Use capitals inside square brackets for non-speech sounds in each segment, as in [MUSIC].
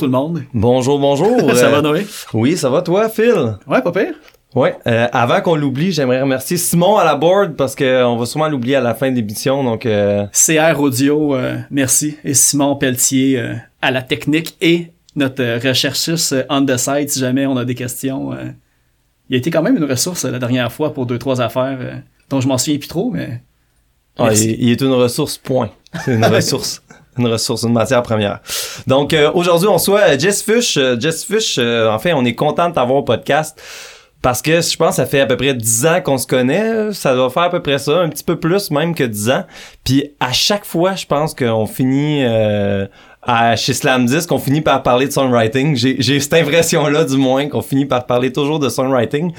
Tout le monde. Bonjour, bonjour. [LAUGHS] ça Euh, va Noé? Oui, ça va toi, Phil? Ouais, pas pire. Ouais. euh, avant qu'on l'oublie, j'aimerais remercier Simon à la board parce que on va sûrement l'oublier à la fin de l'émission. Donc, euh, CR Audio, euh, merci. Et Simon Pelletier euh, à la technique et notre euh, recherchiste euh, on the side si jamais on a des questions. euh. il a été quand même une ressource euh, la dernière fois pour deux, trois affaires euh, dont je m'en souviens plus trop, mais ah, il, il est une ressource, point. C'est une [LAUGHS] ressource. Une ressource, une matière première. Donc, euh, aujourd'hui, on soit euh, Jess Fush. Euh, Jess Fush, euh, en fait, on est content de t'avoir au podcast. Parce que je pense que ça fait à peu près 10 ans qu'on se connaît. Ça doit faire à peu près ça, un petit peu plus même que 10 ans. Puis à chaque fois, je pense qu'on finit euh, à, chez Slam 10, qu'on finit par parler de songwriting. J'ai cette impression-là, du moins, qu'on finit par parler toujours de songwriting.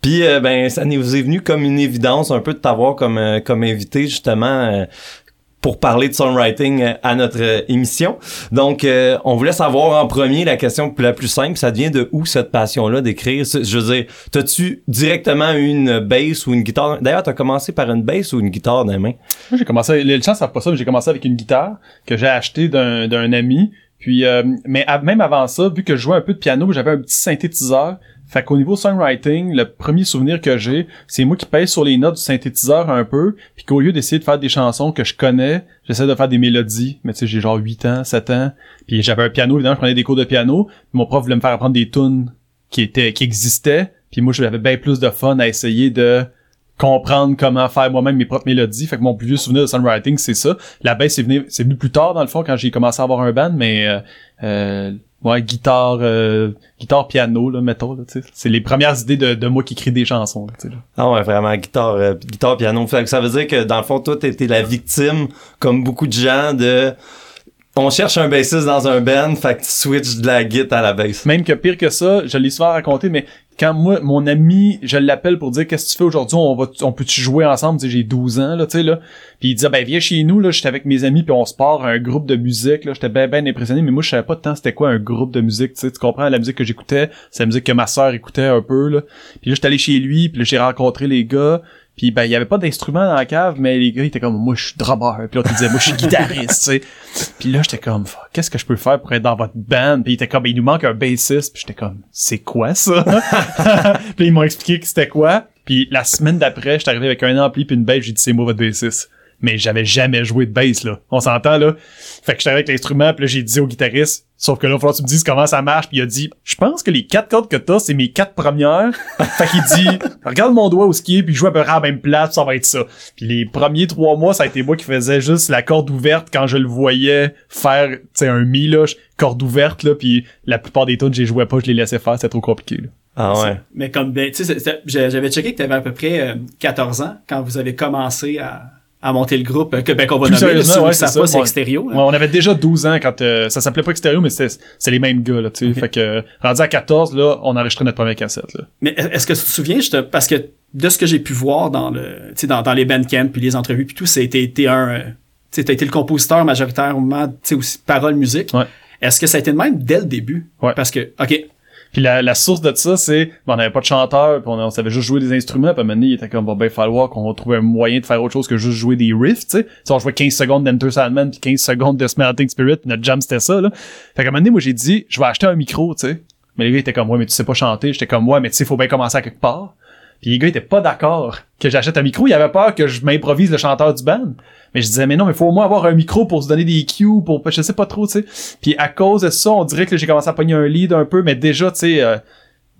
Puis euh, ben, ça nous est venu comme une évidence un peu de t'avoir comme, comme invité, justement. Pour parler de songwriting euh, à notre euh, émission. Donc, euh, on voulait savoir en premier la question la plus simple, ça vient de où cette passion-là d'écrire? Je veux dire, t'as-tu directement une bass ou une guitare? D'ailleurs, t'as commencé par une bass ou une guitare dans les mains? Moi, j'ai commencé, les gens savent pas ça, mais j'ai commencé avec une guitare que j'ai achetée d'un, d'un ami. Puis, euh, mais même avant ça, vu que je jouais un peu de piano, j'avais un petit synthétiseur. Fait qu'au niveau songwriting, le premier souvenir que j'ai, c'est moi qui pèse sur les notes du synthétiseur un peu, puis qu'au lieu d'essayer de faire des chansons que je connais, j'essaie de faire des mélodies. Mais tu sais, j'ai genre 8 ans, 7 ans, puis j'avais un piano, évidemment, je prenais des cours de piano, puis mon prof voulait me faire apprendre des tunes qui étaient qui existaient, puis moi j'avais bien plus de fun à essayer de comprendre comment faire moi-même mes propres mélodies. Fait que mon plus vieux souvenir de songwriting, c'est ça. La bass, c'est venu, venu plus tard, dans le fond, quand j'ai commencé à avoir un band, mais euh, euh, ouais, guitare, euh, guitare, piano, là, mettons, là, tu sais. C'est les premières idées de, de moi qui écris des chansons, là, tu sais, là. Ah ouais, vraiment, guitare, euh, guitare, piano. Fait que ça veut dire que, dans le fond, toi, t'étais la victime, comme beaucoup de gens, de... On cherche un bassiste dans un band, fait que tu switches de la guitare à la bass. Même que pire que ça, je l'ai souvent raconté, mais quand moi, mon ami, je l'appelle pour dire qu'est-ce que tu fais aujourd'hui, on va, on peut-tu jouer ensemble, j'ai 12 ans, là, tu sais, là. Puis il disait, ben, viens chez nous, là, j'étais avec mes amis, puis on se part un groupe de musique, là, j'étais ben, ben impressionné, mais moi, je savais pas de temps c'était quoi un groupe de musique, tu sais, tu comprends, la musique que j'écoutais, c'est la musique que ma sœur écoutait un peu, là. Puis là, j'étais allé chez lui, puis j'ai rencontré les gars, puis ben, il y avait pas d'instrument dans la cave, mais les gars, ils étaient comme, moi, je suis drummer. Puis l'autre, il disait, moi, je suis guitariste, tu sais. Puis là, j'étais comme, qu'est-ce que je peux faire pour être dans votre band? Puis il était comme, il nous manque un bassiste. Puis j'étais comme, c'est quoi ça? [LAUGHS] puis ils m'ont expliqué que c'était quoi. Puis la semaine d'après, j'étais arrivé avec un ampli puis une bass, j'ai dit, c'est moi votre bassiste. Mais j'avais jamais joué de bass, là. On s'entend, là? Fait que j'étais avec l'instrument, puis là, j'ai dit au guitariste, sauf que là, il falloir que tu me dises comment ça marche, puis il a dit, je pense que les quatre cordes que t'as, c'est mes quatre premières. fait qu'il dit, regarde mon doigt au ski, puis joue à peu près à la même place, ça va être ça. Puis les premiers trois mois, ça a été moi qui faisais juste la corde ouverte quand je le voyais faire, tu sais, un mi, là, corde ouverte, là, puis la plupart des tunes, je les jouais pas, je les laissais faire, c'était trop compliqué, là. Ah ouais. mais comme ben, tu sais, j'ai- j'avais checké que tu avais à peu près euh, 14 ans quand vous avez commencé à, à monter le groupe, euh, que ben qu'on va Plus nommer, si ouais, le c'est savez pas, ça, c'est extérieur. Ouais, on avait déjà 12 ans quand euh, ça s'appelait pas extérieur, mais c'était c'est les mêmes gars, là, tu sais. Fait que, euh, rendu à 14, là, on enregistrait notre première cassette, là. Mais est-ce que tu te souviens, je te- parce que de ce que j'ai pu voir dans le, tu sais, dans, dans les bandcamps puis les entrevues puis tout, c'était un, euh, tu été le compositeur majoritairement, tu sais, aussi parole musique. Ouais. Est-ce que ça a été de même dès le début? Ouais. Parce que, ok, Puis la, la source de ça, c'est bon, on avait pas de chanteur, puis on, on savait juste jouer des instruments, puis à un moment donné, il était comme va bien falloir qu'on va trouver un moyen de faire autre chose que juste jouer des riffs, tu sais. Sais, on jouait 15 secondes d'Enter Sandman puis 15 secondes de Smelting Spirit, puis notre jam c'était ça là. Fait qu'à un moment donné, moi j'ai dit je vais acheter un micro, tu sais. Mais les gars étaient comme ouais, mais tu sais pas chanter, j'étais comme ouais, mais tu sais faut bien commencer à quelque part. Puis les gars étaient pas d'accord que j'achète un micro, ils avaient peur que je m'improvise le chanteur du band. Mais je disais mais non, mais faut au moins avoir un micro pour se donner des cues, pour je sais pas trop, tu sais. Puis à cause de ça, on dirait que j'ai commencé à pogner un lead un peu, mais déjà, tu sais, euh,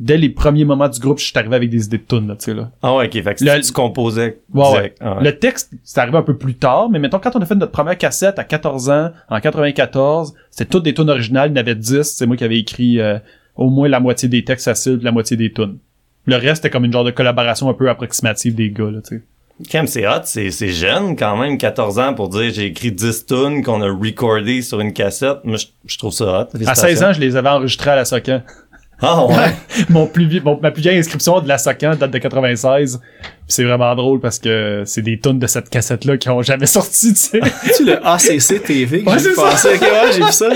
dès les premiers moments du groupe, je suis arrivé avec des idées de tunes, là, tu sais, là. Ah ouais, ok. Fait que Le- tu composais Ouais. Ah ouais. Le texte, c'est arrivé un peu plus tard, mais mettons, quand on a fait notre première cassette à 14 ans, en 94, c'était toutes des tunes originales, il y en avait 10, c'est moi qui avais écrit euh, au moins la moitié des textes faciles, puis la moitié des tunes. Le reste, c'était comme une genre de collaboration un peu approximative des gars, là, tu sais. Cam, c'est hot, c'est, c'est jeune quand même, 14 ans pour dire j'ai écrit 10 tunes qu'on a recordé sur une cassette. Moi, je, je trouve ça hot. À 16 ans, je les avais enregistrés à la Socan. Ah ouais. [LAUGHS] mon plus vie- mon- ma plus vieille inscription de la Socan date de 96. Puis c'est vraiment drôle parce que c'est des tonnes de cette cassette-là qui ont jamais sorti, tu sais. tu le ACC TV que Ouais, j'ai pensé. Ok, ouais, j'ai vu ça.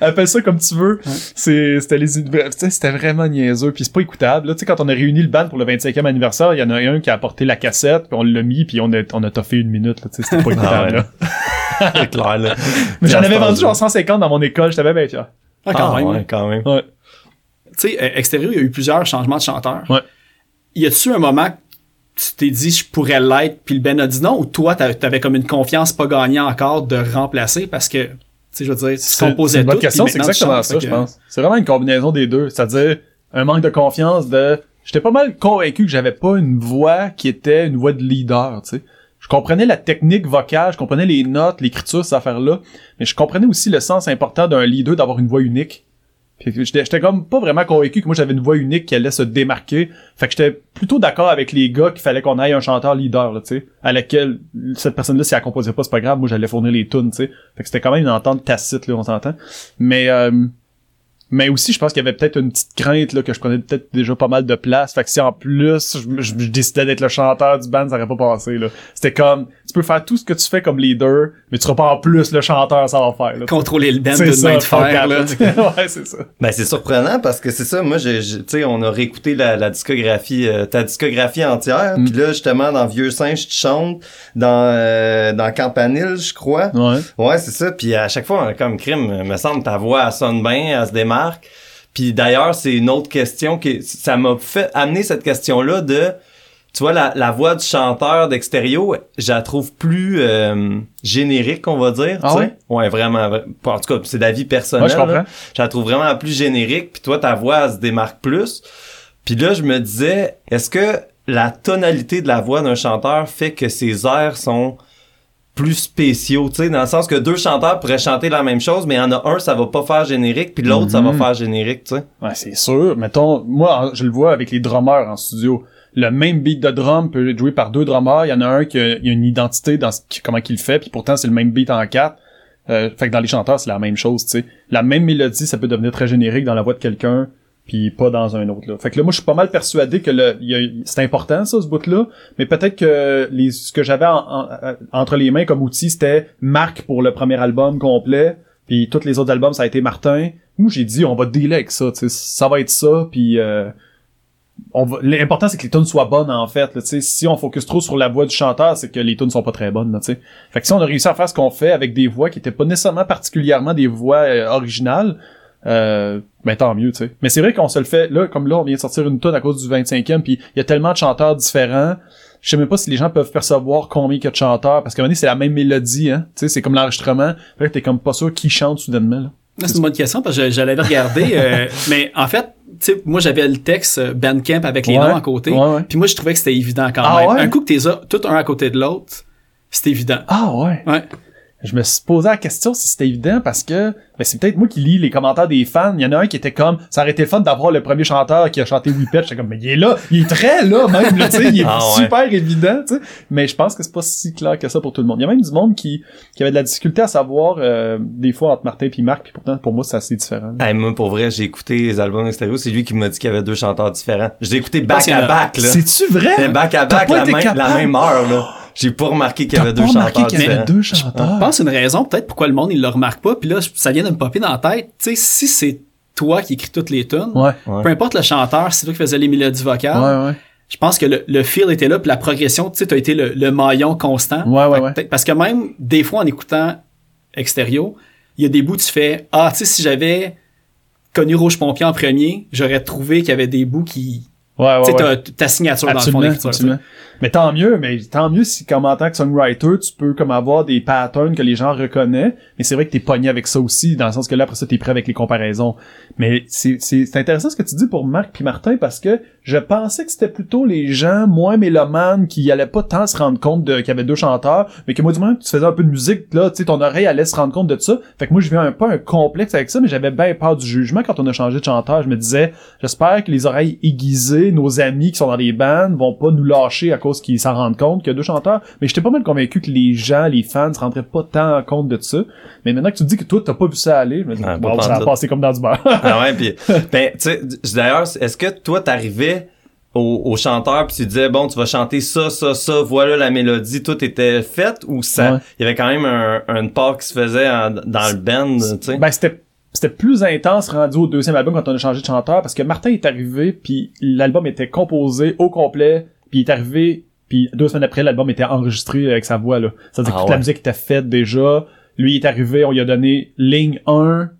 [LAUGHS] [LAUGHS] Appelle ça comme tu veux. C'est, c'était les, tu sais, c'était vraiment niaiseux. Puis c'est pas écoutable. Là, tu sais, quand on a réuni le band pour le 25e anniversaire, il y en a un qui a apporté la cassette, puis on l'a mis, puis on a, on a toffé une minute. Là, tu sais, c'était pas écoutable. ouais. là. C'est clair, là. Mais j'en avais vendu genre 150 dans mon école. J'étais bien, bien fier. Ah, quand Ah, même. ouais, quand même. Ouais. Tu sais, euh, extérieur, il y a eu plusieurs changements de chanteurs. Ouais. Y a-tu un moment que tu t'es dit je pourrais l'être, puis le Ben a dit non, ou toi, t'a- t'avais comme une confiance pas gagnée encore de remplacer parce que, tu sais, je veux dire, tu C'est composais c'est une bonne tout, question, c'est exactement chantes, ça, je pense. C'est vraiment une combinaison des deux. C'est-à-dire un manque de confiance de. J'étais pas mal convaincu que j'avais pas une voix qui était une voix de leader, tu sais. Je comprenais la technique vocale, je comprenais les notes, l'écriture, ces affaires-là, mais je comprenais aussi le sens important d'un leader d'avoir une voix unique. J'étais comme pas vraiment convaincu que moi j'avais une voix unique qui allait se démarquer. Fait que j'étais plutôt d'accord avec les gars qu'il fallait qu'on aille un chanteur leader, là, tu sais, à laquelle cette personne-là, si elle composait pas, c'est pas grave, moi j'allais fournir les tunes, tu sais. Fait que c'était quand même une entente tacite, là, on s'entend. Mais euh, mais aussi, je pense qu'il y avait peut-être une petite crainte là, que je prenais peut-être déjà pas mal de place. Fait que si en plus je, je- je décidais d'être le chanteur du band, ça aurait pas passé. là. C'était comme tu peux faire tout ce que tu fais comme leader, mais tu seras pas en plus le chanteur, ça va faire. Là. Contrôler le band C'est d'une ça, main de fer, là. [LAUGHS] ouais, c'est ça. Ben c'est surprenant parce que c'est ça. Moi, j'ai, j'ai- tu sais, on a réécouté la, la discographie, euh, ta discographie entière. Mm. Puis là, justement, dans Vieux singe, tu chantes dans euh, dans Campanile, je crois. Ouais. Ouais, c'est ça. Puis à chaque fois, on a comme crime, me semble ta voix elle sonne bien, elle se démarque. Puis d'ailleurs, c'est une autre question que ça m'a fait amener cette question-là de tu vois la, la voix du chanteur d'extérieur, je la trouve plus euh, générique, on va dire. Ah tu sais. ouais? Vraiment. vra- En tout cas, c'est d'avis personnel. Ouais, je comprends. là. Je la trouve vraiment plus générique. Puis toi, ta voix elle se démarque plus. Puis là, je me disais, est-ce que la tonalité de la voix d'un chanteur fait que ses airs sont plus spéciaux, tu sais, dans le sens que deux chanteurs pourraient chanter la même chose, mais il y en a un, ça va pas faire générique, puis l'autre, ça va Mhm. faire générique, tu sais. Ouais, c'est sûr. Mettons, moi, je le vois avec les drummers en studio. Le même beat de drum peut être joué par deux drummers. Il y en a un qui a, une identité dans ce comment qu'il fait, puis pourtant c'est le même beat en quatre. Euh, fait que dans les chanteurs, c'est la même chose, tu sais. La même mélodie, ça peut devenir très générique dans la voix de quelqu'un, puis pas dans un autre. Là. Fait que là, moi, je suis pas mal persuadé que le, c'est important ça, ce bout-là. Mais peut-être que les, ce que j'avais euh, entre les mains comme outil, c'était Marc pour le premier album complet, puis tous les autres albums, ça a été Martin. Moi, j'ai dit, on va dealer avec ça. Ça va être ça, puis euh, l'important, c'est que les tunes soient bonnes, en fait. Si on focus trop sur la voix du chanteur, c'est que les tunes sont pas très bonnes. Fait que si on a réussi à faire ce qu'on fait avec des voix qui étaient pas nécessairement particulièrement des voix euh, originales, euh, ben tant mieux, tu sais. Mais c'est vrai qu'on se le fait, là, comme là, on vient de sortir une tonne à cause du 25e, puis il y a tellement de chanteurs différents. Je sais même pas si les gens peuvent percevoir combien il y a de chanteurs, parce qu'à un moment donné, c'est la même mélodie, hein. Tu sais, c'est comme l'enregistrement. Fait que t'es comme pas sûr qui chante soudainement, là. C'est une bonne question parce que l'avais regardé. euh, [LAUGHS] mais en fait, tu sais, moi j'avais le texte euh, Bandcamp avec les Ouais. noms à côté. Puis moi je trouvais que c'était évident quand Ah même. ouais? Un coup que t'es tout un à côté de l'autre, c'est évident. Ah ouais. Ouais. Je me suis posé la question si c'était évident parce que ben c'est peut-être moi qui lis les commentaires des fans. Il y en a un qui était comme ça aurait été le fun d'avoir le premier chanteur qui a chanté Whippet. J'étais comme mais il est là, il est très là même, là, tu sais, il est Ah ouais. super évident, tu sais. Mais je pense que c'est pas si clair que ça pour tout le monde. Il y a même du monde qui, qui avait de la difficulté à savoir euh, des fois entre Martin et Marc, puis pourtant pour moi c'est assez différent. Hey, moi, pour vrai, j'ai écouté les albums extérieurs, c'est lui qui m'a dit qu'il y avait deux chanteurs différents. J'ai écouté pense back à back, là. C'est-tu vrai? C'était back à back la, même- la même heure, là. J'ai pas remarqué qu'il y avait deux pas remarqué chanteurs qu'il y avait deux Je chanteurs? pense une raison peut-être pourquoi le monde il le remarque pas. Puis là, ça vient de me popper dans la tête. Tu sais, si c'est toi qui écris toutes les tunes, Ouais. Ouais. peu importe le chanteur, c'est toi qui faisais les mélodies vocales. Ouais, ouais. Je pense que le, le feel était là, puis la progression, tu sais, t'as été le, le maillon constant. Ouais, ouais, Fait que Parce que même des fois en écoutant extérieur, il y a des bouts tu fais ah, tu sais, si j'avais connu Rouge Pompier en premier, j'aurais trouvé qu'il y avait des bouts qui, Ouais, ouais, ouais. t'as ta signature dans le fond Absolument. Mais tant mieux, mais tant mieux si comme en tant que songwriter, tu peux comme avoir des patterns que les gens reconnaissent, mais c'est vrai que t'es pogné avec ça aussi, dans le sens que là, après ça, t'es prêt avec les comparaisons. Mais c'est, c'est, c'est intéressant ce que tu dis pour Marc puis Martin, parce que je pensais que c'était plutôt les gens moins mélomanes qui allaient pas tant se rendre compte de qu'il y avait deux chanteurs, mais que moi du moment que tu faisais un peu de musique là, tu sais ton oreille allait se rendre compte de ça. Fait que moi je vivais un peu un complexe avec ça, mais j'avais bien peur du jugement quand on a changé de chanteur. Je me disais, j'espère que les oreilles aiguisées, nos amis qui sont dans les bandes vont pas nous lâcher à cause qu'ils s'en rendent compte qu'il y a deux chanteurs. Mais j'étais pas mal convaincu que les gens, les fans se rendraient pas tant compte de ça. Mais maintenant que tu me dis que toi t'as pas vu ça aller, je me dis, bon, pas ça a passé comme dans du beurre. ah ouais, puis [LAUGHS] ben, tu sais, d'ailleurs, est-ce que toi, t'arrivais au, au chanteur puis tu disais, bon, tu vas chanter ça, ça, ça, voilà la mélodie, tout était fait ou ça, Ouais. il y avait quand même un, une part qui se faisait en- dans le band, tu sais? Ben c'était c'était plus intense rendu au deuxième album quand on a changé de chanteur parce que Martin est arrivé puis l'album était composé au complet puis il est arrivé puis deux semaines après l'album était enregistré avec sa voix là. Ça veut dire Ah que toute ouais. la musique était faite déjà. Lui il est arrivé, on lui a donné ligne 1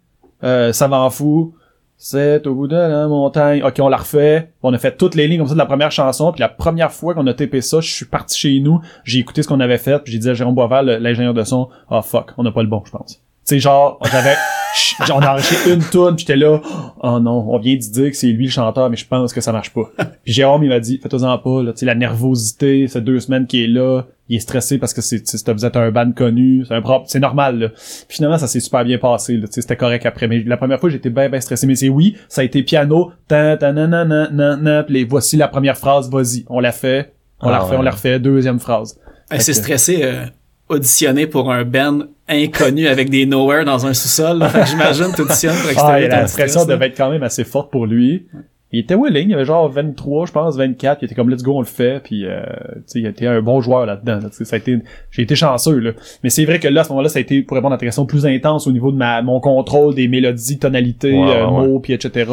euh, ça va en fou. C'est au bout de la montagne. Ok, on la refait. On a fait toutes les lignes comme ça de la première chanson. Puis la première fois qu'on a tapé ça, je suis parti chez nous. J'ai écouté ce qu'on avait fait. Puis j'ai dit à Jérôme Boisvert, l'ingénieur de son, ah fuck, on n'a pas le bon, je pense. Sais, genre, j'avais, [LAUGHS] on a enregistré une tune, j'étais là, oh non, on vient de dire que c'est lui le chanteur, mais je pense que ça marche pas. Puis Jérôme, il m'a dit, faites-en pas, là, tu sais, la nervosité, c'est deux semaines qu'il est là, il est stressé parce que c'est, tu sais, vous êtes un band connu, c'est un propre, c'est normal, là. Puis finalement, ça s'est super bien passé, là, tu sais, c'était correct après. Mais la première fois, j'étais bien, bien stressé. Mais c'est oui, ça a été piano, tan, tan, nan, nan, nan, nan, les voici la première phrase, vas-y. On l'a fait, on Ah l'a refait, ouais. on l'a refait, deuxième phrase. Hey, c'est que- stressé euh, auditionner pour un band inconnu avec des nowhere dans un sous-sol. là. Fait que j'imagine t'auditionnes pour Ah, la pression devait être quand même assez forte pour lui. Il était willing, il avait genre 23, je pense, 24, il était comme let's go, on le fait, puis euh, tu sais, il était un bon joueur là-dedans. là, ça a été, j'ai été chanceux là. Mais c'est vrai que là, à ce moment-là, ça a été pour répondre à ta question plus intense au niveau de ma mon contrôle des mélodies, tonalités, Ouais, euh, ouais, mots, puis etc.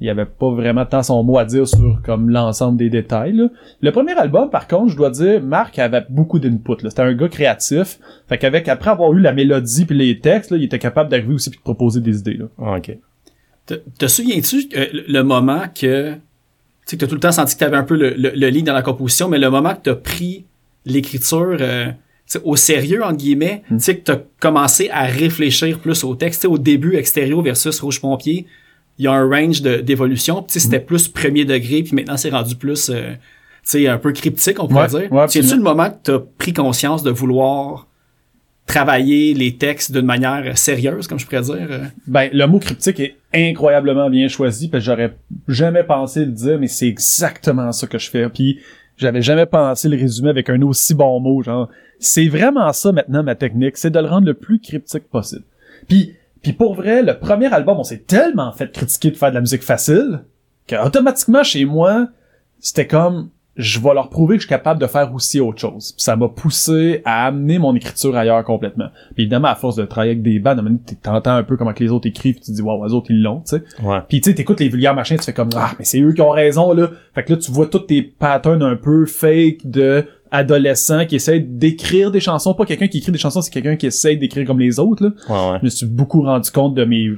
Il avait pas vraiment tant son mot à dire sur comme l'ensemble des détails. là. Le premier album, par contre, je dois dire, Marc avait beaucoup d'input. C'était un gars créatif. Fait qu'avec après avoir eu la mélodie puis les textes, là, il était capable d'arriver aussi puis de proposer des idées. Là. Ah, ok. Te, te souviens-tu euh, le- moment que tu sais que t'as tout le temps senti que t'avais un peu le, le, le lead dans la composition, mais le moment que t'as pris l'écriture euh, tu au sérieux entre guillemets, Mm. tu sais que t'as commencé à réfléchir plus au texte, Tu au début extérieur versus rouge pompier, il y a un range d'évolution, tu Mm. c'était plus premier degré, puis maintenant c'est rendu plus euh, tu sais un peu cryptique on pourrait Ouais, dire. ouais, C'est-tu absolument. le moment que t'as pris conscience de vouloir travailler les textes d'une manière sérieuse, comme je pourrais dire? Ben, le mot cryptique est incroyablement bien choisi, parce j'aurais jamais pensé le dire, mais c'est exactement ça que je fais. Puis j'avais jamais pensé le résumer avec un aussi bon mot, genre. C'est vraiment ça maintenant ma technique, c'est de le rendre le plus cryptique possible. Puis, puis pour vrai, le premier album, on s'est tellement fait critiquer de faire de la musique facile que automatiquement chez moi, c'était comme je vais leur prouver que je suis capable de faire aussi autre chose. Puis ça m'a poussé à amener mon écriture ailleurs complètement. Puis évidemment, à force de travailler avec des bands, à un moment donné, t'entends un peu comment que les autres écrivent, puis tu te dis, waouh, les autres, ils l'ont, tu sais. Ouais. Puis tu sais, t'écoutes les vulgaires machins, tu fais comme, ah, mais c'est eux qui ont raison, là. Fait que là, tu vois tous tes patterns un peu fake de adolescents qui essayent d'écrire des chansons. Pas quelqu'un qui écrit des chansons, c'est quelqu'un qui essaye d'écrire comme les autres, là Ouais, ouais. je me suis beaucoup rendu compte de mes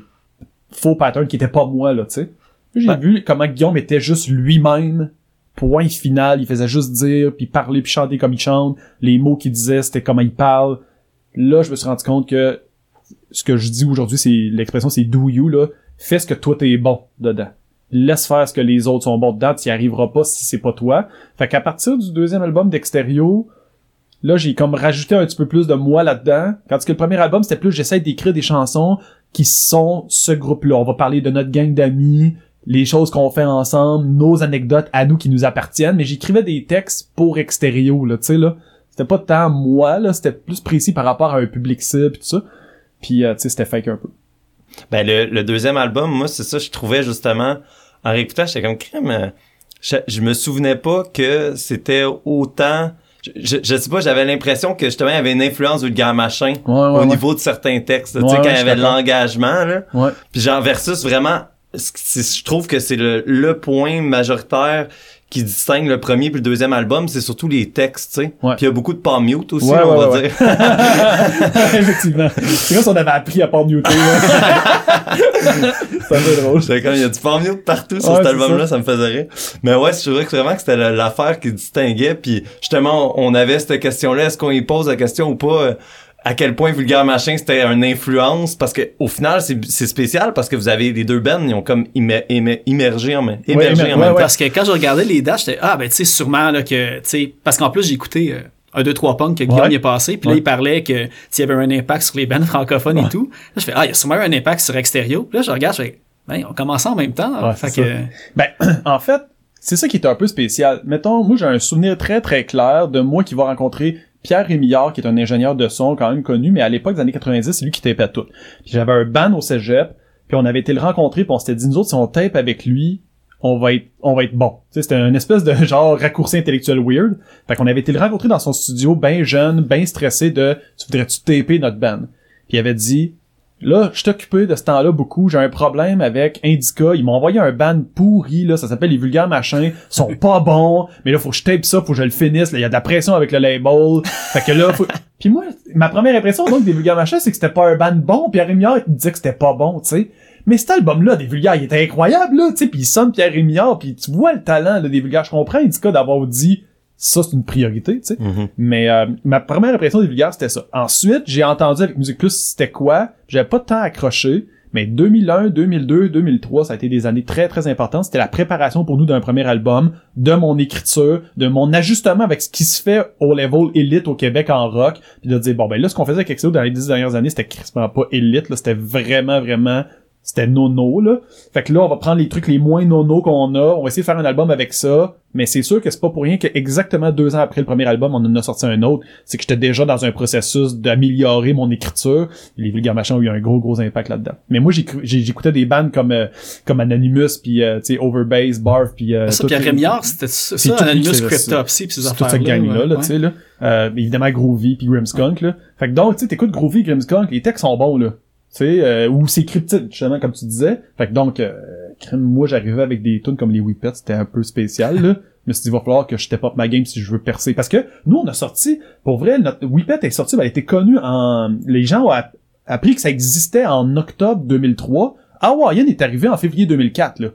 faux patterns qui étaient pas moi, là, tu sais. J'ai Ouais. vu comment Guillaume était juste lui-même, point final, il faisait juste dire, puis parler, puis chanter comme il chante, les mots qu'il disait, c'était comment il parle. Là, je me suis rendu compte que ce que je dis aujourd'hui, c'est l'expression, c'est do you, là. Fais ce que toi t'es bon dedans. Laisse faire ce que les autres sont bons dedans, tu y arriveras pas si c'est pas toi. Fait qu'à partir du deuxième album d'Extérieur, là, j'ai comme rajouté un petit peu plus de moi là-dedans. Quand que le premier album, c'était plus j'essaie d'écrire des chansons qui sont ce groupe-là. On va parler de notre gang d'amis, les choses qu'on fait ensemble, nos anecdotes à nous qui nous appartiennent, mais j'écrivais des textes pour extérieur, là, tu sais, là. C'était pas tant moi, là, c'était plus précis par rapport à un public cible pis tout ça. Puis, euh, tu sais, c'était fake un peu. Ben, le, le deuxième album, moi, c'est ça, je trouvais justement, en réécoutant, j'étais comme crème. euh, Je, je me souvenais pas que c'était autant. Je, je, sais pas, j'avais l'impression que justement, il y avait une influence vulgaire machin Ouais, au ouais, niveau de certains textes. tu sais, quand il y avait de l'engagement, là. ouais. Puis genre, versus vraiment, je trouve que c'est le, le point majoritaire qui distingue le premier puis le deuxième album, c'est surtout les textes, tu sais. Ouais. Puis il y a beaucoup de palm mute aussi, Ouais, on ouais, va ouais, dire. [LAUGHS] Effectivement. C'est comme si on avait appris à pas muter, là. [LAUGHS] C'est un peu drôle. Comme, il y a du palm mute partout sur cet c'est album-là, ça. ça. me faisait rire. Mais ouais, je trouvais que vraiment que c'était la- l'affaire qui distinguait. Puis justement, on avait cette question-là, est-ce qu'on y pose la question ou pas? À quel point Vulgaire Machin c'était une influence parce que au final c'est c'est spécial parce que vous avez les deux bands ils ont comme immer- immer- immergé en même émergé émer- en ouais, même temps. Parce que quand je regardais les dates, j'étais ah ben tu sais sûrement là que tu sais parce qu'en plus j'ai écouté euh, un 2 3 punk que Guillaume Ouais. y est passé puis là Ouais. il parlait que s'il y avait un impact sur les bands francophones et tout. Là je fais ah il y a sûrement un impact sur Extérieur. Puis là je regarde je fais ben on commençait en même temps. Ouais, fait que Ben, [CLEARS THROAT] en fait, c'est ça qui est un peu spécial. Mettons, moi, j'ai un souvenir très, très clair de moi qui va rencontrer Pierre Rémillard, qui est un ingénieur de son quand même connu, mais à l'époque des années 90, c'est lui qui tapait tout. Puis j'avais un band au cégep, puis on avait été le rencontrer, puis on s'était dit, nous autres, si on tape avec lui, on va être, on va être bon. C'était une espèce de genre raccourci intellectuel weird. Fait qu'on avait été le rencontrer dans son studio, ben jeune, ben stressé de, tu voudrais-tu taper notre band? Puis il avait dit, Là, je suis occupé de ce temps-là beaucoup. J'ai un problème avec Indica. Ils m'ont envoyé un ban pourri, là. Ça s'appelle les vulgaires machins. Ils sont pas [LAUGHS] bons. Mais là, faut que je tape ça, faut que je le finisse. Là, il y a de la pression avec le label. Fait que là, faut... [LAUGHS] Puis moi, ma première impression, donc, des vulgaires machins, c'est que c'était pas un ban bon. Pierre Rémillard, il me disait que c'était pas bon, tu sais. Mais cet album-là, des vulgaires, il était incroyable, là, tu sais. Puis il sonne Pierre Rémillard, puis tu vois le talent, là, des vulgaires. Je comprends Indica d'avoir dit, ça, c'est une priorité, tu sais. Mhm. Mais euh, ma première impression des vulgaires, c'était ça. Ensuite, j'ai entendu avec Musique Plus c'était quoi. J'avais pas de temps à accrocher. Mais 2001, 2002, 2003, ça a été des années très très importantes. C'était la préparation pour nous d'un premier album, de mon écriture, de mon ajustement avec ce qui se fait au level élite au Québec en rock, puis de dire bon ben là ce qu'on faisait avec Exo dans les dix dernières années, c'était crispement pas élite, là, c'était vraiment vraiment c'était nono là. Fait que là on va prendre les trucs les moins nono qu'on a, on va essayer de faire un album avec ça, mais c'est sûr que c'est pas pour rien que exactement deux ans après le premier album, on en a sorti un autre. C'est que j'étais déjà dans un processus d'améliorer mon écriture. Les vulgaires machins ont eu un gros gros impact là-dedans. Mais moi j'écoutais des bands comme euh, comme Anonymous puis euh, tu sais Overbass, Barf puis euh, ça toutes Pierre les- Rémillard c'était ça, ça Anonymous ça. Cryptopsy puis ces c'est toute affaires cette gang-là, là, tu sais, là. Euh, évidemment, Groovy puis Grimmskunk, là. Fait que donc, tu sais, t'écoutes Groovy, Grimmskunk, les textes sont bons, là. Sais, euh, ou c'est cryptique, justement, comme tu disais. Fait que donc, euh, moi, j'arrivais avec des tunes comme les Whippets, c'était un peu spécial, là. Mais il va falloir que je step up ma game si je veux percer. Parce que, nous, on a sorti, pour vrai, notre Whippet est sorti, ben, elle était connue en, les gens ont app- appris que ça existait en octobre 2003. Hawaiian est arrivé en février 2004, là.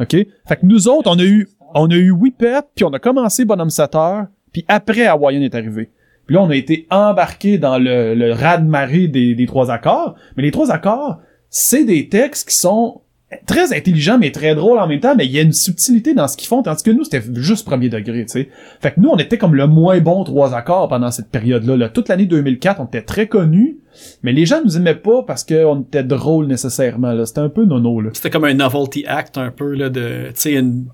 OK? Fait que nous autres, on a eu, on a eu Whippet, puis on a commencé Bonhomme Sateur, puis après Hawaiian est arrivé. Puis là, on a été embarqué dans le, le raz-de-marée des, des trois accords. Mais les trois accords, c'est des textes qui sont très intelligents, mais très drôles en même temps, mais il y a une subtilité dans ce qu'ils font, tandis que nous, c'était juste premier degré, tu sais. Fait que nous, on était comme le moins bon trois accords pendant cette période-là. là. Toute l'année 2004, on était très connus, mais les gens nous aimaient pas parce qu'on était drôle nécessairement, là. C'était un peu nono, là. C'était comme un novelty act un peu là de tu sais une-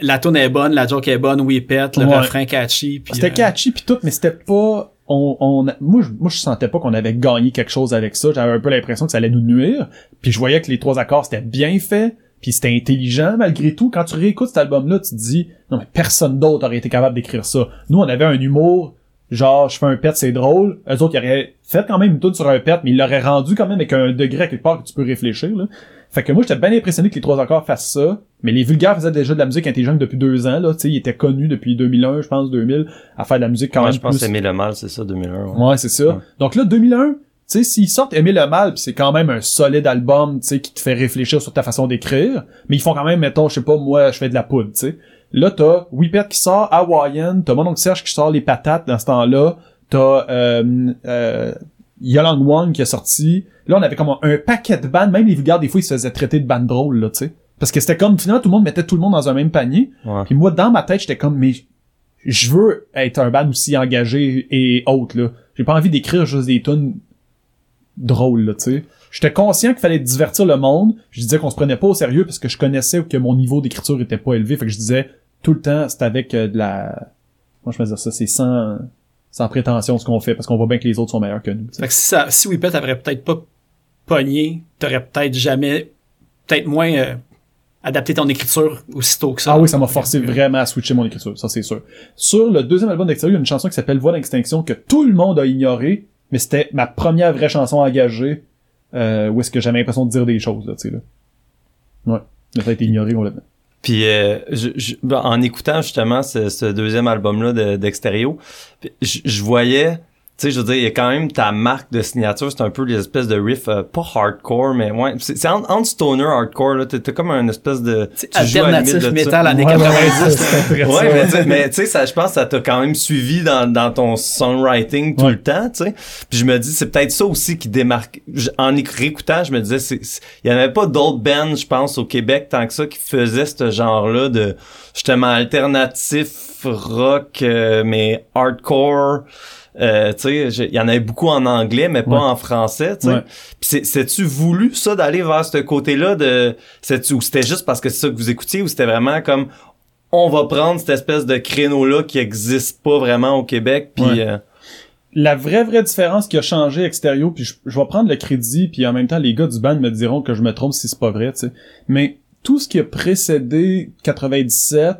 la tune est bonne, la joke est bonne, oui pète, le Ouais. refrain catchy puis C'était euh, catchy pis tout, mais c'était pas. On, moi, je, moi, sentais pas qu'on avait gagné quelque chose avec ça. J'avais un peu l'impression que ça allait nous nuire. Puis je voyais que les trois accords c'était bien fait, puis c'était intelligent malgré tout. Quand tu réécoutes cet album-là, tu te dis non mais personne d'autre aurait été capable d'écrire ça. Nous, on avait un humour genre je fais un pet c'est drôle. Eux autres ils auraient fait quand même une tune sur un pet, mais ils l'auraient rendu quand même avec un degré à quelque part que tu peux réfléchir. Là. Fait que moi, j'étais bien impressionné que les trois accords fassent ça. Mais les vulgaires faisaient déjà de la musique intelligente depuis deux ans, là. Tu sais, ils étaient connus depuis 2001, je pense, 2000, à faire de la musique quand Moi, même je pense plus... aimer le mal, c'est ça, 2001. ouais. Ouais, c'est ça. Ouais. Donc là, 2001, tu sais, s'ils sortent Aimer le mal, pis c'est quand même un solide album, tu sais, qui te fait réfléchir sur ta façon d'écrire, mais ils font quand même, mettons, je sais pas, moi, je fais de la poudre, tu sais. Là, t'as Whippet qui sort, Hawaiian, t'as mon oncle Serge qui sort Les Patates dans ce temps-là, t'as euh, euh, Yolang Wang qui est sorti. Là, on avait comme un paquet de bandes, même les vulgaires, des fois, ils se faisaient traiter de bandes drôles, là, tu sais. Parce que c'était comme, finalement, tout le monde mettait tout le monde dans un même panier. Ouais. Puis moi, dans ma tête, j'étais comme, mais je veux être un band aussi engagé et autre, là. J'ai pas envie d'écrire juste des tunes drôles, là, tu sais. J'étais conscient qu'il fallait divertir le monde. Je disais qu'on se prenait pas au sérieux parce que je connaissais que mon niveau d'écriture était pas élevé. Fait que je disais, tout le temps, c'est avec euh, de la... Comment je peux dire ça? C'est sans... sans prétention ce qu'on fait parce qu'on voit bien que les autres sont meilleurs que nous. tu sais. Fait que si ça si Whippet avait peut-être pas pogné, t'aurais peut-être jamais peut-être moins euh, adapté ton écriture aussitôt que ça. Ah oui, ça m'a forcé vraiment à switcher mon écriture, ça c'est sûr. Sur le deuxième album d'Extérieur, il y a une chanson qui s'appelle Voix d'extinction que tout le monde a ignoré, mais c'était ma première vraie chanson engagée, euh, où est-ce que j'avais l'impression de dire des choses, là, tu sais, là. Ouais. Ça a été ignoré complètement. Puis euh, je, je- ben, en écoutant justement ce, ce deuxième album-là de- d'Extérieur, puis je, je voyais tu sais, je veux dire, il y a quand même ta marque de signature, c'est un peu les espèces de riff, euh, pas hardcore, mais ouais, c'est c'est entre, entre stoner hardcore, là, t'as comme un espèce de... tu joues à la limite Alternatif métal années Ouais, ouais, 90. c'est intéressant. Ouais, mais tu sais- mais tu sais, ça, je pense que ça t'a quand même suivi dans, dans ton songwriting tout Ouais. le temps, tu sais. Puis je me dis, c'est peut-être ça aussi qui démarque. je- En éc- réécoutant, je me disais, c'est, c'est- il y en avait pas d'autres bands, je pense, au Québec tant que ça qui faisaient ce genre-là de justement alternatif rock, euh, mais hardcore. Euh, tu sais, il y en avait beaucoup en anglais, mais pas Ouais. en français, tu sais. Ouais. Puis c'est- c'est-tu voulu ça d'aller vers ce côté-là de, c'est ou c'était juste parce que c'est ça que vous écoutiez ou c'était vraiment comme on va prendre cette espèce de créneau-là qui existe pas vraiment au Québec puis Ouais. euh, la vraie vraie différence qui a changé extérieur puis je, je vais prendre le crédit puis en même temps les gars du band me diront que je me trompe si c'est pas vrai tu sais mais tout ce qui a précédé 97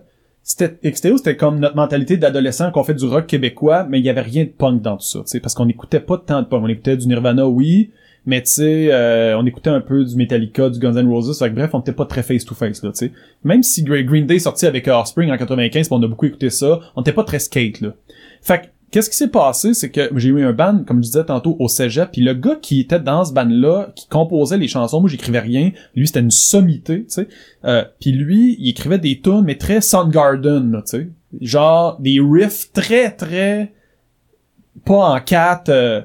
c'était extérieur c'était comme notre mentalité d'adolescent qu'on fait du rock québécois mais il y avait rien de punk dans tout ça tu sais parce qu'on écoutait pas tant de punk. On écoutait du Nirvana oui mais tu sais euh, on écoutait un peu du Metallica du Guns N' Roses que bref on était pas très face to face là tu sais. Même si Gre- Green Day sorti avec Offspring en 95 pis on a beaucoup écouté ça on était pas très skate là. Fait qu'est-ce qui s'est passé, c'est que j'ai eu un band, comme je disais tantôt, au cégep, puis le gars qui était dans ce band-là, qui composait les chansons, moi j'écrivais rien, lui c'était une sommité, tu sais, euh, puis lui, il écrivait des tunes, mais très Soundgarden, tu sais, genre des riffs très, très, pas en quatre, euh,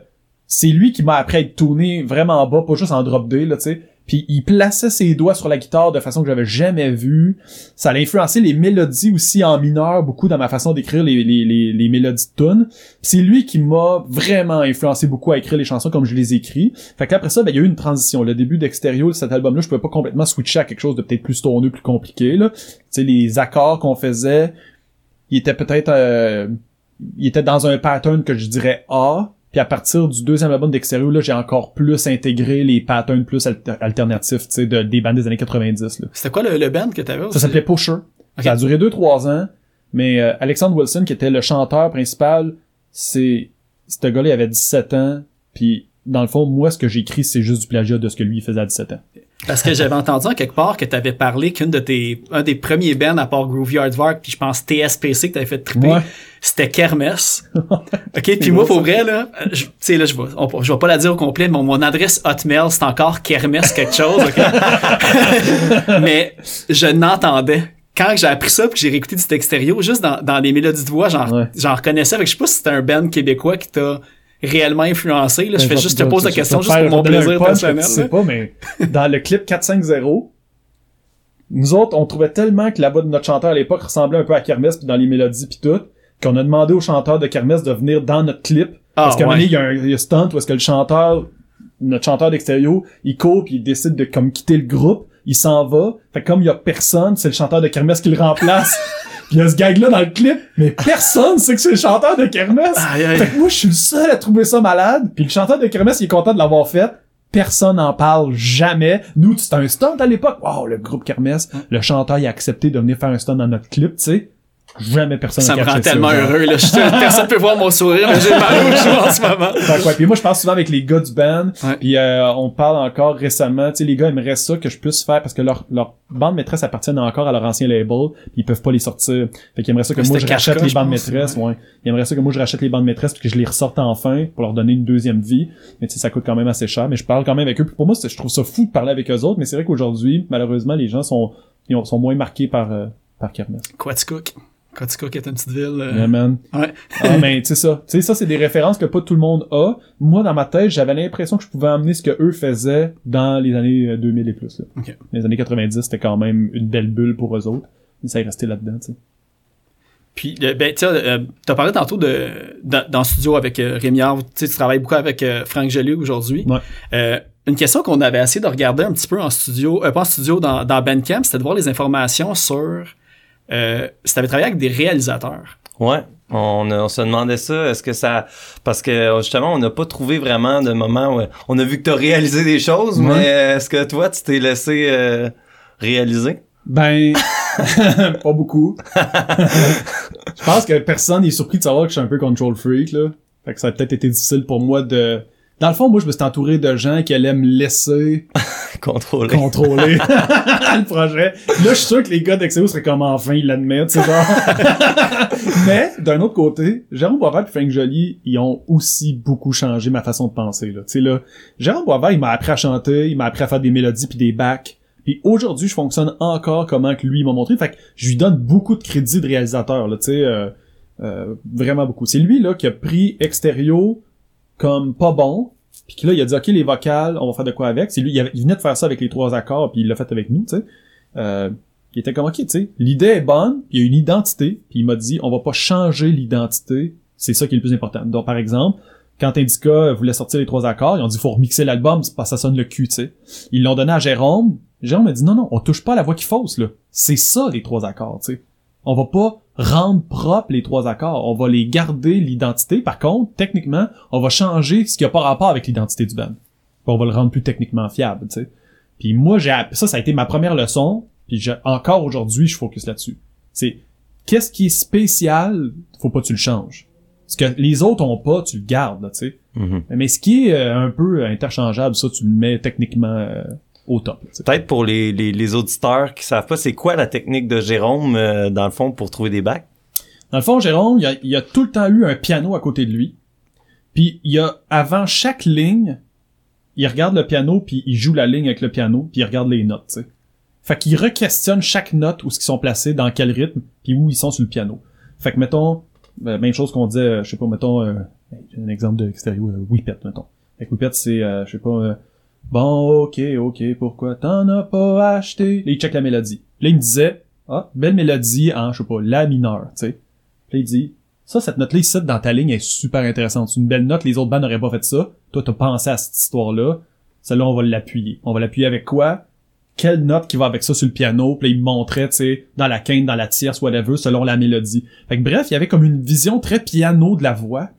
c'est lui qui m'a appris à être tourné vraiment bas, pas juste en drop D, tu sais, puis il plaçait ses doigts sur la guitare de façon que j'avais jamais vue. Ça a influencé les mélodies aussi en mineur beaucoup dans ma façon d'écrire les, les, les, les mélodies de tunes. C'est lui qui m'a vraiment influencé beaucoup à écrire les chansons comme je les écris. Fait qu'après ça, ben, il y a eu une transition. Le début d'Extérieur, cet album-là, je pouvais pas complètement switcher à quelque chose de peut-être plus tourné, plus compliqué. Là. Tu sais, les accords qu'on faisait, ils étaient peut-être... Euh, ils étaient dans un pattern que je dirais A, puis à partir du deuxième album d'Extérieur, là, j'ai encore plus intégré les patterns plus alter- alternatifs, tu sais, de, des bandes des années 90, là. C'était quoi le, le band que t'avais Ça s'appelait Pusher. Ok. Ça a duré 2-3 ans, mais euh, Alexandre Wilson, qui était le chanteur principal, c'est... Ce gars-là, il avait 17 ans, puis dans le fond, moi, ce que j'écris, c'est juste du plagiat de ce que lui il faisait à 17 ans. Parce que j'avais entendu en quelque part que t'avais parlé qu'une de tes, un des premiers bands à part Groovy Hardvark, puis je pense TSPC que t'avais fait triper, Ouais. c'était Kermesse. [LAUGHS] ok, puis moi pour vrai là, je- tu sais là je vais, on- je vais pas la dire au complet, mais mon, adresse Hotmail c'est encore Kermesse quelque chose, ok? [LAUGHS] mais je n'entendais quand j'ai appris ça puis j'ai réécouté du extérieur juste dans, dans les mélodies de voix, j'en Ouais. j'en reconnaissais. Fait que je sais pas si c'était un band québécois qui t'a réellement influencé. Là, je fais Ben, juste je- te pose la je- question je juste pour mon plaisir personnel. Tu sais pas, mais dans le clip 450, nous autres, on trouvait tellement que la voix de notre chanteur à l'époque ressemblait un peu à Kermesse puis dans les mélodies puis tout, qu'on a demandé au chanteur de Kermesse de venir dans notre clip. Ah, parce qu'à un moment donné, il y a un, il y a un stunt où est-ce que le chanteur, notre chanteur d'extérieur, il court puis il décide de comme quitter le groupe, il s'en va. Fait que comme il y a personne, c'est le chanteur de Kermesse qui le remplace. [LAUGHS] Il y a ce gag-là dans le clip, mais personne sait que c'est le chanteur de Kermesse. Aïe, aïe. Fait que moi, je suis le seul à trouver ça malade. Puis le chanteur de Kermesse, il est content de l'avoir fait. Personne n'en parle jamais. Nous, c'était un stunt à l'époque. Wow, le groupe Kermesse. Le chanteur, il a accepté de venir faire un stunt dans notre clip, tu sais. Jamais personne Ça me rend tellement heureux. Là. Je- personne peut voir mon sourire, mais j'ai mal aux joues en ce moment. [LAUGHS] Fait ouais, puis moi je parle souvent avec les gars du band Ouais. puis euh, on parle encore récemment tu sais les gars aimeraient ça que je puisse faire parce que leur leur bande maîtresse appartiennent encore à leur ancien label puis ils peuvent pas les sortir fait qu'ils aimeraient ça que Ouais, moi je rachète les je bandes pense, maîtresses ouais. ils aimeraient ça que moi je rachète les bandes maîtresses puis que je les ressorte enfin pour leur donner une deuxième vie mais tu sais ça coûte quand même assez cher mais je parle quand même avec eux Puis pour moi je trouve ça fou de parler avec eux autres mais c'est vrai qu'aujourd'hui malheureusement les gens sont ils ont- sont moins marqués par euh, par Kermesse Quaticook. Quaticook est une petite ville. euh, Yeah, man. Ouais. Ah, mais tu sais ça. Tu sais, ça, c'est des références que pas tout le monde a. Moi, dans ma tête, j'avais l'impression que je pouvais amener ce que eux faisaient dans les années euh, 2000 et plus. Là. Les années 90, c'était quand même une belle bulle pour eux autres. Mais ça est resté là-dedans, tu sais. Puis, euh, ben, tu euh, t'as parlé tantôt de, dans, dans le studio avec euh, Rémi Arve. Tu sais, tu travailles beaucoup avec euh, Franck Joliot aujourd'hui. Ouais. Euh, une question qu'on avait essayé de regarder un petit peu en studio, euh, pas en studio, dans, dans Bandcamp, c'était de voir les informations sur euh, si t'avais travaillé avec des réalisateurs. Ouais, on, a- on se demandait ça. Est-ce que ça, parce que justement, on n'a pas trouvé vraiment de moment où on a vu que t'as réalisé des choses, Ouais. mais est-ce que toi, tu t'es laissé euh, réaliser? Ben, [LAUGHS] [LAUGHS] pas beaucoup. je pense que personne n'est surpris de savoir que je suis un peu control freak, là. Fait que ça a peut-être été difficile pour moi de... dans le fond, moi, je me suis entouré de gens qui allaient me laisser [LAUGHS] Contrôler. contrôler [LAUGHS] le projet. Là, je suis sûr que les gars d'Exeo seraient comme enfin, ils l'admettent, c'est genre. [LAUGHS] Mais, d'un autre côté, Jérôme Boisvert et Frank Joly, ils ont aussi beaucoup changé ma façon de penser, là. Tu sais, là, Jérôme Boisvert, il m'a appris à chanter, il m'a appris à faire des mélodies puis des backs. Puis aujourd'hui, je fonctionne encore comment que lui m'a montré. Fait que je lui donne beaucoup de crédit de réalisateur, là, tu sais, euh, euh, vraiment beaucoup. C'est lui, là, qui a pris Extérieur comme pas bon, puis là, il a dit, OK, les vocales, on va faire de quoi avec? C'est lui, il, venait de faire ça avec les trois accords, puis il l'a fait avec nous, tu sais. Euh, il était comme, OK, tu sais, l'idée est bonne, puis il y a une identité, puis il m'a dit, on va pas changer l'identité, c'est ça qui est le plus important. Donc, par exemple, quand Indica voulait sortir les trois accords, ils ont dit, faut remixer l'album, ça sonne le cul, tu sais. Ils l'ont donné à Jérôme. Jérôme a dit, non, non, on touche pas à la voix qui fausse, là. C'est ça, les trois accords, tu sais. On va pas rendre propre les trois accords. On va les garder l'identité. Par contre, techniquement, on va changer ce qui a pas rapport avec l'identité du band. On va le rendre plus techniquement fiable, tu sais. Puis moi, j'ai ça, ça a été ma première leçon. Puis encore aujourd'hui, je focus là-dessus. C'est qu'est-ce qui est spécial, faut pas que tu le changes. Ce que les autres ont pas, tu le gardes, tu sais. Mhm. Mais ce qui est euh, un peu interchangeable, ça, tu le mets techniquement euh, au top. Peut-être pour les, les, les auditeurs qui savent pas, c'est quoi la technique de Jérôme, euh, dans le fond, pour trouver des bacs? Dans le fond, Jérôme, il a, il a tout le temps eu un piano à côté de lui. Puis il y a avant chaque ligne, il regarde le piano puis il joue la ligne avec le piano puis il regarde les notes, tu sais. Fait qu'il requestionne chaque note où ce qu'ils sont placés, dans quel rythme puis où ils sont sur le piano. Fait que mettons euh, même chose qu'on disait, euh, je sais pas, mettons euh, j'ai un exemple de extérieur, euh, Whippet, mettons. Avec Whippet, c'est euh, je sais pas euh, Bon, ok, ok, pourquoi t'en as pas acheté? Là, il check la mélodie. Là, il me disait, ah, belle mélodie en, je sais pas, la mineur, tu sais. Là, il dit, ça, cette note-là ici, dans ta ligne, est super intéressante. C'est une belle note, les autres bands n'auraient pas fait ça. Toi, t'as pensé à cette histoire-là. Celle-là, on va l'appuyer. On va l'appuyer avec quoi? Quelle note qui va avec ça sur le piano? Puis il me montrait, tu sais, dans la quinte, dans la tierce, whatever, selon la mélodie. Fait que bref, il y avait comme une vision très piano de la voix.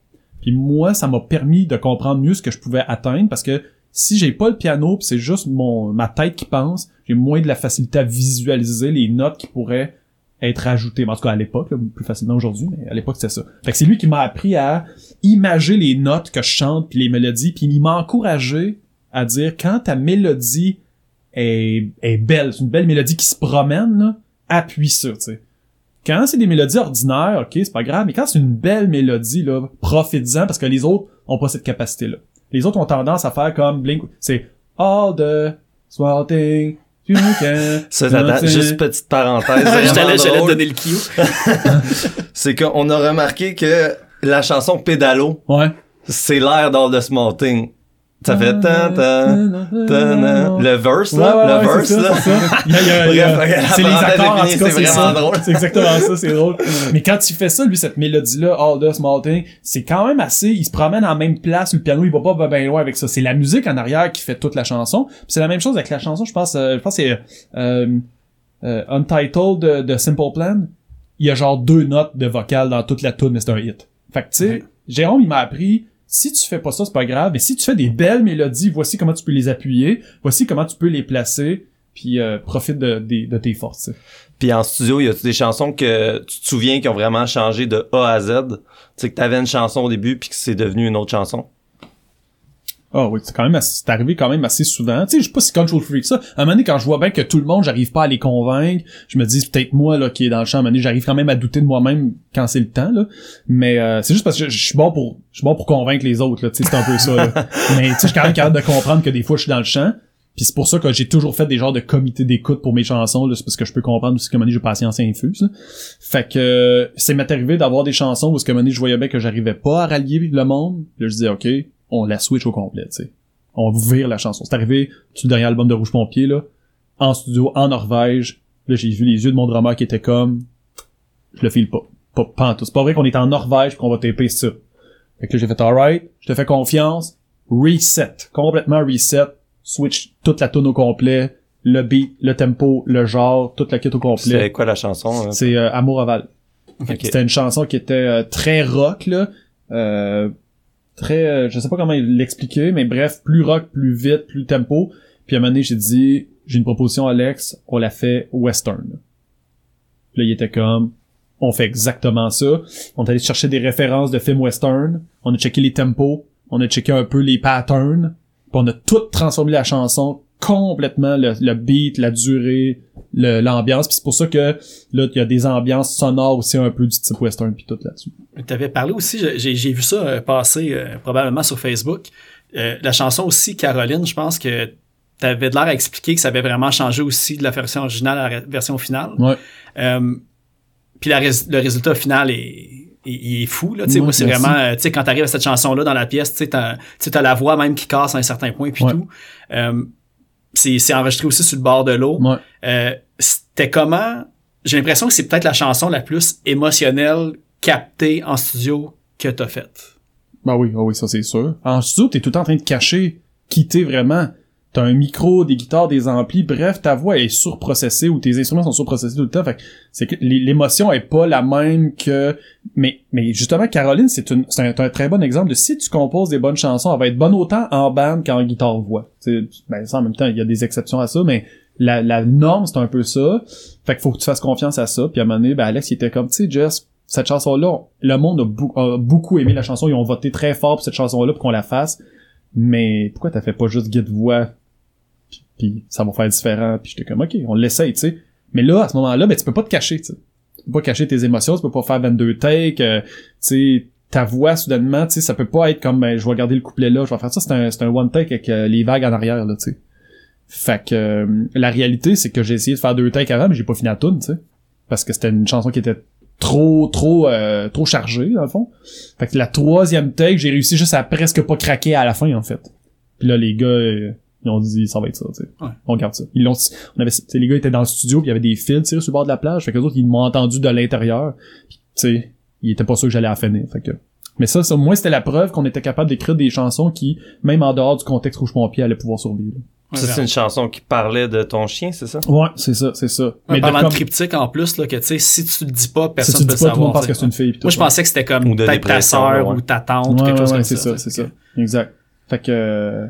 Puis moi, ça m'a permis de comprendre mieux ce que je pouvais atteindre parce que si j'ai pas le piano c'est juste mon ma tête qui pense, j'ai moins de la facilité à visualiser les notes qui pourraient être ajoutées. En tout cas, à l'époque, plus facilement aujourd'hui, mais à l'époque, c'était ça. Fait que c'est lui qui m'a appris à imager les notes que je chante puis les mélodies puis il m'a encouragé à dire quand ta mélodie est, belle, c'est une belle mélodie qui se promène, là, appuie sur, tu sais. Quand c'est des mélodies ordinaires, ok, c'est pas grave, mais quand c'est une belle mélodie, là, profites-en parce que les autres ont pas cette capacité-là. Les autres ont tendance à faire comme Blink, c'est all the small thing you can. [LAUGHS] Ça, attends, juste petite parenthèse. [LAUGHS] J'allais j'allais donner le cue. [LAUGHS] C'est qu'on a remarqué que la chanson Pédalo, Ouais. c'est l'air d'All the Small Thing. Ça fait tan tan tan. Le verse, là, Ouais, ouais, le ouais, verse, ça, là? c'est. [LAUGHS] Il il il les accords, en tout cas, c'est ça. drôle. C'est exactement ça, c'est drôle. [LAUGHS] Mais quand tu fais ça, lui, cette mélodie-là, All the Small Thing, c'est quand même assez, il se promène en même place, le piano, il va pas bien loin avec ça. C'est la musique en arrière qui fait toute la chanson. Puis c'est la même chose avec la chanson, je pense, euh, je pense c'est, euh, euh, Untitled de, de Simple Plan. Il y a genre deux notes de vocales dans toute la tune, mais c'est un hit. Fait que, tu sais, Jérôme, il m'a appris, si tu fais pas ça, c'est pas grave, mais si tu fais des belles mélodies, voici comment tu peux les appuyer, voici comment tu peux les placer, puis euh, profite de, tes forces. Puis en studio, y a-tu des chansons que tu te souviens qui ont vraiment changé de A à Z? Tu sais, que t'avais une chanson au début puis que c'est devenu une autre chanson? Ah oui, c'est quand même assez- c'est arrivé quand même assez souvent. Tu sais, je suis pas si control freak que ça. À un moment donné, quand je vois bien que tout le monde, j'arrive pas à les convaincre, je me dis c'est peut-être moi là qui est dans le champ. À un moment donné, j'arrive quand même à douter de moi-même quand c'est le temps là. Mais euh, c'est juste parce que je, je suis bon pour je suis bon pour convaincre les autres là. Tu sais, c'est un peu ça. Là. [LAUGHS] Mais tu sais, je suis quand même capable de comprendre que des fois je suis dans le champ. Puis c'est pour ça que j'ai toujours fait des genres de comités d'écoute pour mes chansons, là, c'est parce que je peux comprendre aussi que un moment donné, j'ai patience infuse. là. Fait que euh, c'est m'est arrivé d'avoir des chansons où ce que un moment donné, je voyais bien que j'arrivais pas à rallier le monde. Là, je disais OK, on la switch au complet, tu sais. On vire la chanson. C'est arrivé sur le dernier album de Rouge Pompier là, en studio en Norvège. Là, j'ai vu les yeux de mon drummer qui étaient comme je le file pas. Pas, pas en tout. C'est pas vrai qu'on est en Norvège qu'on va taper ça. Fait que là, j'ai fait alright, je te fais confiance, reset, complètement reset, switch toute la tune au complet, le beat, le tempo, le genre, toute la kit au complet. C'est quoi la chanson? hein? C'est euh, Amour Aval. Ok. C'était une chanson qui était euh, très rock là, euh, très, euh, je sais pas comment l'expliquer, mais bref, plus rock, plus vite, plus tempo. Puis à un moment donné, j'ai dit, j'ai une proposition Alex, on la fait western. Puis là, il était comme, on fait exactement ça. On est allé chercher des références de films western, on a checké les tempos, on a checké un peu les patterns, puis on a tout transformé la chanson complètement, le, le beat, la durée, le- l'ambiance, puis c'est pour ça que là, il y a des ambiances sonores aussi un peu du type western puis tout là-dessus. Tu avais parlé aussi, j'ai j'ai vu ça euh, passer euh, probablement sur Facebook. Euh, la chanson aussi, Caroline, je pense que tu avais de l'air à expliquer que ça avait vraiment changé aussi de la version originale à la version finale. Ouais. Euh, puis la rés- le résultat final est, est- il est fou. Là, Tu sais, moi, c'est vraiment, tu sais, quand t'arrives à cette chanson-là dans la pièce, tu sais, t'as tu sais, t'as la voix même qui casse à un certain point, puis Ouais. tout. Euh, c'est c'est enregistré aussi sur le bord de l'eau. Ouais. Euh, C'était comment... J'ai l'impression que c'est peut-être la chanson la plus émotionnelle captée en studio que t'as faite. Bah oui, ah oui, ça c'est sûr. En studio, t'es tout le temps en train de cacher, quitter vraiment. T'as un micro, des guitares, des amplis, bref, ta voix est surprocessée ou tes instruments sont surprocessés tout le temps. Fait que c'est que l'émotion est pas la même que. Mais, mais justement, Caroline, c'est une, c'est un, très bon exemple de si tu composes des bonnes chansons, elle va être bonne autant en band qu'en guitare voix. Ben ça en même temps, il y a des exceptions à ça, mais la, la norme c'est un peu ça. Fait qu'il faut que tu fasses confiance à ça. Puis à un moment donné, ben Alex il était comme, tu sais, Jess, cette chanson-là, le monde a, bou- a beaucoup aimé la chanson, ils ont voté très fort pour cette chanson-là pour qu'on la fasse. Mais pourquoi t'as fait pas juste guide voix puis, ça va faire différent puis j'étais comme ok on l'essaye tu sais. Mais là à ce moment-là ben tu peux pas te cacher tu sais. Tu peux pas cacher tes émotions tu peux pas faire 22 takes euh, tu sais ta voix soudainement tu sais ça peut pas être comme ben, je vais garder le couplet là je vais faire ça. C'est un c'est un one take avec euh, les vagues en arrière là tu sais. Fait que euh, la réalité c'est que j'ai essayé de faire deux takes avant mais j'ai pas fini la tune tu sais. Parce que c'était une chanson qui était trop trop euh, trop chargée dans le fond. Fait que la troisième take j'ai réussi juste à presque pas craquer à la fin en fait. Puis là les gars ils ont dit ça va être ça tu sais Ouais. on garde ça ils l'ont on avait tu sais, les gars étaient dans le studio puis il y avait des fils tirés sur le bord de la plage fait que les autres ils m'ont entendu de l'intérieur Puis, tu sais ils étaient pas sûrs que j'allais la finir fait que mais ça, ça moi c'était la preuve qu'on était capable d'écrire des chansons qui même en dehors du contexte rouge pompier allaient pouvoir survivre Ça, c'est une chanson qui parlait de ton chien, c'est ça? ouais c'est ça c'est ça Ouais, de parlant comme- de triptyque en plus, là, que tu sais, si tu le dis pas, si personne tu ne peut le pas tout le monde savoir. pense que tu c'est une fille Moi, je ouais. pensais que c'était comme Ou de peut-être ta sœur ouais. ou ta tante, Ouais, quelque chose ouais, comme c'est ça. ça, c'est ça. Exact. Fait que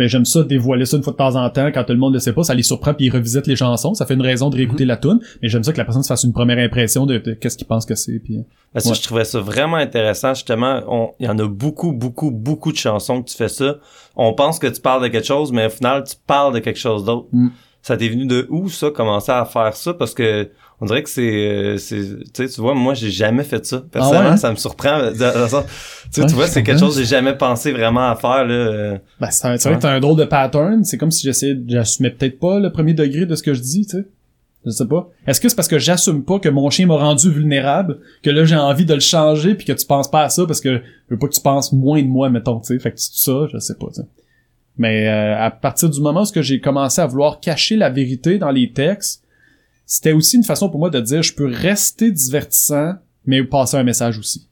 ben, j'aime ça dévoiler ça une fois de temps en temps quand tout le monde le sait pas, ça les surprend puis ils revisitent les chansons, ça fait une raison de réécouter la tune, mais j'aime ça que la personne se fasse une première impression de, de qu'est-ce qu'il pense que c'est puis euh, Parce que je trouvais ça vraiment intéressant, justement. on- Il y en a beaucoup, beaucoup, beaucoup de chansons que tu fais ça. On pense que tu parles de quelque chose, mais au final, tu parles de quelque chose d'autre. Mm. Ça t'est venu de où, ça, commencer à faire ça? Parce que on dirait que c'est... euh, c'est tu sais, tu vois, moi, j'ai jamais fait ça. Personnellement, Ah ouais? ça me surprend. Sens- Tu Ouais, tu vois, c'est quelque chose que j'ai jamais pensé vraiment à faire, là. euh. ben, c'est c'est vrai que t'as un drôle de pattern, c'est comme si j'essayais, j'assumais peut-être pas le premier degré de ce que je dis, tu sais. Je sais pas. Est-ce que c'est parce que j'assume pas que mon chien m'a rendu vulnérable, que là j'ai envie de le changer puis que tu penses pas à ça parce que je veux pas que tu penses moins de moi, mettons, tu sais. Fait que c'est ça, je sais pas, tu sais. Mais euh, à partir du moment où j'ai commencé à vouloir cacher la vérité dans les textes, c'était aussi une façon pour moi de dire je peux rester divertissant, mais passer un message aussi.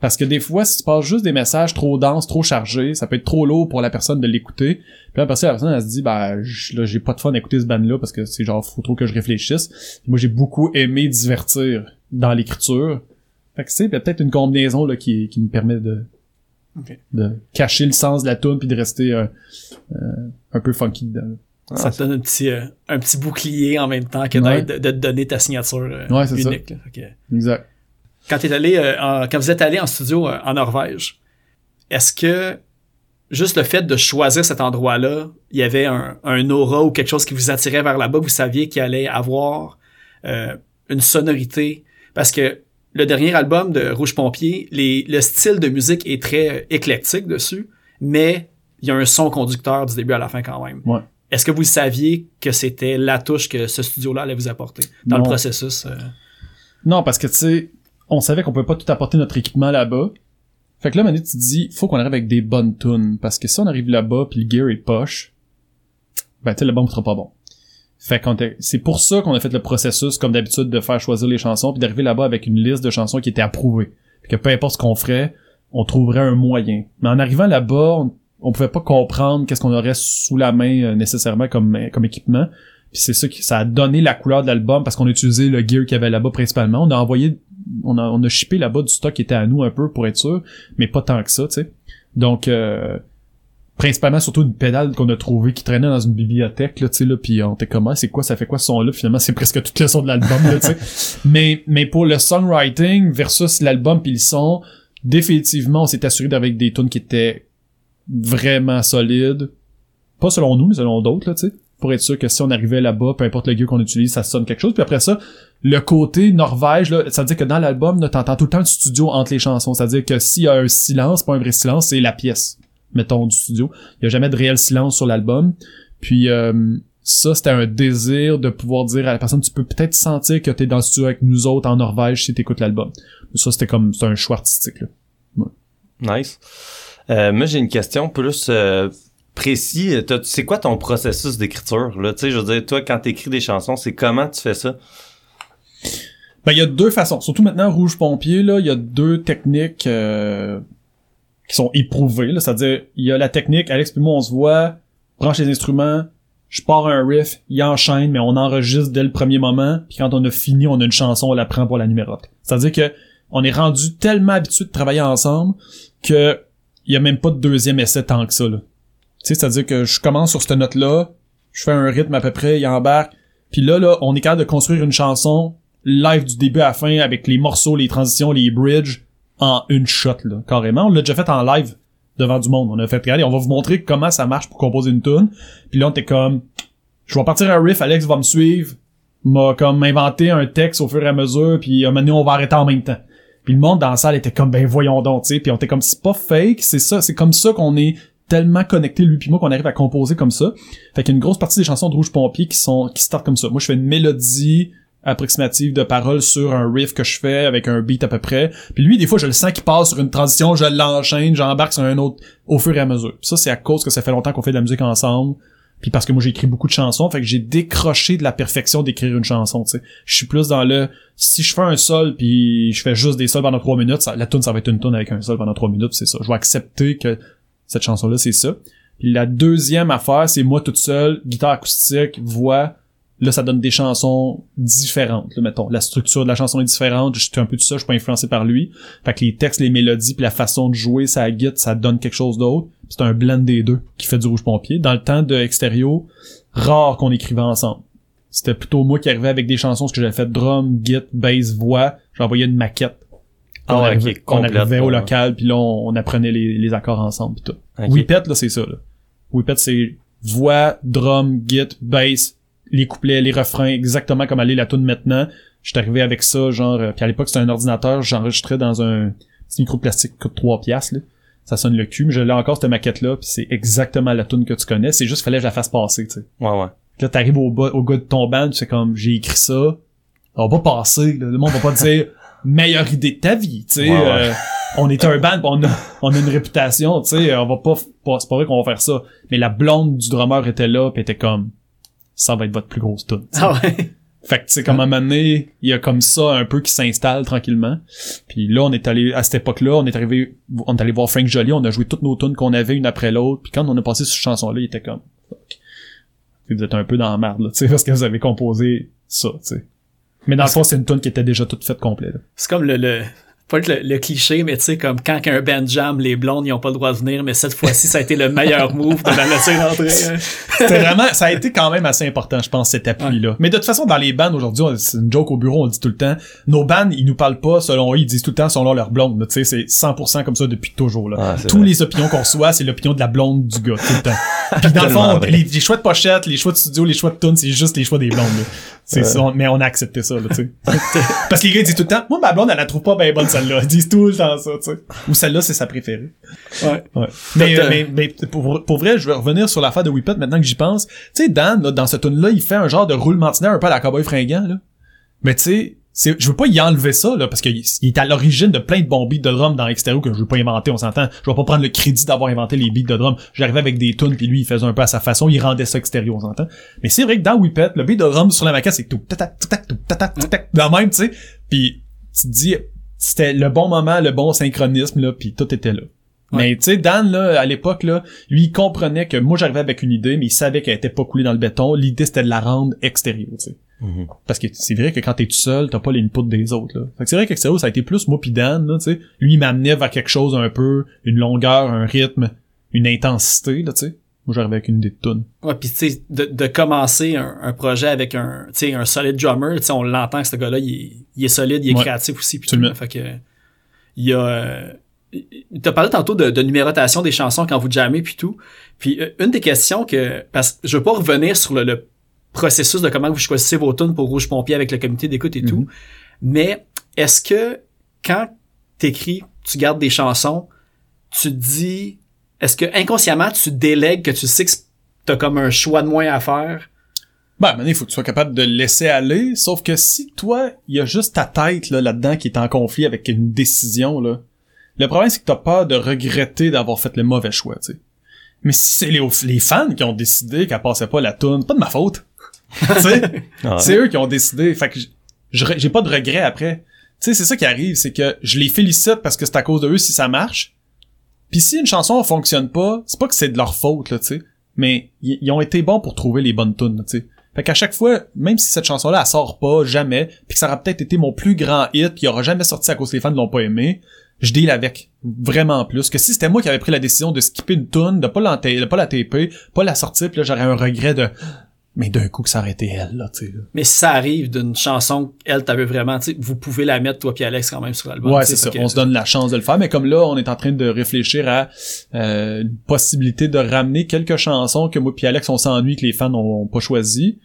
Parce que des fois, si tu passes juste des messages trop denses, trop chargés, ça peut être trop lourd pour la personne de l'écouter. Puis après ça, la personne, elle se dit, bah, là, j'ai pas de fun à écouter ce band-là parce que c'est genre, faut trop que je réfléchisse. Puis moi, j'ai beaucoup aimé divertir dans l'écriture. Fait que c'est peut-être une combinaison, là, qui, qui me permet de cacher le sens de la tune puis de rester euh, euh, un peu funky dedans. Ça te donne un petit, euh, un petit bouclier en même temps que Ouais. d'être- de, te donner ta signature euh, Ouais, ça. unique. que- Exact. quand t'es allé, euh, en- quand vous êtes allé en studio en Norvège, est-ce que juste le fait de choisir cet endroit-là, il y avait un, un aura ou quelque chose qui vous attirait vers là-bas, vous saviez qu'il allait avoir une sonorité, parce que le dernier album de Rouge Pompier, les, le style de musique est très éclectique dessus, mais il y a un son conducteur du début à la fin quand même. Ouais. Est-ce que vous saviez que c'était la touche que ce studio-là allait vous apporter dans Non. le processus? euh? Non, parce que tu sais, on savait qu'on pouvait pas tout apporter notre équipement là-bas. Fait que là, maintenant, tu te dis, faut qu'on arrive avec des bonnes tunes. Parce que si on arrive là-bas puis le gear est poche, ben tu sais, l'album sera pas bon. Fait qu'on c'est pour ça qu'on a fait le processus, comme d'habitude, de faire choisir les chansons puis d'arriver là-bas avec une liste de chansons qui était approuvée. Fait que peu importe ce qu'on ferait, on trouverait un moyen. Mais en arrivant là-bas, on, on pouvait pas comprendre qu'est-ce qu'on aurait sous la main euh, nécessairement comme, comme équipement. Puis c'est ça qui ça a donné la couleur de l'album parce qu'on a utilisé le gear qu'il y avait là-bas principalement. On a envoyé on a on a shippé là-bas du stock qui était à nous un peu pour être sûr, mais pas tant que ça, tu sais. Donc euh, principalement surtout une pédale qu'on a trouvée qui traînait dans une bibliothèque là, tu sais là, puis on était comment, c'est quoi ça fait quoi ce son là Finalement, c'est presque toute le son de l'album là, tu sais. [LAUGHS] mais mais pour le songwriting versus l'album puis le son, définitivement, on s'est assuré d'avec des tunes qui étaient vraiment solides. Pas selon nous, mais selon d'autres, là, tu sais. Pour être sûr que si on arrivait là-bas, peu importe le gear qu'on utilise, ça sonne quelque chose. Puis après ça, le côté Norvège, là, ça veut dire que dans l'album, t'entends tout le temps le studio entre les chansons. C'est-à-dire que s'il y a un silence, pas un vrai silence, c'est la pièce, mettons, du studio. Il y a jamais de réel silence sur l'album. Puis euh, ça, c'était un désir de pouvoir dire à la personne, tu peux peut-être sentir que t'es dans le studio avec nous autres en Norvège si t'écoutes l'album. Ça, c'était comme, c'est un choix artistique, là. Nice. Euh, moi, j'ai une question plus euh, précis. T'as- C'est quoi ton processus d'écriture? Là, tu je veux dire, toi, quand t'écris des chansons, c'est comment tu fais ça? Ben, il y a deux façons. Surtout maintenant, Rouge Pompier, là, il y a deux techniques euh, qui sont éprouvées. C'est-à-dire, il y a la technique, Alex puis moi, on se voit, branche les instruments, je pars un riff, il enchaîne, mais on enregistre dès le premier moment, puis quand on a fini, on a une chanson, on la prend pour la numérote. C'est-à-dire que on est rendu tellement habitué de travailler ensemble que il y a même pas de deuxième essai tant que ça. Là. Tu sais, c'est-à-dire que je commence sur cette note-là, je fais un rythme à peu près, il embarque, puis là, là, on est capable de construire une chanson live du début à la fin avec les morceaux, les transitions, les bridges en une shot, là, carrément. On l'a déjà fait en live devant du monde. On a fait, regardez, on va vous montrer comment ça marche pour composer une tune. Puis là, on était comme, je vais partir un riff, Alex va me suivre, m'a comme inventé un texte au fur et à mesure, puis donné, on va arrêter en même temps. Puis le monde dans la salle était comme, ben voyons donc, tu sais. Puis on était comme, c'est pas fake, c'est ça, c'est comme ça qu'on est tellement connecté lui puis moi qu'on arrive à composer comme ça. Fait qu'il y a une grosse partie des chansons de Rouge Pompier qui sont qui startent comme ça. Moi je fais une mélodie approximative de paroles sur un riff que je fais avec un beat à peu près. Puis lui des fois je le sens qu'il passe sur une transition, je l'enchaîne, j'embarque sur un autre au fur et à mesure. Ça c'est à cause que ça fait longtemps qu'on fait de la musique ensemble. Puis parce que moi j'ai écrit beaucoup de chansons, fait que j'ai décroché de la perfection d'écrire une chanson, tu sais. Je suis plus dans le si je fais un sol puis je fais juste des sols pendant trois minutes, la tune ça va être une tune avec un sol pendant trois minutes, c'est ça. Je vais accepter que cette chanson là c'est ça. Puis la deuxième affaire, c'est moi toute seule, guitare acoustique, voix. Là, ça donne des chansons différentes. Là, mettons, la structure de la chanson est différente. Je suis un peu tout ça, je suis pas influencé par lui. Fait que les textes, les mélodies, puis la façon de jouer sa guitare, ça donne quelque chose d'autre. C'est un blend des deux qui fait du rouge pompier. Dans le temps de Extérieur, rare qu'on écrivait ensemble. C'était plutôt moi qui arrivais avec des chansons, ce que j'avais fait drum, git, bass, voix. J'envoyais une maquette. Ah on ouais, arrivait, ok, on complète, arrivait au local, puis là, on, on apprenait les, les accords ensemble, pis tout. Ok. Whippet, là, c'est ça, là. Whippet, c'est voix, drum, git, bass, les couplets, les refrains, exactement comme aller la tune maintenant. J'étais arrivé avec ça, genre, euh, puis à l'époque, c'était un ordinateur, j'enregistrais dans un petit micro plastique qui coûte 3 piastres, là. Ça sonne le cul, mais je l'ai encore, cette maquette-là, puis c'est exactement la tune que tu connais, c'est juste fallait que je la fasse passer, tu sais. Ouais, ouais. Puis Là, t'arrives au, bas- au gars de ton band, tu sais comme, j'ai écrit ça, on va pas passer, là. le monde va pas dire meilleure idée de ta vie, tu sais. Ouais, ouais. euh, on est un band, on a, on a une réputation, tu sais, on va pas, pas c'est pas vrai qu'on va faire ça. Mais la blonde du drummer était là, pis était comme, ça va être votre plus grosse tune. Ah ouais. [LAUGHS] Fait que tu sais, comme à un moment donné, il y a comme ça un peu qui s'installe tranquillement. Puis là, on est allé, à cette époque-là, on est arrivé, on est allé voir Frank Joly, on a joué toutes nos tunes qu'on avait une après l'autre. Puis quand on a passé cette chanson-là, il était comme, fuck. Vous êtes un peu dans la merde, là, tu sais, [LAUGHS] parce que vous avez composé ça, tu sais. Mais dans le fond, c'est une tune qui était déjà toute faite complète. C'est comme le, le pas le, le cliché, mais tu sais, comme quand un band jam, les blondes, ils ont pas le droit de venir, mais cette fois-ci, ça a été le meilleur move de la laisser rentrer. hein. C'était vraiment, ça a été quand même assez important, je pense, cet appui-là. Mais de toute façon, dans les bands aujourd'hui, c'est une joke au bureau, on le dit tout le temps. Nos bands, ils nous parlent pas selon eux, ils disent tout le temps selon leur blonde. Tu sais, c'est 100% comme ça depuis toujours. Là. Ah, Tous vrai. les opinions qu'on reçoit, c'est l'opinion de la blonde du gars, tout le temps. [LAUGHS] Puis dans le fond, les, les choix de pochette, les choix de studio, les choix de tunes, c'est juste les choix des blondes. là. C'est ça, on- mais on a accepté ça, là, tu sais. [LAUGHS] Parce que les gars disent tout le temps, moi ma blonde, elle la trouve pas bien bonne celle-là. Ils disent tout le temps ça, tu sais. Ou celle-là, c'est sa préférée. Ouais. Ouais. Mais, euh, mais, mais pour, pour vrai, je vais revenir sur l'affaire de Whippet maintenant que j'y pense. Tu sais, Dan, là, dans ce tune-là, il fait un genre de roulement de un peu à la cowboy fringant, là. Mais tu sais, c'est, je veux pas y enlever ça, là, parce qu'il il est à l'origine de plein de bons beats de drum dans Extérieur que je veux pas inventer, on s'entend. Je vais pas prendre le crédit d'avoir inventé les beats de drum. J'arrivais avec des tunes, puis lui, il faisait un peu à sa façon, il rendait ça extérieur, on s'entend. Mais c'est vrai que dans Whippet, le beat de drum sur la maquette, c'est tout, tac, tac, tout, tac, tac, dans même, tu sais. Puis tu te dis, c'était le bon moment, le bon synchronisme, là, puis tout était là. Mais tu sais, Dan, là, à l'époque, là, lui, il comprenait que moi, j'arrivais avec une idée, mais il savait qu'elle était pas coulée dans le béton. L'idée, c'était de la rendre extérieure, tu sais. Mhm. Parce que c'est vrai que quand t'es tout seul, t'as pas l'input des autres, là. Fait que c'est vrai qu'extérieur, ça a été plus moi pis Dan, là, tu sais. Lui, il m'amenait vers quelque chose un peu, une longueur, un rythme, une intensité, là, tu sais. Moi, j'arrivais avec une idée de tune. Ouais, puis tu sais, de, de commencer un, un projet avec un, tu sais, un solide drummer, tu sais, on l'entend que ce gars-là, il est, il est solide, il est Ouais. créatif aussi. Puis Absolument. tout, fait que il y a, euh, t'as parlé tantôt de, de numérotation des chansons quand vous jammez puis tout. Puis euh, une des questions que parce que je veux pas revenir sur le, le processus de comment vous choisissez vos tunes pour Rouge Pompier avec le comité d'écoute et Mhm. tout, mais est-ce que quand t'écris, tu gardes des chansons, tu te dis est-ce que inconsciemment tu délègues que tu sais que t'as comme un choix de moins à faire? Ben, maintenant, il faut que tu sois capable de le laisser aller, sauf que si toi, il y a juste ta tête là, là-dedans qui est en conflit avec une décision, là, le problème, c'est que t'as peur de regretter d'avoir fait le mauvais choix, tu sais. Mais si c'est les, les fans qui ont décidé qu'elle passait pas la tune, c'est pas de ma faute. Tu sais, [LAUGHS] Ouais. c'est eux qui ont décidé. Fait que j'ai pas de regret après. Tu sais, c'est ça qui arrive, c'est que je les félicite parce que c'est à cause de eux si ça marche. Puis si une chanson fonctionne pas, c'est pas que c'est de leur faute, là, tu sais. Mais ils ont été bons pour trouver les bonnes tunes, tu sais. Fait qu'à chaque fois, même si cette chanson-là, elle sort pas, jamais, puis que ça aura peut-être été mon plus grand hit, puis il aura jamais sorti à cause que les fans l'ont pas aimé, je deal avec. Vraiment plus. Que si c'était moi qui avais pris la décision de skipper une tune, de pas, de pas la taper, pas la sortir, puis là, j'aurais un regret de... Mais d'un coup que ça aurait été elle, là, tu sais. là. Mais si ça arrive d'une chanson qu'elle t'avait vraiment, tu sais, vous pouvez la mettre, toi puis Alex, quand même, sur l'album. Ouais, c'est ça. que- On se donne la chance de le faire, mais comme là, on est en train de réfléchir à euh, une possibilité de ramener quelques chansons que moi puis Alex on s'ennuie que les fans ont pas choisi.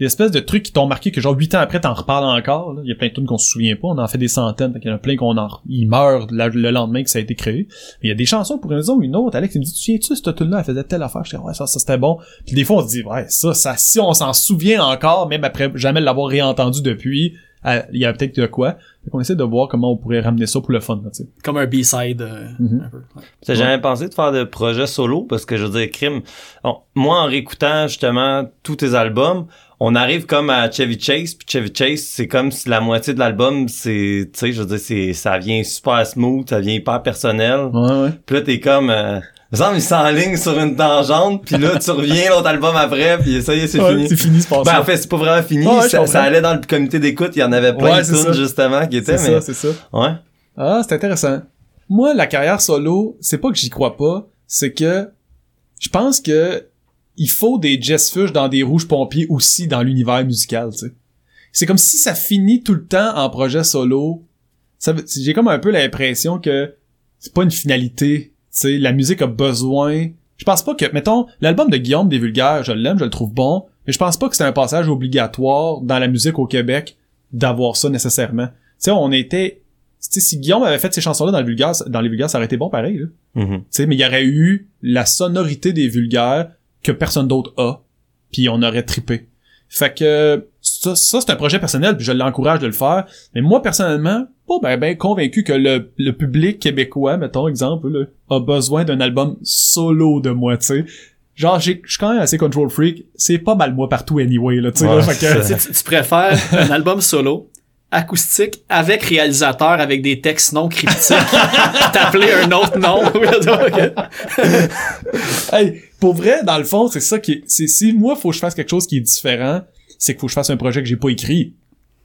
Des espèces de trucs qui t'ont marqué que genre huit ans après t'en reparles encore. là. Il y a plein de tunes qu'on se souvient pas. On en fait des centaines. Fait qu'il y en a plein qu'on en ils meurent la- le lendemain que ça a été créé. Mais il y a des chansons pour une raison ou une autre. Alex il me dit tu souviens-tu cette tune là elle faisait telle affaire. Je dis ouais ça, ça c'était bon. Puis des fois on se dit ouais ça ça si on s'en souvient encore même après jamais l'avoir réentendu depuis. euh, Il y a peut-être de quoi. Fait qu'on essaie de voir comment on pourrait ramener ça pour le fun, là, tu sais. Comme un B-side, euh, Mhm. un peu. ouais. T'as jamais pensé de faire de projets solo? Parce que je veux dire, crime. bon, moi, en réécoutant justement tous tes albums, on arrive comme à Chevy Chase, puis Chevy Chase, c'est comme si la moitié de l'album, c'est, tu sais, je veux dire, c'est, ça vient super smooth, ça vient hyper personnel. Ouais, ouais. Puis là, t'es comme, euh, il s'enligne sur une tangente, puis là, tu reviens l'autre album après, puis ça y est, c'est Ouais, fini. c'est fini, c'est passé. Ben, en fait, c'est pas vraiment fini. Ouais, ça, allait dans le comité d'écoute, il y en avait plein de c'est tunes, justement, qui étaient, c'est mais, ça, c'est ça. ouais. Ah, c'est intéressant. Moi, la carrière solo, c'est pas que j'y crois pas, c'est que je pense que il faut des Jess Fush dans des rouges pompiers aussi dans l'univers musical, tu sais. C'est comme si ça finit tout le temps en projet solo. J'ai comme un peu l'impression que c'est pas une finalité, tu sais. La musique a besoin. Je pense pas que, mettons, l'album de Guillaume des Vulgaires, je l'aime, je le trouve bon, mais je pense pas que c'est un passage obligatoire dans la musique au Québec d'avoir ça nécessairement. Tu sais, on était si Guillaume avait fait ces chansons-là dans le vulgaire, dans les vulgaires, ça aurait été bon pareil, là. Mhm. Sais, mais il y aurait eu la sonorité des vulgaires que personne d'autre a, puis on aurait trippé. Fait que ça, ça c'est un projet personnel, puis je l'encourage de le faire. Mais moi, personnellement, pas ben, ben convaincu que le, le public québécois, mettons exemple, là, a besoin d'un album solo de moi, tu sais. Genre, j'ai- je suis quand même assez control freak. C'est pas mal moi partout anyway, là, tu sais. Ouais, là. Fait que- c'est- Tu, sais, tu- tu préfères [LAUGHS] un album solo, acoustique, avec réalisateur, avec des textes non cryptiques, [LAUGHS] t'appeler un autre nom. [LAUGHS] Hey, pour vrai, dans le fond, c'est ça qui est, c'est, si moi, faut que je fasse quelque chose qui est différent, c'est qu'il faut que je fasse un projet que j'ai pas écrit.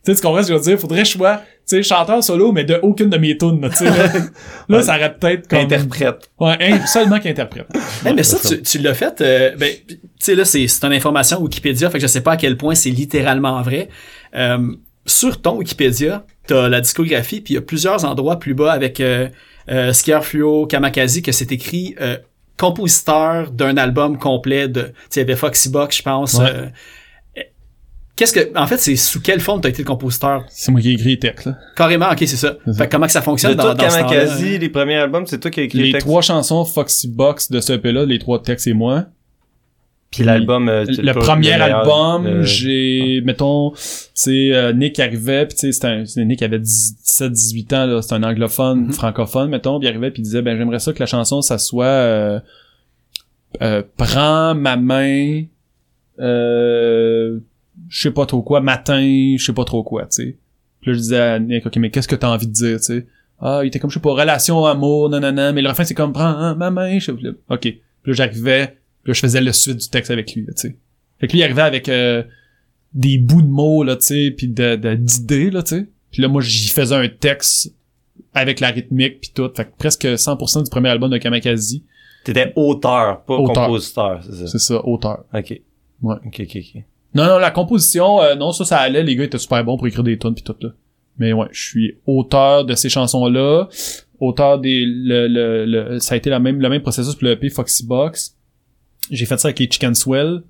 Tu sais, tu comprends ce que je veux dire? Faudrait que je sois, tu sais, chanteur solo, mais de aucune de mes tunes, là, tu sais, là. [LAUGHS] Là, ça aurait peut-être comme... Interprète. Ouais, hein, seulement qu'interprète. [LAUGHS] Hey, mais ça, tu, tu l'as fait. euh, ben, tu sais, là, c'est c'est une information Wikipédia, fait que je sais pas à quel point c'est littéralement vrai. Euh, sur ton Wikipédia, t'as la discographie, puis il y a plusieurs endroits plus bas avec euh, euh, Kamakazi, que c'est écrit euh, compositeur d'un album complet de. Tu sais, il y avait Foxy Box, je pense. Ouais. euh, Qu'est-ce que. En fait, c'est sous quelle forme t'as été le compositeur? C'est moi qui ai écrit les textes, là. Carrément, ok, c'est ça. Fait comment que ça fonctionne dans, dans ce temps-là? Kamakazi, les premiers albums, c'est toi qui as écrit les, Les textes? trois chansons Foxy Box de ce EP-là, les trois textes, c'est moi. Puis l'album, euh, le, premier le album, j'ai, mettons, c'est euh, Nick arrivait, puis tu sais, Nick qui avait 17-18 ans, c'est un anglophone, Mhm. francophone, mettons, puis il arrivait puis il disait, ben j'aimerais ça que la chanson, ça soit euh, euh, Prends ma main, euh, je sais pas trop quoi, matin, je sais pas trop quoi, tu sais. Puis là, je disais à Nick, ok, mais qu'est-ce que t'as envie de dire, tu sais? Ah, il était comme, je sais pas, relation, amour, nanana, mais le refrain, c'est comme, prends ma main, je sais pas. Ok. Puis là, j'arrivais, puis là, je faisais le suite du texte avec lui, là, tu sais. Fait que lui, il arrivait avec euh, des bouts de mots, là, tu sais, puis de, de- d'idées, là, tu sais. Puis là, moi, j'y faisais un texte avec la rythmique puis tout. Fait que presque 100% du premier album de Kamakazi, T'étais auteur, pas Auteur. compositeur, c'est ça? c'est ça, auteur. Ok. Ouais. Ok, ok, ok. Non, non, la composition, euh, non, ça, ça allait. Les gars étaient super bons pour écrire des tunes puis tout, là. Mais ouais, je suis auteur de ces chansons-là. auteur des le, le, le- ça a été la même le même processus pour le EP Foxy Box. J'ai fait ça avec les Chicken Swell.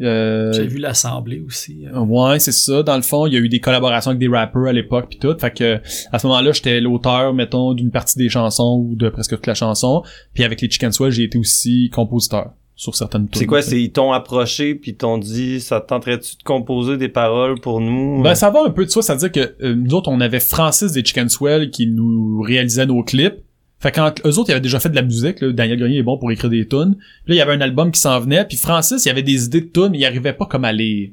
Euh, J'ai vu l'assemblée aussi. euh. Ouais, c'est ça. Dans le fond, il y a eu des collaborations avec des rappers à l'époque puis tout. Fait que à ce moment-là, j'étais l'auteur, mettons, d'une partie des chansons ou de presque toute la chanson. Puis avec les Chicken Swell, j'ai été aussi compositeur sur certaines. C'est quoi, c'est ils t'ont approché puis ils t'ont dit ça te tenterait-tu de composer des paroles pour nous? Ben, ça va un peu de ça, c'est-à-dire que euh, nous autres, on avait Francis des Chicken Swell qui nous réalisait nos clips. Fait quand eux autres, ils avaient déjà fait de la musique, là, Daniel Grenier est bon pour écrire des tunes. Puis là, il y avait un album qui s'en venait, puis Francis, il avait des idées de tunes, mais il arrivait pas comme à les...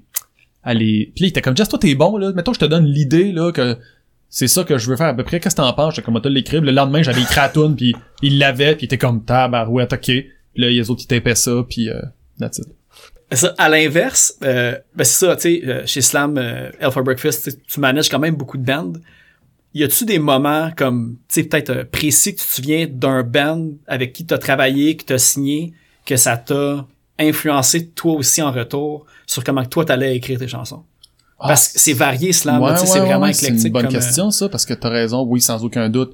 À les... Puis là, il était comme, Jess, toi, t'es bon, là. Mettons, je te donne l'idée, là, que c'est ça que je veux faire à peu près. Qu'est-ce que t'en penses? J'étais comme, on te l'écrire. Le lendemain, j'avais écrit la tune, puis il l'avait, puis il était comme, tabarouette, ok. Puis là, les autres, ils tapaient ça, puis euh, that's it. Ça, à l'inverse, euh, ben c'est ça, tu sais, euh, chez Slam, euh, Alpha Breakfast, tu manages quand même beaucoup de bands. Y a-tu des moments comme, tu sais, peut-être euh, précis que tu te souviens d'un band avec qui t'as travaillé, que t'as signé, que ça t'a influencé toi aussi en retour sur comment toi t'allais écrire tes chansons? Parce que c'est varié, tu sais, c'est vraiment ouais, éclectique. C'est une bonne comme, euh, question, ça, parce que t'as raison, oui, sans aucun doute.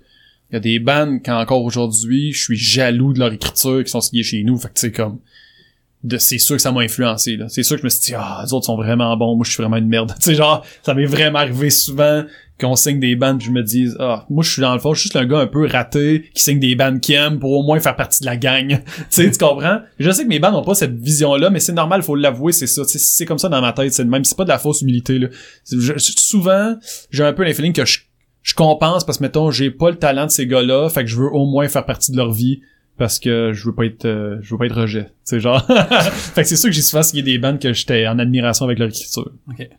Il y a des bands qu'encore aujourd'hui, je suis jaloux de leur écriture qui sont signées chez nous. Fait que tu sais, comme, de, c'est sûr que ça m'a influencé, là. C'est sûr que je me suis dit, ah, les autres sont vraiment bons, moi je suis vraiment une merde. [LAUGHS] tu sais, genre, ça m'est vraiment arrivé souvent qu'on signe des bandes je me dis, ah, moi je suis dans le fond, je suis juste un gars un peu raté qui signe des bandes qui aiment pour au moins faire partie de la gang. [LAUGHS] tu sais, tu comprends? Je sais que mes bandes ont pas cette vision-là, mais c'est normal, faut l'avouer, c'est ça. C'est comme ça dans ma tête, c'est même. C'est pas de la fausse humilité, là. Souvent, j'ai un peu feeling que je, je compense parce que, mettons, j'ai pas le talent de ces gars-là, fait que je veux au moins faire partie de leur vie parce que je veux pas être euh, je veux pas être rejet. Sais genre. [LAUGHS] Fait que c'est sûr que j'ai souvent signé des bandes que j'étais en admiration avec leur écriture. Ok.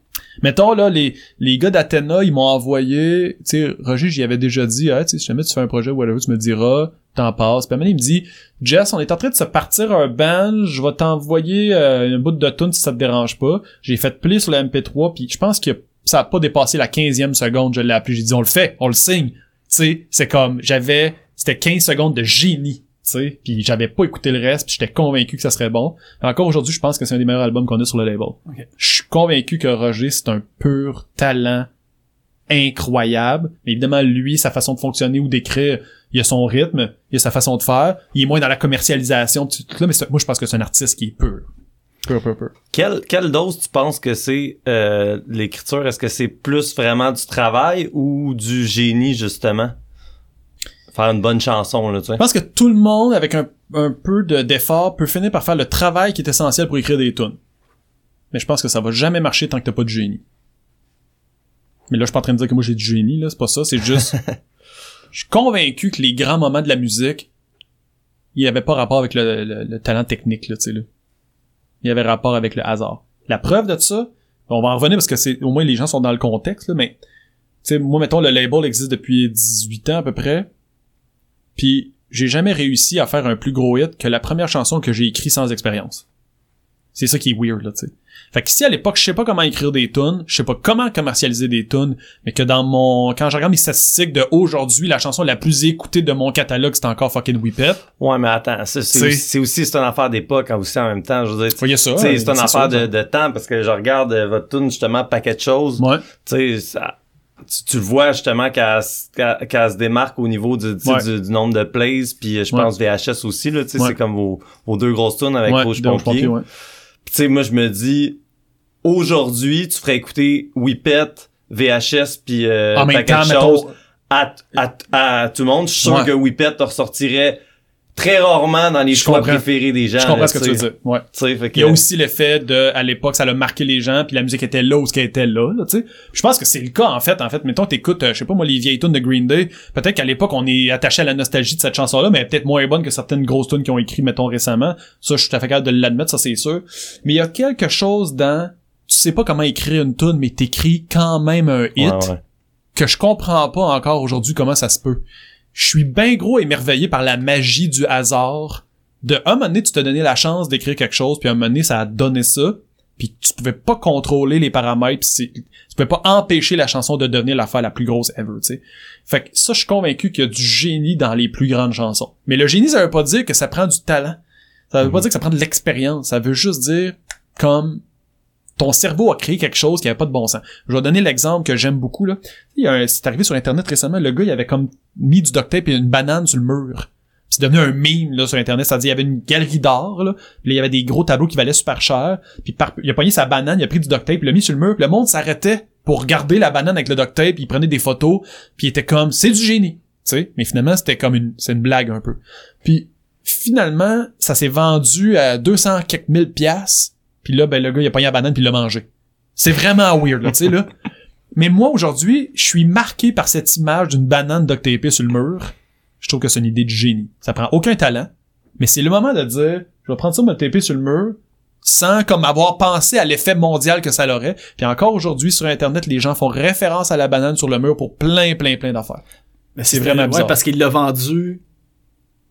mettons là les les gars d'Athéna ils m'ont envoyé tu sais Roger j'y avais déjà dit ah tu sais si jamais tu fais un projet whatever tu me diras t'en passes. Puis à un moment il me dit Jess on est en train de se partir un band je vais t'envoyer euh, un bout de tune si ça te dérange pas. J'ai fait play sur le MP3 puis je pense que ça a pas dépassé la 15e seconde je l'ai appelé j'ai dit on le fait on le signe. Tu sais c'est comme j'avais c'était 15 secondes de génie sais puis j'avais pas écouté le reste puis j'étais convaincu que ça serait bon. Encore aujourd'hui je pense que c'est un des meilleurs albums qu'on a sur le label. Je suis convaincu que Roger c'est un pur talent incroyable mais évidemment lui sa façon de fonctionner ou d'écrire il a son rythme il a sa façon de faire il est moins dans la commercialisation tout là mais moi je pense que c'est un artiste qui est pur. Pur pur pur. Quelle, quelle dose tu penses que c'est euh, l'écriture? Est-ce que c'est plus vraiment du travail ou du génie, justement? Faire une bonne chanson, là, tu sais. Je pense que tout le monde, avec un, un peu de- d'effort, peut finir par faire le travail qui est essentiel pour écrire des tunes. Mais je pense que ça va jamais marcher tant que t'as pas de génie. Mais là, je suis pas en train de dire que moi j'ai du génie, là, c'est pas ça, c'est juste... [LAUGHS] Je suis convaincu que les grands moments de la musique, il y avait pas rapport avec le, le- le talent technique, là, tu sais, là. Il y avait rapport avec le hasard. La preuve de ça, on va en revenir parce que c'est, au moins les gens sont dans le contexte, là, mais, tu sais, moi, mettons, le label existe depuis 18 ans à peu près. Puis j'ai jamais réussi à faire un plus gros hit que la première chanson que j'ai écrite sans expérience. C'est ça qui est weird là, tu sais. Fait que si à l'époque je sais pas comment écrire des tunes, je sais pas comment commercialiser des tunes, mais que dans mon quand je regarde mes statistiques de aujourd'hui, la chanson la plus écoutée de mon catalogue c'est encore fucking Whippet. Ouais, mais attends, ça, c'est aussi, c'est aussi c'est une affaire d'époque hein, aussi en même temps. Je veux dire, euh, c'est une affaire de temps parce que je regarde euh, votre tune justement paquet de choses. Ouais. Tu sais, ça. Tu, tu le vois justement qu'elle qu'elle se démarque au niveau du, Ouais. du, du nombre de plays, puis je Ouais. pense VHS aussi là, tu sais, Ouais. c'est comme vos, vos deux grosses tunes avec Rouge Pompier. Pompier, tu sais, moi, je me dis, aujourd'hui, tu ferais écouter Whippet, VHS, puis euh, En même temps, mettons, choses à, à, à tout le monde. Je suis sûr que Whippet te ressortirait très rarement dans les Je choix comprends. préférés des gens. je comprends là, ce que tu veux dire. Ouais. Tu sais, fait que, Il y a aussi l'effet de, à l'époque, ça a marqué les gens, puis la musique était là où ce qu'elle était là, là, tu sais. Je pense que c'est le cas, en fait. En fait, mettons, t'écoutes, euh, je sais pas moi, les vieilles tunes de Green Day. Peut-être qu'à l'époque, on est attaché à la nostalgie de cette chanson-là, mais elle est peut-être moins bonne que certaines grosses tunes qui ont écrit, mettons, récemment. Ça, je suis tout à fait capable de l'admettre, ça, c'est sûr. Mais il y a quelque chose dans, tu sais pas comment écrire une tune, mais t'écris quand même un hit Ouais, ouais. que je comprends pas encore aujourd'hui comment ça se peut. Je suis bien gros émerveillé par la magie du hasard. De un moment donné, tu t'as donné la chance d'écrire quelque chose, puis un moment donné, ça a donné ça, puis tu pouvais pas contrôler les paramètres, puis c'est- tu pouvais pas empêcher la chanson de devenir l'affaire la plus grosse ever, tu sais. Fait que ça, je suis convaincu qu'il y a du génie dans les plus grandes chansons. Mais le génie, ça veut pas dire que ça prend du talent. Ça veut pas dire que ça prend de l'expérience. Ça veut juste dire comme ton cerveau a créé quelque chose qui avait pas de bon sens. Je vais donner l'exemple que j'aime beaucoup là. C'est arrivé sur internet récemment, le gars il avait comme mis du duct tape et une banane sur le mur. Puis C'est devenu un meme là sur internet, c'est-à-dire il y avait une galerie d'art là, puis il y avait des gros tableaux qui valaient super cher, puis par- il a pogné sa banane, il a pris du duct tape, il l'a mis sur le mur, puis le monde s'arrêtait pour regarder la banane avec le duct tape, il prenait des photos, puis il était comme c'est du génie, tu sais, mais finalement c'était comme une c'est une blague un peu. Puis finalement, ça s'est vendu à 200 quelques mille piastres, puis là ben le gars il a pogné la banane puis il l'a mangé. C'est vraiment weird là, tu sais là. Mais moi aujourd'hui, je suis marqué par cette image d'une banane duct tapée sur le mur. Je trouve que c'est une idée de génie. Ça prend aucun talent, mais c'est le moment de dire je vais prendre ça le taper sur le mur sans comme avoir pensé à l'effet mondial que ça l'aurait. Puis encore aujourd'hui sur internet, les gens font référence à la banane sur le mur pour plein plein plein d'affaires. Mais c'est vraiment ouais, bizarre. parce qu'il l'a vendu.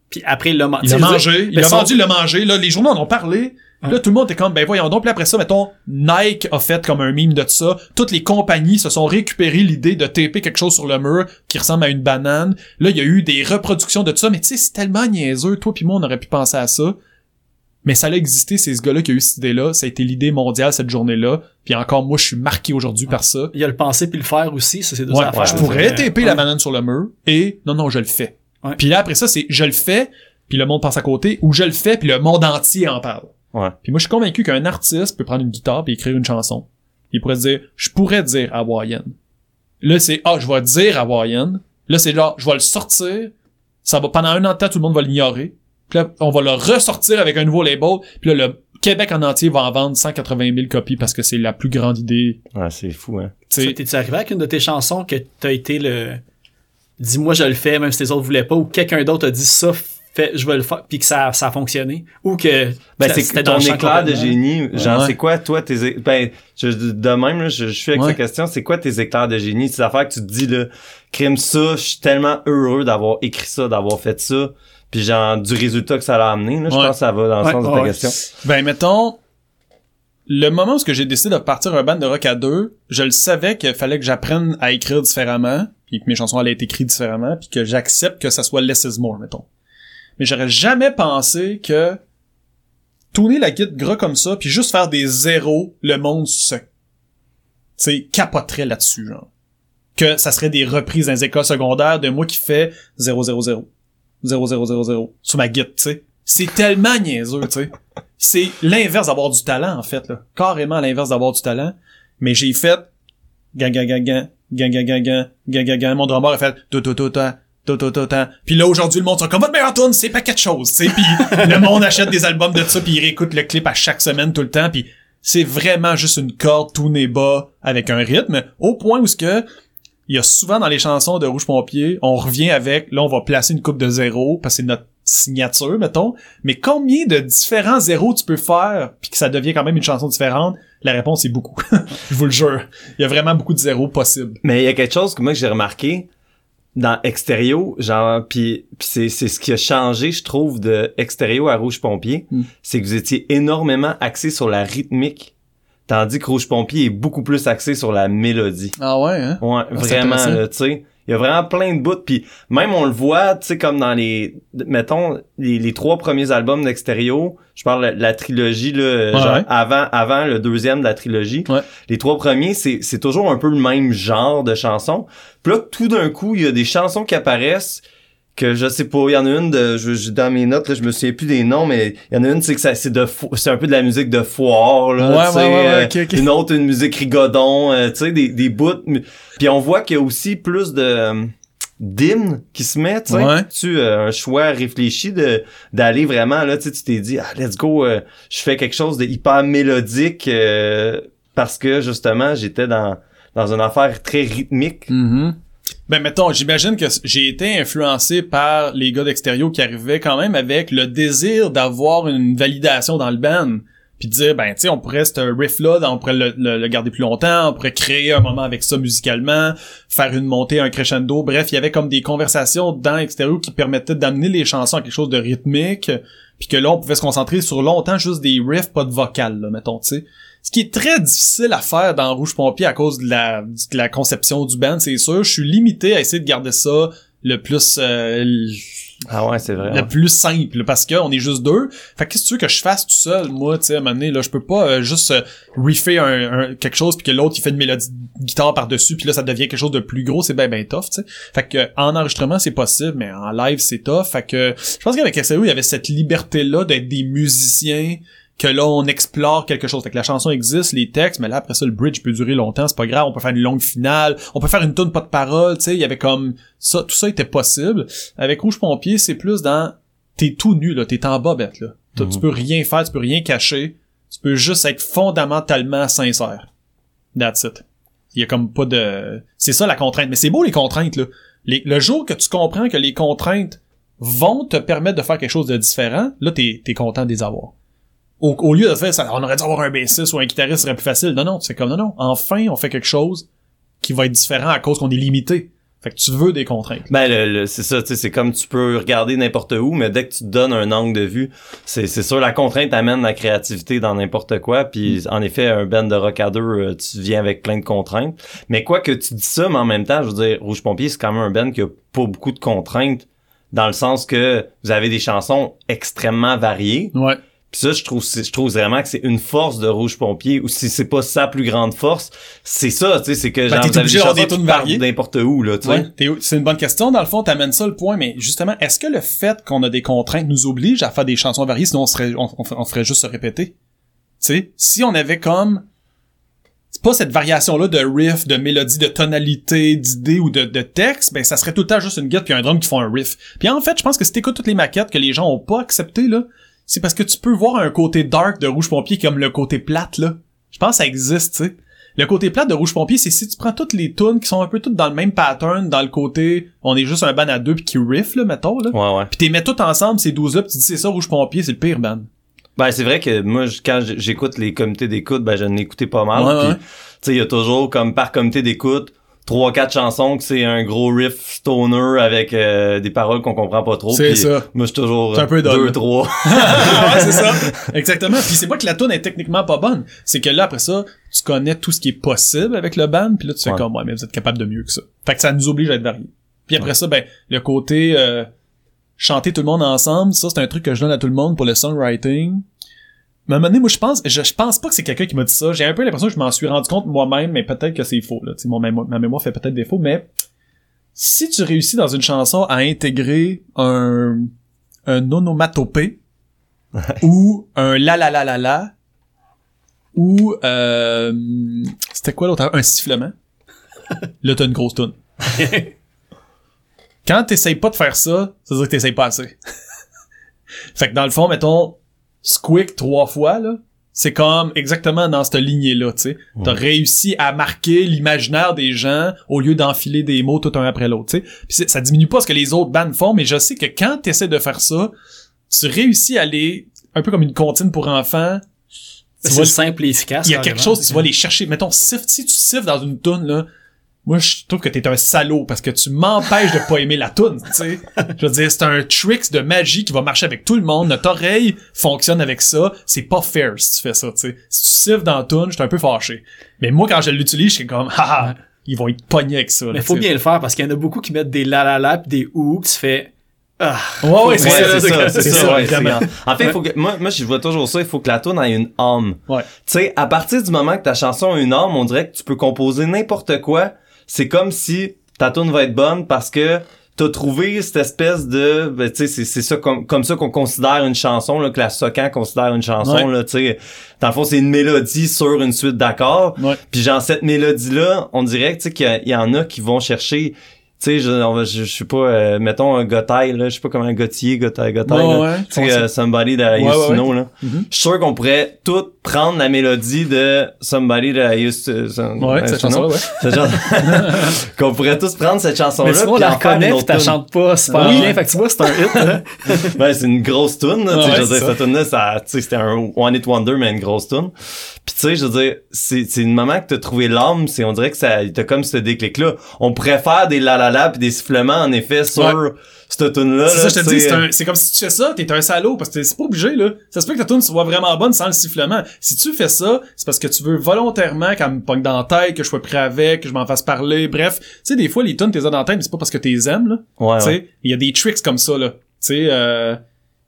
Puis après, il l'a mangé. Il l'a mangé, il mais a son- vendu, il l'a mangé. Là, les journaux en ont parlé. Là, tout le monde était comme, ben voyons donc. Puis après ça, mettons, Nike a fait comme un meme de ça. Toutes les compagnies se sont récupérées l'idée de taper quelque chose sur le mur qui ressemble à une banane. Là, il y a eu des reproductions de ça. Mais tu sais, c'est tellement niaiseux. Toi puis moi, on aurait pu penser à ça. Mais ça a existé, c'est ce gars-là qui a eu cette idée-là. Ça a été l'idée mondiale cette journée-là. Puis encore, moi, je suis marqué aujourd'hui par ça. Il y a le penser puis le faire aussi, ça c'est deux Ouais, affaires. je pourrais taper ouais. la banane sur le mur et non non je le fais. Puis là après ça c'est je le fais puis le monde passe à côté ou je le fais puis le monde entier en parle. Ouais. Puis moi je suis convaincu qu'un artiste peut prendre une guitare puis écrire une chanson. Il pourrait se dire je pourrais dire hawaïenne. Là c'est ah je vais dire hawaïenne. Là c'est genre je vais le sortir. Ça va pendant un an de temps tout le monde va l'ignorer. Puis là on va le ressortir avec un nouveau label. Puis là le Québec en entier va en vendre 180 000 copies parce que c'est la plus grande idée. Ouais, c'est fou, hein. T'es-tu arrivé avec une de tes chansons que t'as été le dis-moi je le fais même si les autres voulaient pas ou quelqu'un d'autre a dit ça fait je vais le faire puis que ça, ça a fonctionné ou que Ben, c'est ton éclair de génie. Genre, Ouais. c'est quoi, toi, tes, ben, je, de même, là, je, je suis avec Ouais. cette question, c'est quoi tes éclairs de génie? Ces affaires que tu te dis, là, crime ça, je suis tellement heureux d'avoir écrit ça, d'avoir fait ça, puis genre, du résultat que ça l'a amené, là, je Ouais. pense que ça va dans le Ouais, sens de ta ouais. question. Ben, mettons, le moment où ce que j'ai décidé de partir un band de rock à deux, je le savais qu'il fallait que j'apprenne à écrire différemment, puis que mes chansons allaient être écrites différemment, puis que j'accepte que ça soit less is more, mettons. Mais j'aurais jamais pensé que tourner la guitare gras comme ça, puis juste faire des zéros, le monde se, tu capoterait là-dessus, genre. Que ça serait des reprises dans les écoles secondaires de moi qui fais 0 0 0 0 0 0 0 sur ma guitare, tu sais. C'est tellement niaiseux, tu sais. C'est l'inverse d'avoir du talent, en fait, là. Carrément l'inverse d'avoir du talent. Mais j'ai fait gan gan gan gan gan gan gan gan gan gan gan. Mon drummer a fait tout tout tout Puis là aujourd'hui le monde sont comme votre meilleure tune, c'est pas quelque chose, tu sais. Puis le [LAUGHS] monde achète des albums de ça puis il réécoute le clip à chaque semaine tout le temps puis c'est vraiment juste une corde tout nez bas avec un rythme au point où ce que il y a souvent dans les chansons de Rouge Pompier, on revient avec, là, on va placer une coupe de zéro, parce que c'est notre signature, mettons. Mais combien de différents zéros tu peux faire, puis que ça devient quand même une chanson différente? La réponse est beaucoup. [LAUGHS] Je vous le jure. Il y a vraiment beaucoup de zéros possibles. Mais il y a quelque chose que moi que j'ai remarqué dans Extérieur, genre puis c'est c'est ce qui a changé je trouve de Extérieur à Rouge Pompier, Mm. c'est que vous étiez énormément axé sur la rythmique tandis que Rouge Pompier est beaucoup plus axé sur la mélodie. Ah ouais, hein? Ouais, c'est vraiment tu sais. Il y a vraiment plein de bouts puis même on le voit, tu sais comme dans les mettons les, les trois premiers albums d'Extérieur, je parle de la trilogie là, genre ouais. avant avant le deuxième de la trilogie. Ouais. Les trois premiers, c'est c'est toujours un peu le même genre de chanson. Puis là tout d'un coup, il y a des chansons qui apparaissent que je sais pas, il y en a une de je, je- dans mes notes là, je me souviens plus des noms mais il y en a une c'est que ça c'est de c'est un peu de la musique de foire là, Ouais, ouais, ouais, ouais, euh, une autre une musique rigodon, euh, tu sais des des bouts puis on voit qu'il y a aussi plus de euh, d'hymnes qui se met, tu sais. Ouais. Tu euh, un choix réfléchi de d'aller vraiment là, tu t'es dit ah let's go, euh, je fais quelque chose de hyper mélodique euh, parce que justement j'étais dans dans une affaire très rythmique. Mm-hmm. Ben mettons, j'imagine que j'ai été influencé par les gars d'extérieur qui arrivaient quand même avec le désir d'avoir une validation dans le band. Puis dire, ben tu sais, on pourrait, ce riff-là, on pourrait le garder plus longtemps, on pourrait créer un moment avec ça musicalement, faire une montée, un crescendo. Bref, il y avait comme des conversations dans l'extérieur qui permettaient d'amener les chansons à quelque chose de rythmique. Puis que là, on pouvait se concentrer sur longtemps juste des riffs, pas de vocal, là, mettons, tu sais. Ce qui est très difficile à faire dans Rouge Pompier à cause de la, de la conception du band, c'est sûr. Je suis limité à essayer de garder ça le plus euh, Ah ouais, c'est vrai. le ouais. plus simple parce que on est juste deux. Fait que qu'est-ce que tu veux que je fasse tout seul moi, tu sais à un moment donné là, je peux pas euh, juste euh, refaire un, un- quelque chose puis que l'autre il fait une mélodie de guitare par-dessus puis là ça devient quelque chose de plus gros, c'est ben ben tough, tu sais. Fait que en enregistrement c'est possible mais en live c'est tough. Fait que je pense qu'avec SAO, il y avait cette liberté là d'être des musiciens que là on explore quelque chose. Fait que la chanson existe, les textes, mais là après ça le bridge peut durer longtemps, c'est pas grave, on peut faire une longue finale, on peut faire une tune pas de parole, tu sais, il y avait comme ça, tout ça était possible. Avec Rouge Pompier, c'est plus dans t'es tout nu là, t'es en bobette là. Tu Mhm. peux rien faire, tu peux rien cacher, tu peux juste être fondamentalement sincère. That's it. Il y a comme pas de c'est ça la contrainte, mais c'est beau les contraintes là. Les- le jour que tu comprends que les contraintes vont te permettre de faire quelque chose de différent, là t'es es content de les avoir. Au, au lieu de faire ça, on aurait dû avoir un bassiste ou un guitariste, ce serait plus facile. Non, non, c'est comme non, non. Enfin, on fait quelque chose qui va être différent à cause qu'on est limité. Fait que tu veux des contraintes. Ben, le, le- c'est ça, tu sais, c'est comme tu peux regarder n'importe où, mais dès que tu te donnes un angle de vue, c'est, c'est sûr, la contrainte amène la créativité dans n'importe quoi, puis en effet, un band de rock à deux, euh, tu viens avec plein de contraintes. Mais quoi que tu dis ça, mais en même temps, je veux dire, Rouge Pompier, c'est quand même un band qui a pas beaucoup de contraintes, dans le sens que vous avez des chansons extrêmement variées, Ouais. Puis ça, je trouve, je trouve vraiment que c'est une force de Rouge Pompier, ou si c'est pas sa plus grande force, c'est ça, tu sais, c'est que Ben, genre, t'es vous avez obligé variées. n'importe où, là, tu sais. Ouais, t'es- c'est une bonne question. Dans le fond, t'amènes ça le point, mais justement, est-ce que le fait qu'on a des contraintes nous oblige à faire des chansons variées, sinon on serait, on, on ferait- on ferait juste se répéter? Tu sais, si on avait comme, c'est pas cette variation-là de riff, de mélodie, de tonalité, d'idée ou de, de texte, ben ça serait tout le temps juste une guitare puis un drum qui font un riff. Puis en fait, je pense que si t'écoutes toutes les maquettes que les gens ont pas acceptées, là, c'est parce que tu peux voir un côté dark de Rouge Pompier comme le côté plate, là. Je pense que ça existe, tu sais. Le côté plate de Rouge Pompier, c'est si tu prends toutes les tunes qui sont un peu toutes dans le même pattern, dans le côté, on est juste un band à deux puis qui riff, là, mettons, là. Ouais, ouais. Puis t'es mets tout ensemble, ces 12 là puis tu dis c'est ça, Rouge Pompier, c'est le pire band. Ben, c'est vrai que moi, quand j'écoute les comités d'écoute, ben, je n'ai écouté pas mal. Ouais, ouais. tu sais, il y a toujours, comme par comité d'écoute, trois, quatre chansons que c'est un gros riff stoner avec euh, des paroles qu'on comprend pas trop. C'est ça. Moi, je suis toujours un peu euh, deux, trois. [LAUGHS] ouais, c'est ça. [LAUGHS] Exactement. Puis c'est pas que la tune est techniquement pas bonne, c'est que là après ça, tu connais tout ce qui est possible avec le band, puis là tu fais Ouais. comme ouais, mais vous êtes capable de mieux que ça. Fait que ça nous oblige à être variés. Puis après ça, ben le côté euh, chanter tout le monde ensemble, ça c'est un truc que je donne à tout le monde pour le songwriting. Mais à un moment donné, moi je pense, je, je pense pas que c'est quelqu'un qui m'a dit ça. J'ai un peu l'impression que je m'en suis rendu compte moi-même, mais peut-être que c'est faux. Là. Tu sais, mon ma mémoire fait peut-être défaut, mais si tu réussis dans une chanson à intégrer un un onomatopée ou un la la la la la ou euh, c'était quoi l'autre? Un sifflement [LAUGHS] là t'as une grosse toune [LAUGHS] quand t'essayes pas de faire ça ça veut dire que t'essayes pas assez [LAUGHS] fait que dans le fond mettons squick trois fois là c'est comme exactement dans cette lignée là tu sais t'as réussi à marquer l'imaginaire des gens au lieu d'enfiler des mots tout un après l'autre tu sais ça diminue pas ce que les autres bandes font mais je sais que quand t'essaies de faire ça tu réussis à aller un peu comme une comptine pour enfants tu C'est vois, simple et efficace. il y a quelque chose, tu vas les chercher. Mettons, siffle, si tu siffles dans une toune, là, moi, je trouve que t'es un salaud parce que tu m'empêches de pas aimer la toune, tu sais. Je veux dire, c'est un tricks de magie qui va marcher avec tout le monde. Notre oreille fonctionne avec ça. C'est pas fair si tu fais ça, tu sais. Si tu siffles dans la toune, je suis un peu fâché. Mais moi, quand je l'utilise, je suis comme, haha, ils vont être pognés avec ça. là, Mais faut bien le faire parce qu'il y en a beaucoup qui mettent des la la la pis des ou que tu fais ah. Ouais, ouais, Ouais, c'est c'est ça. ça, c'est ça. ça, ouais, En fait, il faut que, moi, moi, je vois toujours ça, il faut que la tune ait une âme. Ouais. Tu sais, à partir du moment que ta chanson a une âme, on dirait que tu peux composer n'importe quoi. C'est comme si ta tune va être bonne parce que t'as trouvé cette espèce de, ben, tu sais, c'est, c'est ça comme, comme ça qu'on considère une chanson, là, que la Socan considère une chanson, Ouais. là, tu sais. Dans le fond, c'est une mélodie sur une suite d'accords. Ouais. Puis genre, cette mélodie-là, on dirait tu sais, qu'il y en a qui vont chercher, tu sais, je, je, je sais pas, euh, mettons un Gotaille, là, je sais pas comment un Ouais, là. ouais, Tu sais, euh, Somebody that I Ouais, know, là. Mhm. Je suis sûr qu'on pourrait tout prendre la mélodie de Somebody that I used to, some- Ouais, cette chanson-là, ouais. [LAUGHS] Cette chanson- [LAUGHS] qu'on pourrait tous prendre cette chanson-là. Mais sinon, on puis la reconnaît autre t'as tune. chantes pas super Oui. bien. Fait que tu vois, c'est un hit. [LAUGHS] là. Ben, c'est une grosse tune, là. tu sais, Ouais, je veux c'est dire, cette tune-là, ça, tu sais, c'était un one hit wonder, mais une grosse tune. Puis tu sais, je veux dire, c'est, c'est une moment que t'as trouvé l'âme, c'est, on dirait que ça, t'as comme ce déclic-là. On pourrait faire des la la la pis des sifflements, en effet, sur Ouais. Cette tune-là. C'est ça, là, je te tu dis, sais, c'est comme si tu fais ça, t'es un salaud, parce que c'est pas obligé, là. Ça se peut que ta tune soit vraiment bonne sans le sifflement. Si tu fais ça, c'est parce que tu veux volontairement qu'elle me pogne dans la tête, que je sois prêt avec, que je m'en fasse parler, bref. Tu sais, des fois, les tunes, t'es dans la tête, mais c'est pas parce que t'es aimes, là. Ouais, tu sais, il y a des tricks comme ça, là. sais, euh,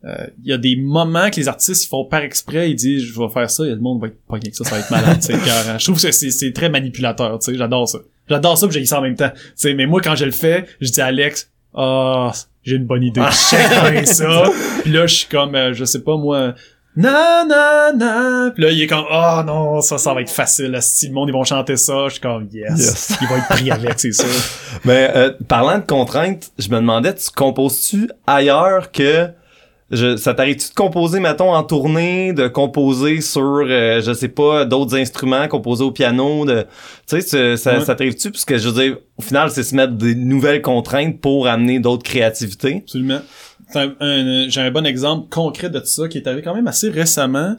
euh, il y a des moments que les artistes ils font par exprès, ils disent je vais faire ça, et le monde va être pogné avec ça, ça va être malade. tu je trouve que c'est, c'est très manipulateur, tu sais, j'adore ça. J'adore ça, puis j'ai ça en même temps. Tu sais, mais moi quand je le fais, je dis à Alex, ah, j'ai une bonne idée, check bien ça. [LAUGHS] Puis là je suis comme, euh, je sais pas moi. Na na na. Puis là il est comme oh non ça ça va être facile. Si le monde ils vont chanter ça, je suis comme yes. Yes. Il va être pris avec c'est ça. [LAUGHS] Mais euh, parlant de contraintes, je me demandais, tu composes-tu ailleurs que je, ça t'arrive-tu de composer, mettons, en tournée, de composer sur, euh, je sais pas, d'autres instruments, composer au piano, de, tu sais, ça, Ouais. ça t'arrive-tu? Parce que je veux dire, au final, c'est se mettre des nouvelles contraintes pour amener d'autres créativités. Absolument. Un- J'ai un bon exemple concret de ça qui est arrivé quand même assez récemment.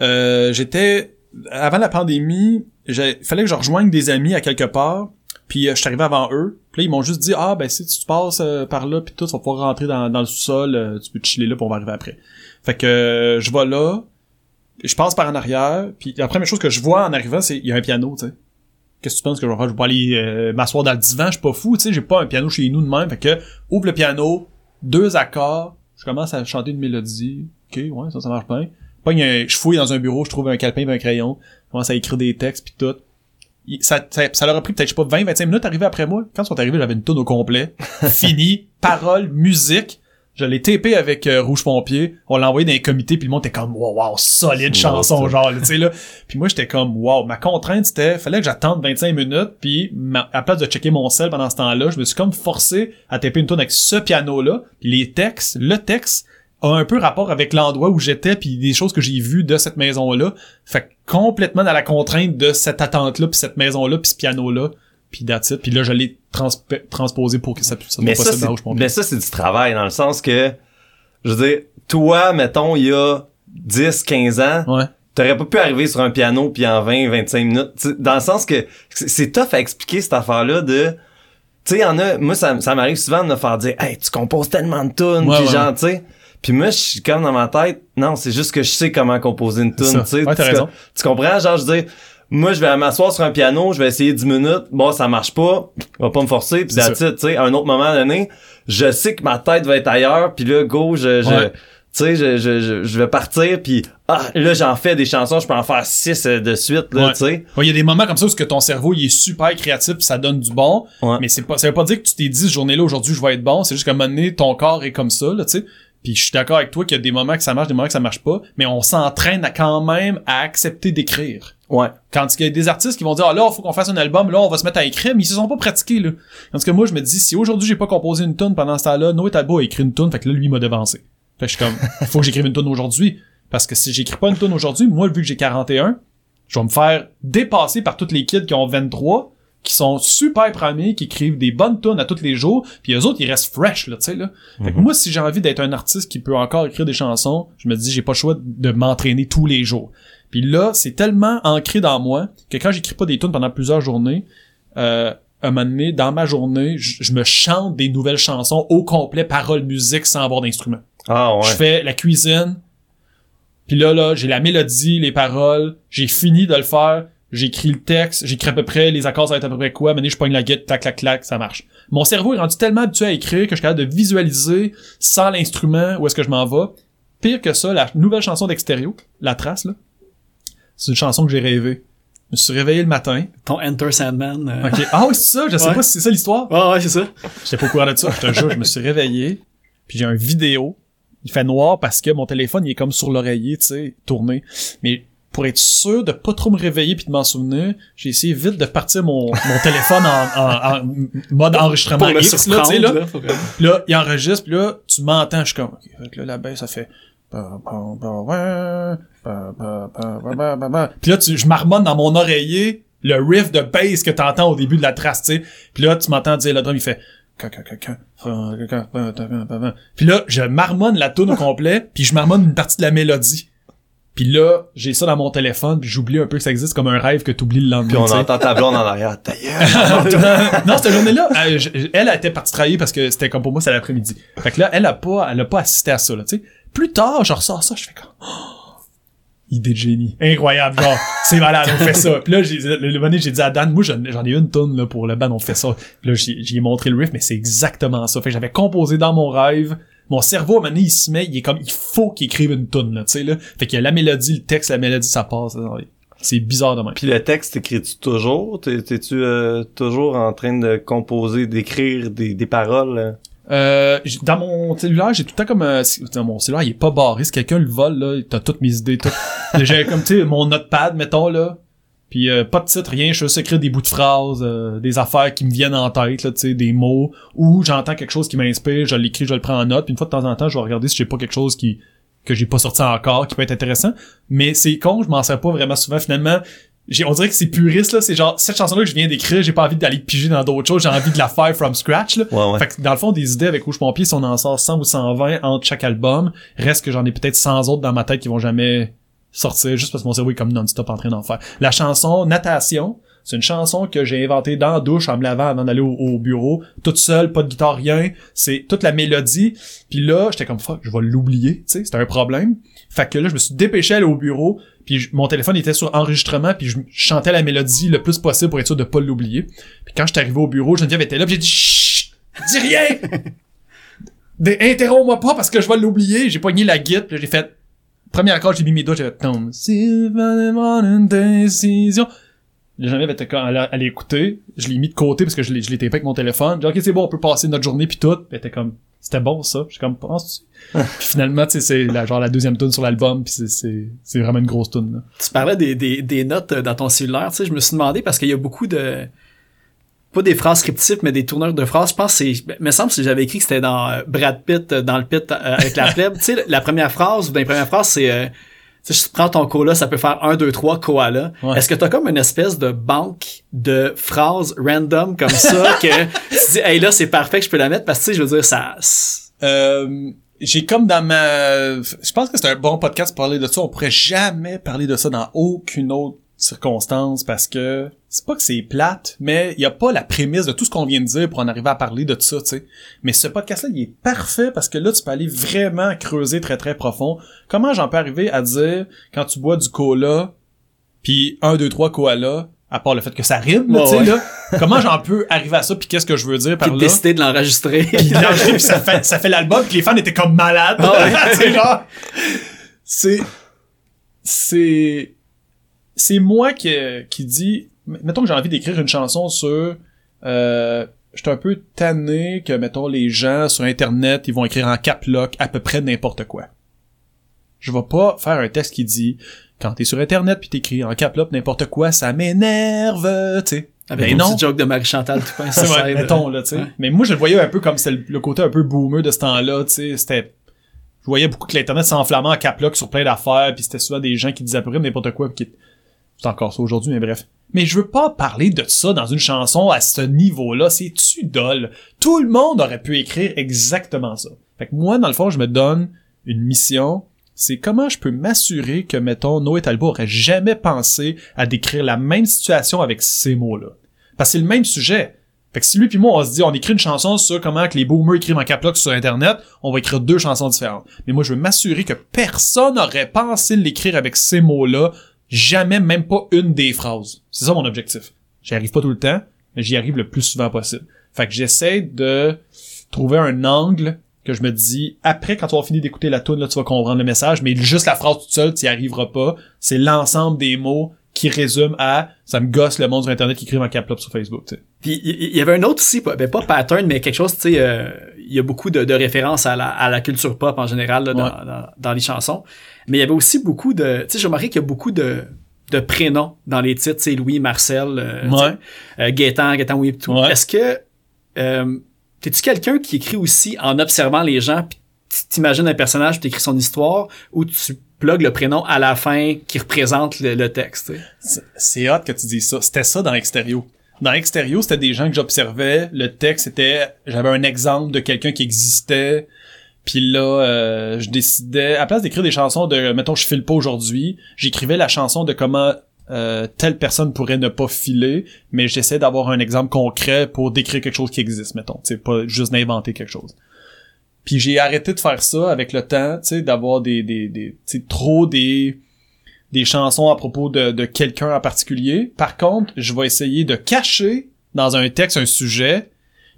Euh, J'étais avant la pandémie, il fallait que je rejoigne des amis à quelque part. Puis euh, je suis arrivé avant eux. Puis là, ils m'ont juste dit ah ben si tu passes euh, par là puis tout, tu vas pouvoir rentrer dans, le sous-sol, euh, tu peux te chiller là puis on va arriver après. Fait que je vais là, je passe par en arrière, puis la première chose que je vois en arrivant, c'est il y a un piano, tu sais. Qu'est-ce que tu penses que je vais faire? Je vais aller euh, m'asseoir dans le divan, je suis pas fou, tu sais, j'ai pas un piano chez nous de même. Fait que ouvre le piano, deux accords, je commence à chanter une mélodie. Ok, ouais, ça, ça marche bien. Pogne un- je fouille dans un bureau, je trouve un calepin et un crayon, je commence à écrire des textes puis tout. Ça, ça, ça leur a pris peut-être, je sais pas, 20-25 minutes arrivé après moi. Quand ils sont arrivés, j'avais une tonne au complet. [LAUGHS] Fini, paroles, musique. Je l'ai tapé avec euh, Rouge Pompier. On l'a envoyé dans les comités, puis le monde était comme wow, wow solide chanson, genre, tu sais là. Puis moi j'étais comme wow, ma contrainte c'était fallait que j'attende 25 minutes, puis ma- à la place de checker mon sel pendant ce temps-là, je me suis comme forcé à taper une tune avec ce piano là, les textes, le texte a un peu rapport avec l'endroit où j'étais puis des choses que j'ai vues de cette maison là. Fait complètement dans la contrainte de cette attente là, puis cette maison là, puis ce piano là, puis that's. Puis là je l'ai transp- transposé pour que ça, ça Mais ça, possible dans Rouge Pompier. mais ça, c'est du travail, dans le sens que, je veux dire, toi, mettons, il y a 10, 15 ans, Ouais. T'aurais pas pu arriver sur un piano puis en 20, 25 minutes. Dans le sens que c'est tough à expliquer cette affaire-là de. Tu sais, y en a. Moi, ça, ça m'arrive souvent de me faire dire Hey, tu composes tellement de tunes, Ouais, puis ouais, genre, tu sais. Puis moi, je suis comme dans ma tête, non, c'est juste que je sais comment composer une tune, tu sais. Tu, comprends? Genre, je dis, moi, je vais m'asseoir sur un piano, je vais essayer 10 minutes, bon, ça marche pas, on va pas me forcer, puis tu sais. À un autre moment donné, je sais que ma tête va être ailleurs, puis là, go, je... je Ouais. tu sais, je, je, je, je vais partir, puis ah, là, j'en fais des chansons, je peux en faire six euh, de suite, là, Ouais. tu sais. Ouais, il y a des moments comme ça où que ton cerveau il est super créatif pis ça donne du bon, Ouais. mais c'est pas ça veut pas dire que tu t'es dit cette journée-là aujourd'hui je vais être bon, c'est juste qu'à un moment donné ton corps est comme ça là, tu sais. Puis je suis d'accord avec toi qu'il y a des moments que ça marche, des moments que ça marche pas, mais on s'entraîne à quand même à accepter d'écrire. Ouais. Quand il y a des artistes qui vont dire ah là faut qu'on fasse un album, là on va se mettre à écrire, mais ils se sont pas pratiqués là. Parce que moi je me dis si aujourd'hui j'ai pas composé une tune pendant ce temps-là, Noé Talbot a écrit une tune, fait que là lui il m'a devancé. Fait que je suis comme [LAUGHS] faut que j'écrive une tune aujourd'hui parce que si j'écris pas une tune aujourd'hui, moi vu que j'ai 41, je vais me faire dépasser par toutes les kids qui ont 23 qui sont super premiers, qui écrivent des bonnes tunes à tous les jours, puis eux autres, ils restent fresh, là, tu sais, là. Fait que moi, si j'ai envie d'être un artiste qui peut encore écrire des chansons, je me dis, j'ai pas le choix de m'entraîner tous les jours. Puis là, c'est tellement ancré dans moi que quand j'écris pas des tunes pendant plusieurs journées, euh, un moment donné, dans ma journée, je je me chante des nouvelles chansons au complet, paroles, musique, sans avoir d'instrument. Ah ouais. Je fais la cuisine. Puis là, là, j'ai la mélodie, les paroles. J'ai fini de le faire. J'écris le texte. J'écris à peu près les accords, ça va être à peu près quoi. Maintenant, je pogne la guette, clac, clac, clac, ça marche. Mon cerveau est rendu tellement habitué à écrire que je suis capable de visualiser sans l'instrument où est-ce que je m'en vais. Pire que ça, la nouvelle chanson d'Extérieur, La Trace, là, c'est une chanson que j'ai rêvée. Je me suis réveillé le matin. Ton Enter Sandman. euh, Ok. Ah oui, c'est ça. Je sais Ouais. pas si c'est ça l'histoire. Ouais, ouais, c'est ça. J'étais pas au courant de ça. Je te jure, je me suis réveillé, puis j'ai un vidéo. Il fait noir parce que mon téléphone, il est comme sur l'oreiller, tu sais, tourné. Mais pour être sûr de pas trop me réveiller puis de m'en souvenir, j'ai essayé vite de partir mon, mon [LAUGHS] téléphone en, en- en mode enregistrement Pour le X, là, tu sais, là. faut là, il enregistre, puis là, tu m'entends, je suis comme, ok, fait que là, la baisse, ça fait... Puis là, tu, je marmonne dans mon oreiller le riff de bass que t'entends au début de la trace, tu sais. Puis là, tu m'entends dire, le drum, il fait... Puis là, je marmonne la tune au complet, puis je marmonne une partie de la mélodie. Puis là, j'ai ça dans mon téléphone, puis j'oublie un peu que ça existe comme un rêve que t'oublies le lendemain. Puis on entend ta blonde en arrière. [LAUGHS] Non, cette journée-là, elle, je- elle a été partie travailler parce que c'était comme pour moi, c'est l'après-midi. Fait que là, elle a pas, elle a pas assisté à ça, là, tu sais. Plus tard, je ressors ça, je fais comme, oh, idée de génie. Incroyable, genre, c'est malade, on fait ça. Puis là, j'ai, le, le moment j'ai dit à Dan, moi, j'en, j'en ai une tonne, là, pour le band, on fait ça. Puis là, j'ai, j'ai montré le riff, mais c'est exactement ça. Fait que j'avais composé dans mon rêve, mon cerveau, à un moment donné, il se met, il est comme, il faut qu'il écrive une tune là, tu sais, là. Fait qu'il y a la mélodie, le texte, la mélodie, ça passe. C'est bizarre de même. Puis le texte, t'écris-tu toujours? T'es- T'es-tu euh, toujours en train de composer, d'écrire des, des paroles? euh? Euh, dans mon cellulaire, j'ai tout le temps comme euh, dans mon cellulaire, il est pas barré. Si quelqu'un le vole là, t'as toutes mes idées, tout. [LAUGHS] j'ai comme tu sais mon notepad, mettons là. Puis euh, pas de titre, rien, je fais juste écrire des bouts de phrases, euh, des affaires qui me viennent en tête, là, tu sais, des mots, ou j'entends quelque chose qui m'inspire, je l'écris, je le prends en note, puis une fois de temps en temps, je vais regarder si j'ai pas quelque chose qui que j'ai pas sorti encore, qui peut être intéressant. Mais c'est con, je m'en sers pas vraiment souvent finalement. J'ai, on dirait que c'est puriste là, c'est genre cette chanson-là que je viens d'écrire, j'ai pas envie d'aller piger dans d'autres choses, j'ai envie de la faire from scratch là. Ouais, ouais. Fait que dans le fond, des idées avec Rouge Pompier, si on en sort 100 ou 120 entre chaque album, reste que j'en ai peut-être 100 autres dans ma tête qui vont jamais sortir juste parce que mon cerveau est comme non-stop en train d'en faire. La chanson Natation, c'est une chanson que j'ai inventée dans la douche en me lavant avant d'aller au, au bureau, toute seule, pas de guitare, rien. C'est toute la mélodie. Puis là, j'étais comme fuck, je vais l'oublier, tu sais, c'était un problème. Fait que là, je me suis dépêché à aller au bureau, puis je- mon téléphone était sur enregistrement, puis je je chantais la mélodie le plus possible pour être sûr de pas l'oublier. Puis quand j'étais arrivé au bureau, Geneviève était là, puis j'ai dit chut, dis rien. [LAUGHS] Interromps-moi pas parce que je vais l'oublier. J'ai pogné la puis j'ai fait premier accord, j'ai mis mes doigts, j'ai fait Tom, s'il fallait prendre une décision. Geneviève était quand elle, elle a écouté, je l'ai mis de côté parce que je l'ai je l'ai tapé avec mon téléphone. J'ai dit ok c'est bon, on peut passer notre journée puis tout. Puis était comme c'était bon ça. Suis comme pense [LAUGHS] Puis finalement tu sais c'est la genre la deuxième tune sur l'album puis c'est c'est c'est vraiment une grosse tune là. Tu parlais des, des, des notes euh, dans ton cellulaire, tu sais, je me suis demandé parce qu'il y a beaucoup de pas des phrases scriptives, mais des tourneurs de phrases. Je pense que c'est, me semble que j'avais écrit que c'était dans euh, Brad Pitt, euh, dans le pit euh, avec la plèbe. [LAUGHS] tu sais, la première phrase, ou dans les premières phrases, c'est, euh, tu sais, je prends ton cola, ça peut faire un, deux, trois koala. Ouais. Est-ce que t'as comme une espèce de banque de phrases random comme ça [LAUGHS] que tu dis, hey là, c'est parfait je peux la mettre? Parce que tu sais, je veux dire, ça, Euh, j'ai comme dans ma je pense que c'est un bon podcast pour parler de ça on pourrait jamais parler de ça dans aucune autre circonstance parce que c'est pas que c'est plate mais il y a pas la prémisse de tout ce qu'on vient de dire pour en arriver à parler de tout ça tu sais mais ce podcast là il est parfait parce que là tu peux aller vraiment creuser très très profond comment j'en peux arriver à dire quand tu bois du cola puis un deux trois koala à part le fait que ça rime là, Ouais, tu sais ouais. là comment j'en peux arriver à ça puis qu'est-ce que je veux dire par là? décider de l'enregistrer. puis enregistré, puis ça fait ça fait l'album puis les fans étaient comme malades Ah ouais. [LAUGHS] c'est genre c'est c'est c'est moi qui qui dit mettons que j'ai envie d'écrire une chanson sur euh, j'étais un peu tanné que mettons les gens sur internet ils vont écrire en cap lock à peu près n'importe quoi je vais pas faire un texte qui dit quand t'es sur internet puis t'écris en cap lock n'importe quoi ça m'énerve tu sais Avec Ben une non. petite joke de Marie-Chantal Toupin, [LAUGHS] ça C'est vrai, mettons, là, tu sais. Ouais. Mais moi, je le voyais un peu comme c'était le, côté un peu boomer de ce temps-là, tu sais. C'était, je voyais beaucoup que l'internet s'enflammait en caplock sur plein d'affaires, puis c'était souvent des gens qui disaient à peu près n'importe quoi, puis qui... c'est encore ça aujourd'hui, mais bref. Mais je veux pas parler de ça dans une chanson à ce niveau-là, c'est tu dol. Tout le monde aurait pu écrire exactement ça. Fait que moi, dans le fond, je me donne une mission, c'est comment je peux m'assurer que, mettons, Noé Talbot aurait jamais pensé à décrire la même situation avec ces mots-là. Parce que c'est le même sujet. Fait que si lui puis moi, on se dit, on écrit une chanson sur comment que les boomers écrivent en caplock sur Internet, on va écrire deux chansons différentes. Mais moi, je veux m'assurer que personne n'aurait pensé l'écrire avec ces mots-là, jamais, même pas une des phrases. C'est ça mon objectif. J'y arrive pas tout le temps, mais j'y arrive le plus souvent possible. Fait que j'essaie de trouver un angle que je me dis, après, quand tu vas finir d'écouter la tune là, tu vas comprendre le message, mais juste la phrase toute seule, tu y arriveras pas. C'est l'ensemble des mots qui résument à, ça me gosse le monde sur Internet qui écrivent en cap sur Facebook, tu sais. Puis il y avait un autre aussi, pas- ben pas pattern, mais quelque chose, tu sais, euh, il y a beaucoup de, de références à la, à la culture pop en général là, dans, Ouais. dans, dans les chansons. Mais il y avait aussi beaucoup de, tu sais, j'ai remarqué qu'il y a beaucoup de, de prénoms dans les titres, sais, Louis, Marcel, euh, Ouais. euh, Gaétan, tout. Ouais. Est-ce que, euh, t'es-tu quelqu'un qui écrit aussi en observant les gens, puis t'imagines un personnage, t'écris son histoire, ou tu plugues le prénom à la fin qui représente le, texte? C'est- hot que tu dis ça. C'était ça dans Extérieur. Dans Extérieur, c'était des gens que j'observais. Le texte était, j'avais un exemple de quelqu'un qui existait. Puis là, euh, je décidais, à la place d'écrire des chansons de, mettons, je file pas aujourd'hui, j'écrivais la chanson de comment euh, telle personne pourrait ne pas filer, mais j'essaie d'avoir un exemple concret pour décrire quelque chose qui existe, mettons. C'est pas juste d'inventer quelque chose. Puis j'ai arrêté de faire ça avec le temps, tu sais, d'avoir des, des, des trop des, des chansons à propos de, de quelqu'un en particulier. Par contre, je vais essayer de cacher dans un texte un sujet,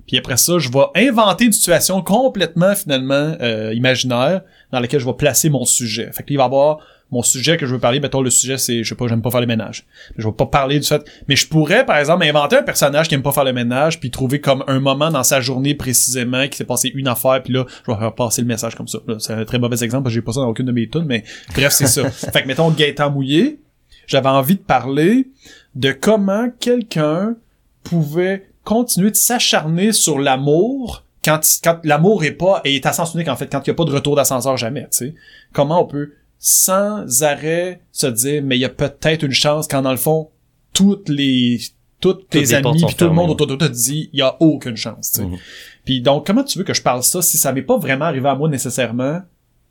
Puis après ça, je vais inventer une situation complètement finalement euh, imaginaire dans laquelle je vais placer mon sujet. Fait qu'il va y avoir mon sujet que je veux parler, mettons le sujet c'est je sais pas, j'aime pas faire le ménage. Je vais pas parler du fait mais je pourrais par exemple inventer un personnage qui aime pas faire le ménage puis trouver comme un moment dans sa journée précisément qui s'est passé une affaire puis là je vais faire passer le message comme ça. C'est un très mauvais exemple parce que j'ai pas ça dans aucune de mes tunes mais bref, c'est ça. [LAUGHS] fait que mettons Gaëtan mouillé, j'avais envie de parler de comment quelqu'un pouvait continuer de s'acharner sur l'amour quand, quand l'amour est pas et est à sens unique en fait quand il y a pas de retour d'ascenseur jamais tu sais comment on peut sans arrêt se dire mais il y a peut-être une chance quand dans le fond toutes les toutes tes amis puis tout le monde autour de toi te dit il y a aucune chance tu sais Mhm. puis donc comment tu veux que je parle ça si ça m'est pas vraiment arrivé à moi nécessairement?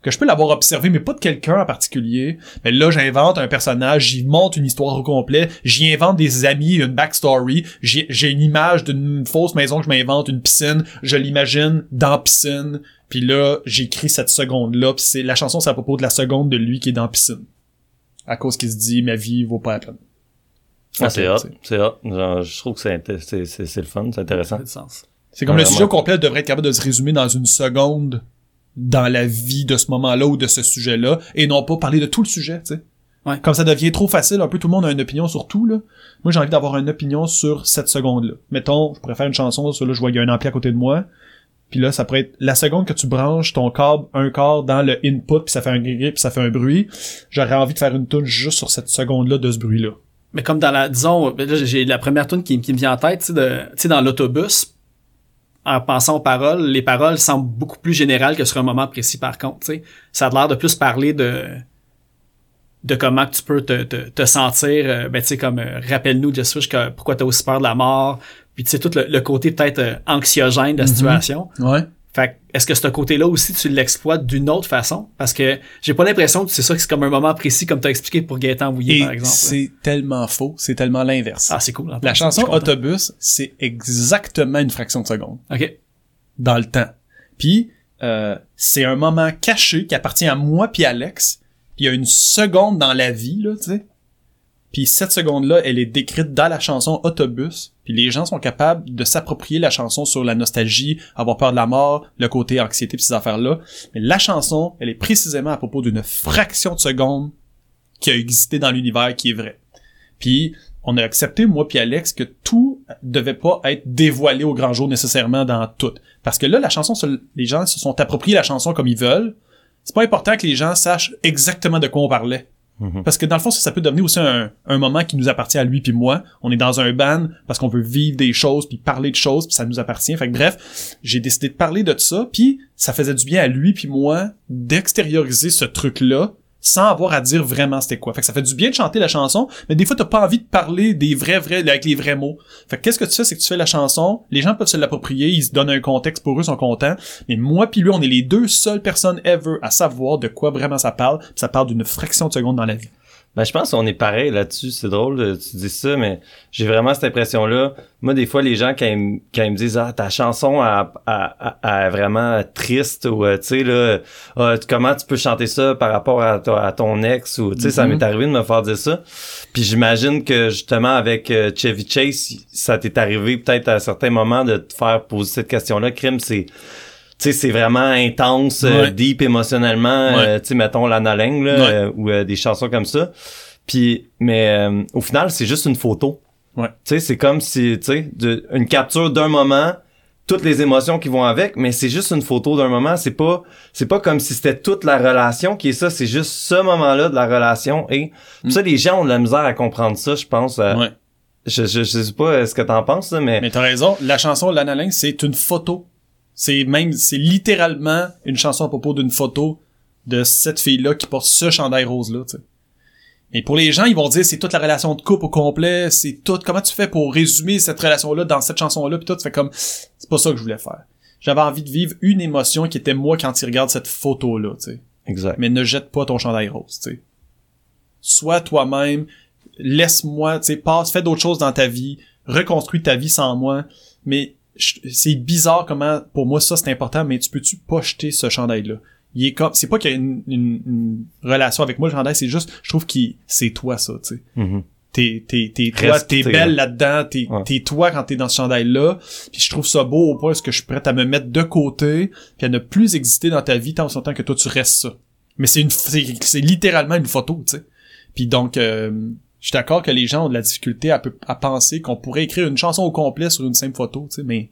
Que je peux l'avoir observé, mais pas de quelqu'un en particulier. Mais là, j'invente un personnage, j'y monte une histoire au complet, j'y invente des amis, une backstory, j'ai j'ai une image d'une fausse maison que je m'invente, une piscine, je l'imagine dans piscine, puis là, j'écris cette seconde-là, puis c'est la chanson, c'est à propos de la seconde de lui qui est dans la piscine. À cause qu'il se dit, ma vie vaut pas la peine. Ah, c'est hot, c'est hot. Genre, je trouve que c'est inté- c'est c'est- c'est le fun, c'est intéressant. C'est comme le sujet au complet devrait être capable de se résumer dans une seconde dans la vie de ce moment-là ou de ce sujet-là et non pas parler de tout le sujet, tu sais. Ouais. Comme ça devient trop facile, un peu tout le monde a une opinion sur tout, là. Moi, j'ai envie d'avoir une opinion sur cette seconde-là. Mettons, je pourrais faire une chanson sur là, je vois qu'il y a un ampli à côté de moi. Puis là, ça pourrait être la seconde que tu branches ton câble, un quart dans le input, puis ça fait un gris, puis ça fait un bruit. J'aurais envie de faire une tune juste sur cette seconde-là de ce bruit-là. Mais comme dans la, disons, ben j'ai la première tune qui, me vient en tête, tu sais, dans l'autobus, en pensant aux paroles, les paroles semblent beaucoup plus générales que sur un moment précis, par contre, tu sais. Ça a l'air de plus parler de, de comment tu peux te, te, te sentir, euh, ben, tu sais, comme, euh, rappelle-nous, que, pourquoi t'as aussi peur de la mort, puis tu sais, tout le, le côté peut-être euh, anxiogène de la Mhm. situation. Ouais. Fait que, est-ce que ce côté-là aussi, tu l'exploites d'une autre façon? Parce que j'ai pas l'impression que c'est ça que c'est comme un moment précis, comme t'as expliqué pour Gaëtan Bouillet, Et par exemple. c'est tellement faux, c'est tellement l'inverse. Ah, c'est cool. La chanson. Autobus, c'est exactement une fraction de seconde OK. dans le temps. Puis euh, c'est un moment caché qui appartient à moi puis Alex. Puis il y a une seconde dans la vie là, tu sais. Puis cette seconde-là, elle est décrite dans la chanson Autobus. Puis les gens sont capables de s'approprier la chanson sur la nostalgie, avoir peur de la mort, le côté anxiété puis ces affaires-là. Mais la chanson, elle est précisément à propos d'une fraction de seconde qui a existé dans l'univers qui est vrai. Puis on a accepté, moi puis Alex, que tout devait pas être dévoilé au grand jour nécessairement dans tout. Parce que là, la chanson, les gens se sont appropriés la chanson comme ils veulent. C'est pas important que les gens sachent exactement de quoi on parlait. Mhm. Parce que dans le fond, ça, peut devenir aussi un, un moment qui nous appartient à lui puis moi. On est dans un band parce qu'on veut vivre des choses puis parler de choses puis ça nous appartient. Fait que bref, j'ai décidé de parler de ça puis ça faisait du bien à lui puis moi d'extérioriser ce truc-là sans avoir à dire vraiment c'était quoi. Fait que ça fait du bien de chanter la chanson, mais des fois t'as pas envie de parler des vrais vrais avec les vrais mots. Fait que qu'est-ce que tu fais, c'est que tu fais la chanson, les gens peuvent se l'approprier, ils se donnent un contexte pour eux, ils sont contents. Mais moi puis lui, on est les deux seules personnes ever à savoir de quoi vraiment ça parle. Puis ça parle d'une fraction de seconde dans la vie. Ben, je pense qu'on est pareil là-dessus. C'est drôle, euh, tu dis ça, mais j'ai vraiment cette impression-là. Moi, des fois, les gens, quand ils, me- quand ils me disent, ah, ta chanson a, a, a- a vraiment triste ou, euh, tu sais, là, ah, comment tu peux chanter ça par rapport à, to- à ton ex ou, tu sais, ça m'est arrivé de me faire dire ça. Puis j'imagine que, justement, avec euh, Chevy Chase, ça t'est arrivé peut-être à certains moments de te faire poser cette question-là. Crime, c'est, sais, c'est vraiment intense, euh, deep émotionnellement, Ouais. euh, tu sais, mettons Lana Lang, là, euh, ou des chansons comme ça. Puis, mais euh, au final, c'est juste une photo. Ouais. Tu sais, c'est comme si, tu sais, une capture d'un moment, toutes les émotions qui vont avec, mais c'est juste une photo d'un moment. C'est pas, c'est pas comme si c'était toute la relation qui est ça. C'est juste ce moment-là de la relation. Et Mm. ça, les gens ont de la misère à comprendre ça, je pense. euh, Ouais. je, je, je sais pas ce que t'en penses, mais, Mais t'as raison, la chanson Lana Lang, c'est une photo. C'est même, c'est littéralement une chanson à propos d'une photo de cette fille-là qui porte ce chandail rose-là, tu sais. Et pour les gens, ils vont dire c'est toute la relation de couple au complet, c'est tout. Comment tu fais pour résumer cette relation-là dans cette chanson-là, puis tout, tu fais comme c'est pas ça que je voulais faire. J'avais envie de vivre une émotion qui était moi quand ils regardent cette photo-là, tu sais. exact. Mais ne jette pas ton chandail rose, tu sais. Sois toi-même, laisse-moi, tu sais, passe, fais d'autres choses dans ta vie, reconstruis ta vie sans moi, mais c'est bizarre comment, pour moi, ça c'est important, mais tu peux-tu pas jeter ce chandail-là? Il est comme, c'est pas qu'il y a une, une- une relation avec moi, le chandail, c'est juste, je trouve que c'est toi, ça, tu sais. Mhm. t'es t'es t'es toi t'es t'es- belle là-dedans t'es Ouais. t'es toi quand t'es dans ce chandail là puis je trouve ça beau au point que je suis prête à me mettre de côté puis à ne plus exister dans ta vie tant aussi longtemps que toi tu restes ça mais c'est une c'est c'est littéralement une photo tu sais puis donc euh, je suis d'accord que les gens ont de la difficulté à, penser qu'on pourrait écrire une chanson au complet sur une simple photo tu sais mais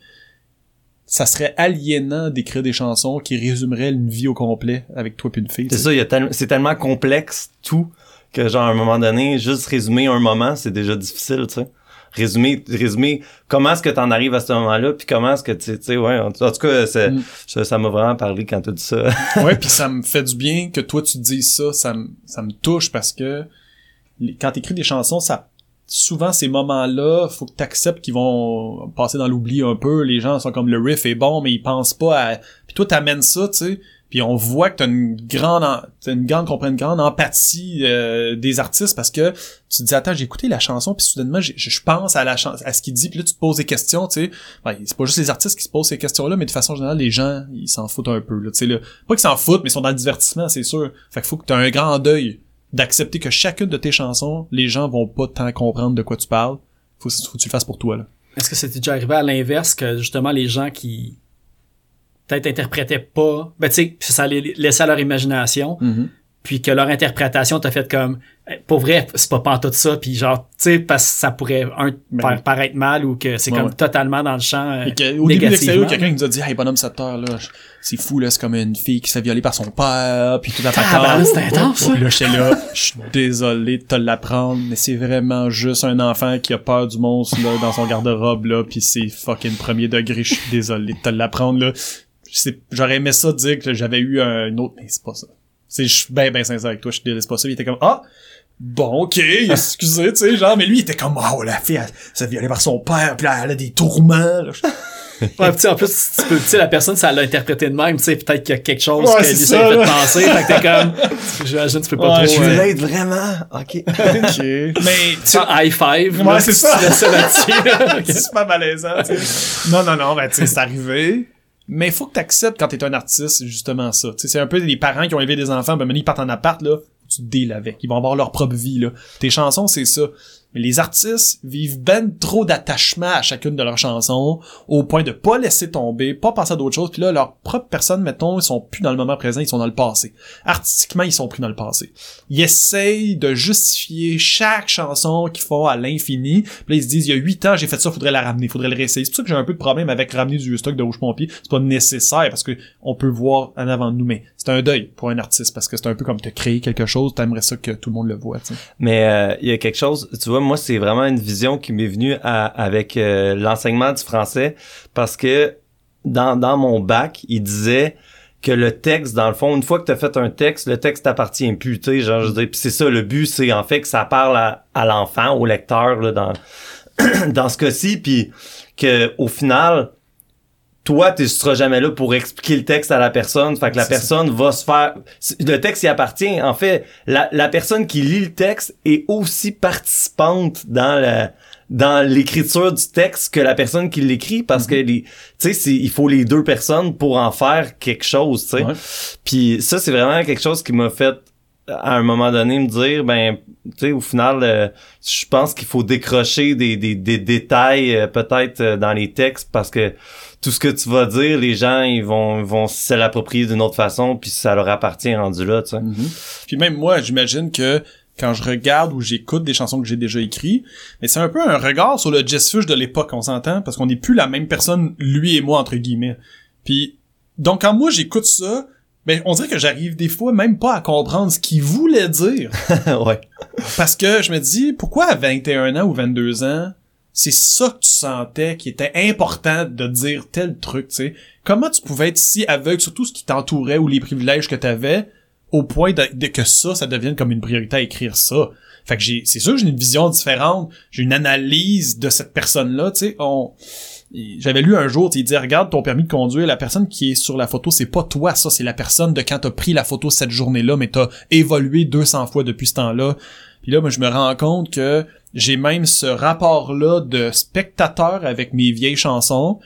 ça serait aliénant d'écrire des chansons qui résumeraient une vie au complet avec toi puis une fille tu C'est ça, tel- c'est tellement complexe tout que genre à un moment donné, juste résumer un moment, c'est déjà difficile, tu sais. Résumer, résumer comment est-ce que t'en arrives à ce moment-là, puis comment est-ce que tu tu sais, ouais. En tout cas, c'est- Mm. ça ça m'a vraiment parlé quand t'as dit ça. ouais, puis ça me fait du bien que toi tu te dises ça, ça me ça me touche parce que quand t'écris des chansons, ça souvent ces moments-là, faut que t'acceptes qu'ils vont passer dans l'oubli un peu. Les gens sont comme le riff est bon, mais ils pensent pas à. Puis toi t'amènes ça, tu sais. Puis on voit que t'as une grande, t'as une grande, qu'on prend une grande empathie euh, des artistes parce que tu te dis attends j'ai écouté la chanson puis soudainement je pense à la chanson à ce qu'il dit puis là tu te poses des questions tu sais Ouais, c'est pas juste les artistes qui se posent ces questions-là, mais de façon générale, les gens, ils s'en foutent un peu, là. Tu sais, là. Pas qu'ils s'en foutent, mais ils sont dans le divertissement, c'est sûr. Fait qu'il faut que tu un grand deuil d'accepter que chacune de tes chansons, les gens vont pas tant comprendre de quoi tu parles. Faut, faut que tu le fasses pour toi, là. Est-ce que c'était déjà arrivé à l'inverse que justement les gens qui peut-être interprétaient pas, ben tu sais, ça les laissait à leur imagination, puis que leur interprétation t'a fait comme, pour vrai, c'est pas pantoute ça, puis genre, tu sais, parce que ça pourrait un Ben paraître mal ou que c'est Ouais, comme ouais. totalement dans le champ. euh, Et que, au début de quelqu'un nous a dit, hey, bonhomme 7 heures, là, c'est fou, là, c'est comme une fille qui se fait violer par son père, puis tout à Tabarnak, c'est intense, ça. Là, j'étais là, je suis désolé de te l'apprendre, mais c'est vraiment juste un enfant qui a peur du monstre, là, dans son garde-robe, là, puis c'est fucking premier degré, je suis désolé de te l'apprendre, là. J'aurais aimé ça dire que j'avais eu un, autre, mais c'est pas ça. Je suis ben, ben sincère avec toi, je suis désolé, c'est pas ça. Il était comme, ah, bon, ok, excusez, tu sais, genre, mais lui, il était comme, oh, la fille, elle, se fait violer par son père, puis elle a des tourments, là. [LAUGHS] Ouais, pis tu en plus, tu peux, tu sais, la personne, ça l'a interprété de même, tu sais, peut-être qu'il y a quelque chose Ouais, que lui, ça, fait penser, fait que t'es comme, j'imagine, tu peux pas Ouais, trop, Tu veux euh, vraiment? Ok. [LAUGHS] ok. Mais, tu high five, Ouais, c'est tu ça. te laisses ça là-dessus, là. Ok. [LAUGHS] c'est super malaisant, tu sais. Non, non, non, ben, tu sais, c'est arrivé. Mais faut que t'acceptes quand t'es un artiste, justement ça. Tu c'est un peu les parents qui ont élevé des enfants, ben, ils partent en appart, là, tu te avec. Ils vont avoir leur propre vie, là. Tes chansons, c'est ça. Mais les artistes vivent ben trop d'attachement à chacune de leurs chansons, au point de pas laisser tomber, pas passer à d'autres choses. Puis là, leur propre personne, mettons, ils sont plus dans le moment présent, ils sont dans le passé. Artistiquement, ils sont pris dans le passé. Ils essayent de justifier chaque chanson qu'ils font à l'infini. Puis là, ils se disent, il y a huit ans, j'ai fait ça, faudrait la ramener, faudrait le réessayer. C'est pour ça que j'ai un peu de problème avec ramener du stock de Rouge Pompier. C'est pas nécessaire parce que on peut voir en avant de nous, mais c'est un deuil pour un artiste parce que c'est un peu comme te créer quelque chose, t'aimerais ça que tout le monde le voit. Mais euh, il y a quelque chose, tu vois, moi c'est vraiment une vision qui m'est venue avec euh, l'enseignement du français parce que dans, mon bac, il disait que le texte, dans le fond, une fois que tu as fait un texte, le texte t'appartient plus, tu genre, je puis c'est ça, le but, c'est en fait que ça parle à, l'enfant, au lecteur, dans, [CLEARS THROAT] dans ce cas-ci, puis que au final, toi, tu seras jamais là pour expliquer le texte à la personne. Fait que la ça. personne va se faire... Le texte y appartient. En fait, la, la personne qui lit le texte est aussi participante dans la dans l'écriture du texte que la personne qui l'écrit parce que les tu sais il faut les deux personnes pour en faire quelque chose tu sais Ouais. puis ça c'est vraiment quelque chose qui m'a fait à un moment donné me dire ben tu sais au final euh, je pense qu'il faut décrocher des, des, des détails euh, peut-être euh, dans les textes parce que tout ce que tu vas dire les gens ils vont ils vont se l'approprier d'une autre façon puis ça leur appartient rendu là tu sais Puis même moi, j'imagine que quand je regarde ou j'écoute des chansons que j'ai déjà écrites, mais c'est un peu un regard sur le Jess Fush de l'époque, on s'entend, parce qu'on n'est plus la même personne, lui et moi, entre guillemets. Puis, donc quand moi j'écoute ça, ben on dirait que j'arrive des fois même pas à comprendre ce qu'il voulait dire. [LAUGHS] ouais Parce que je me dis, pourquoi à 21 ans ou 22 ans, c'est ça que tu sentais qui était important de dire tel truc, tu sais? Comment tu pouvais être si aveugle sur tout ce qui t'entourait ou les privilèges que t'avais au point de, que ça, ça devienne comme une priorité à écrire ça? Fait que j'ai, c'est sûr que j'ai une vision différente, j'ai une analyse de cette personne-là, tu sais, on... J'avais lu un jour, il disait, regarde ton permis de conduire, la personne qui est sur la photo, c'est pas toi, ça, c'est la personne de quand t'as pris la photo cette journée-là, mais t'as évolué 200 fois depuis ce temps-là. Puis là, moi, je me rends compte que j'ai même ce rapport-là de spectateur avec mes vieilles chansons.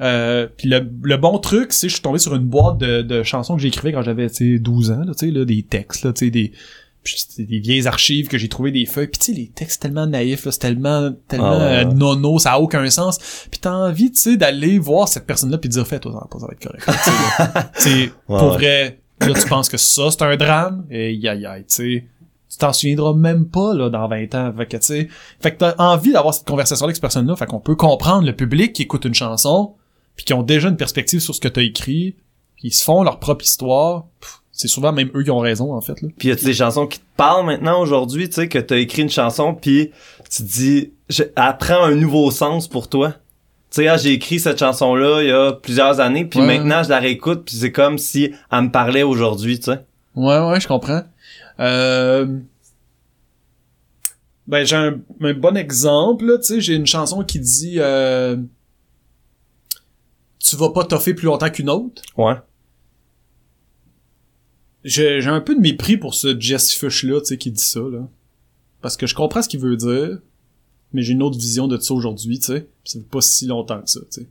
Euh, puis le, le bon truc, c'est que je suis tombé sur une boîte de, de chansons que j'écrivais quand j'avais tu sais, 12 ans, là, tu sais, là, des textes, là, tu sais, des... des vieilles archives que j'ai trouvé des feuilles. Puis tu sais les textes tellement naïfs là, c'est tellement tellement Ah ouais, euh, nono ça a aucun sens. Puis t'as envie tu sais d'aller voir cette personne là puis de dire fais toi ça va être correct. Tu sais, [LAUGHS] pour vrai là tu penses que ça c'est un drame. Et aïe aïe tu sais tu t'en souviendras même pas là dans 20 ans fait que tu sais fait que t'as envie d'avoir cette conversation avec cette personne là fait qu'on peut comprendre le public qui écoute une chanson puis qui ont déjà une perspective sur ce que t'as écrit puis ils se font leur propre histoire c'est souvent même eux qui ont raison en fait là Puis y a-tu des chansons qui te parlent maintenant aujourd'hui, tu sais, que t'as écrit une chanson puis tu te dis, prend un nouveau sens pour toi? Tu sais, ah, j'ai écrit cette chanson-là il y a plusieurs années, puis Ouais. maintenant je la réécoute, puis c'est comme si elle me parlait aujourd'hui, tu sais. Ouais, ouais, je comprends. Euh... Ben, j'ai un, un bon exemple, tu sais, j'ai une chanson qui dit euh... Tu vas pas toffer plus longtemps qu'une autre. Ouais. J'ai j'ai un peu de mépris pour ce Jess Fush-là, tu sais, qui dit ça, là. Parce que je comprends ce qu'il veut dire, mais j'ai une autre vision de ça aujourd'hui, tu sais. Ça fait pas si longtemps que ça, tu sais.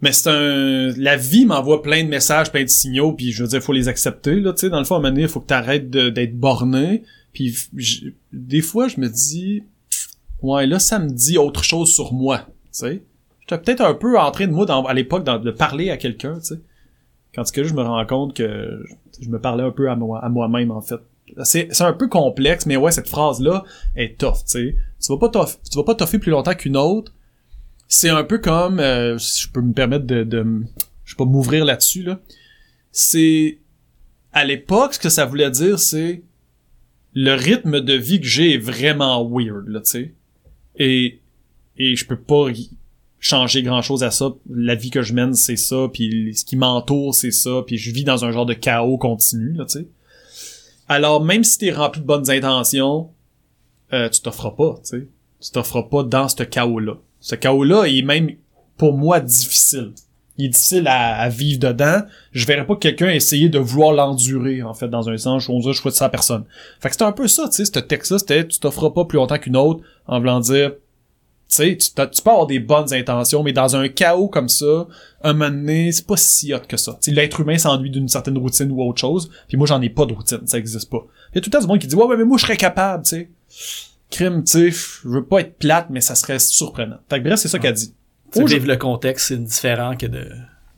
Mais c'est un... La vie m'envoie plein de messages, plein de signaux, puis je veux dire, faut les accepter, là, tu sais. Dans le fond, à un moment donné, faut que t'arrêtes d'être borné. Puis j- des fois, je me dis... Ouais, là, ça me dit autre chose sur moi, tu sais. J'étais peut-être un peu en train de, moi, à l'époque, de parler à quelqu'un, tu sais. Quand que je me rends compte que je me parlais un peu à moi à moi-même en fait c'est un peu complexe mais ouais cette phrase là est tough tu sais tu vas pas tu vas pas toffer plus longtemps qu'une autre c'est un peu comme euh, si je peux me permettre de, de je pas m'ouvrir là-dessus là. C'est à l'époque ce que ça voulait dire c'est le rythme de vie que j'ai est vraiment weird là tu sais. Et et je peux pas changer grand chose à ça. La vie que je mène c'est ça puis ce qui m'entoure c'est ça puis je vis dans un genre de chaos continu là tu sais. Alors même si t'es rempli de bonnes intentions euh, tu t'offres pas tu sais. Tu t'offres pas dans ce chaos là ce chaos là est même pour moi difficile il est difficile à, à vivre dedans je verrais pas quelqu'un essayer de vouloir l'endurer en fait dans un sens on dirait je souhaite ça personne fait que c'était un peu ça tu sais ce texte là c'était tu t'offres pas plus longtemps qu'une autre en voulant dire tu sais, tu, peux avoir des bonnes intentions, mais dans un chaos comme ça, un moment donné, c'est pas si hot que ça. L'être humain s'ennuie d'une certaine routine ou autre chose, puis moi j'en ai pas de routine, ça existe pas. Il y a tout le temps du monde qui dit ouais mais moi je serais capable, tu sais. Crime, tu sais, je veux pas être plate, mais ça serait surprenant. Fait que bref, c'est ça qu'elle dit. Tu sais, Aujourd- vivre le contexte, c'est différent que de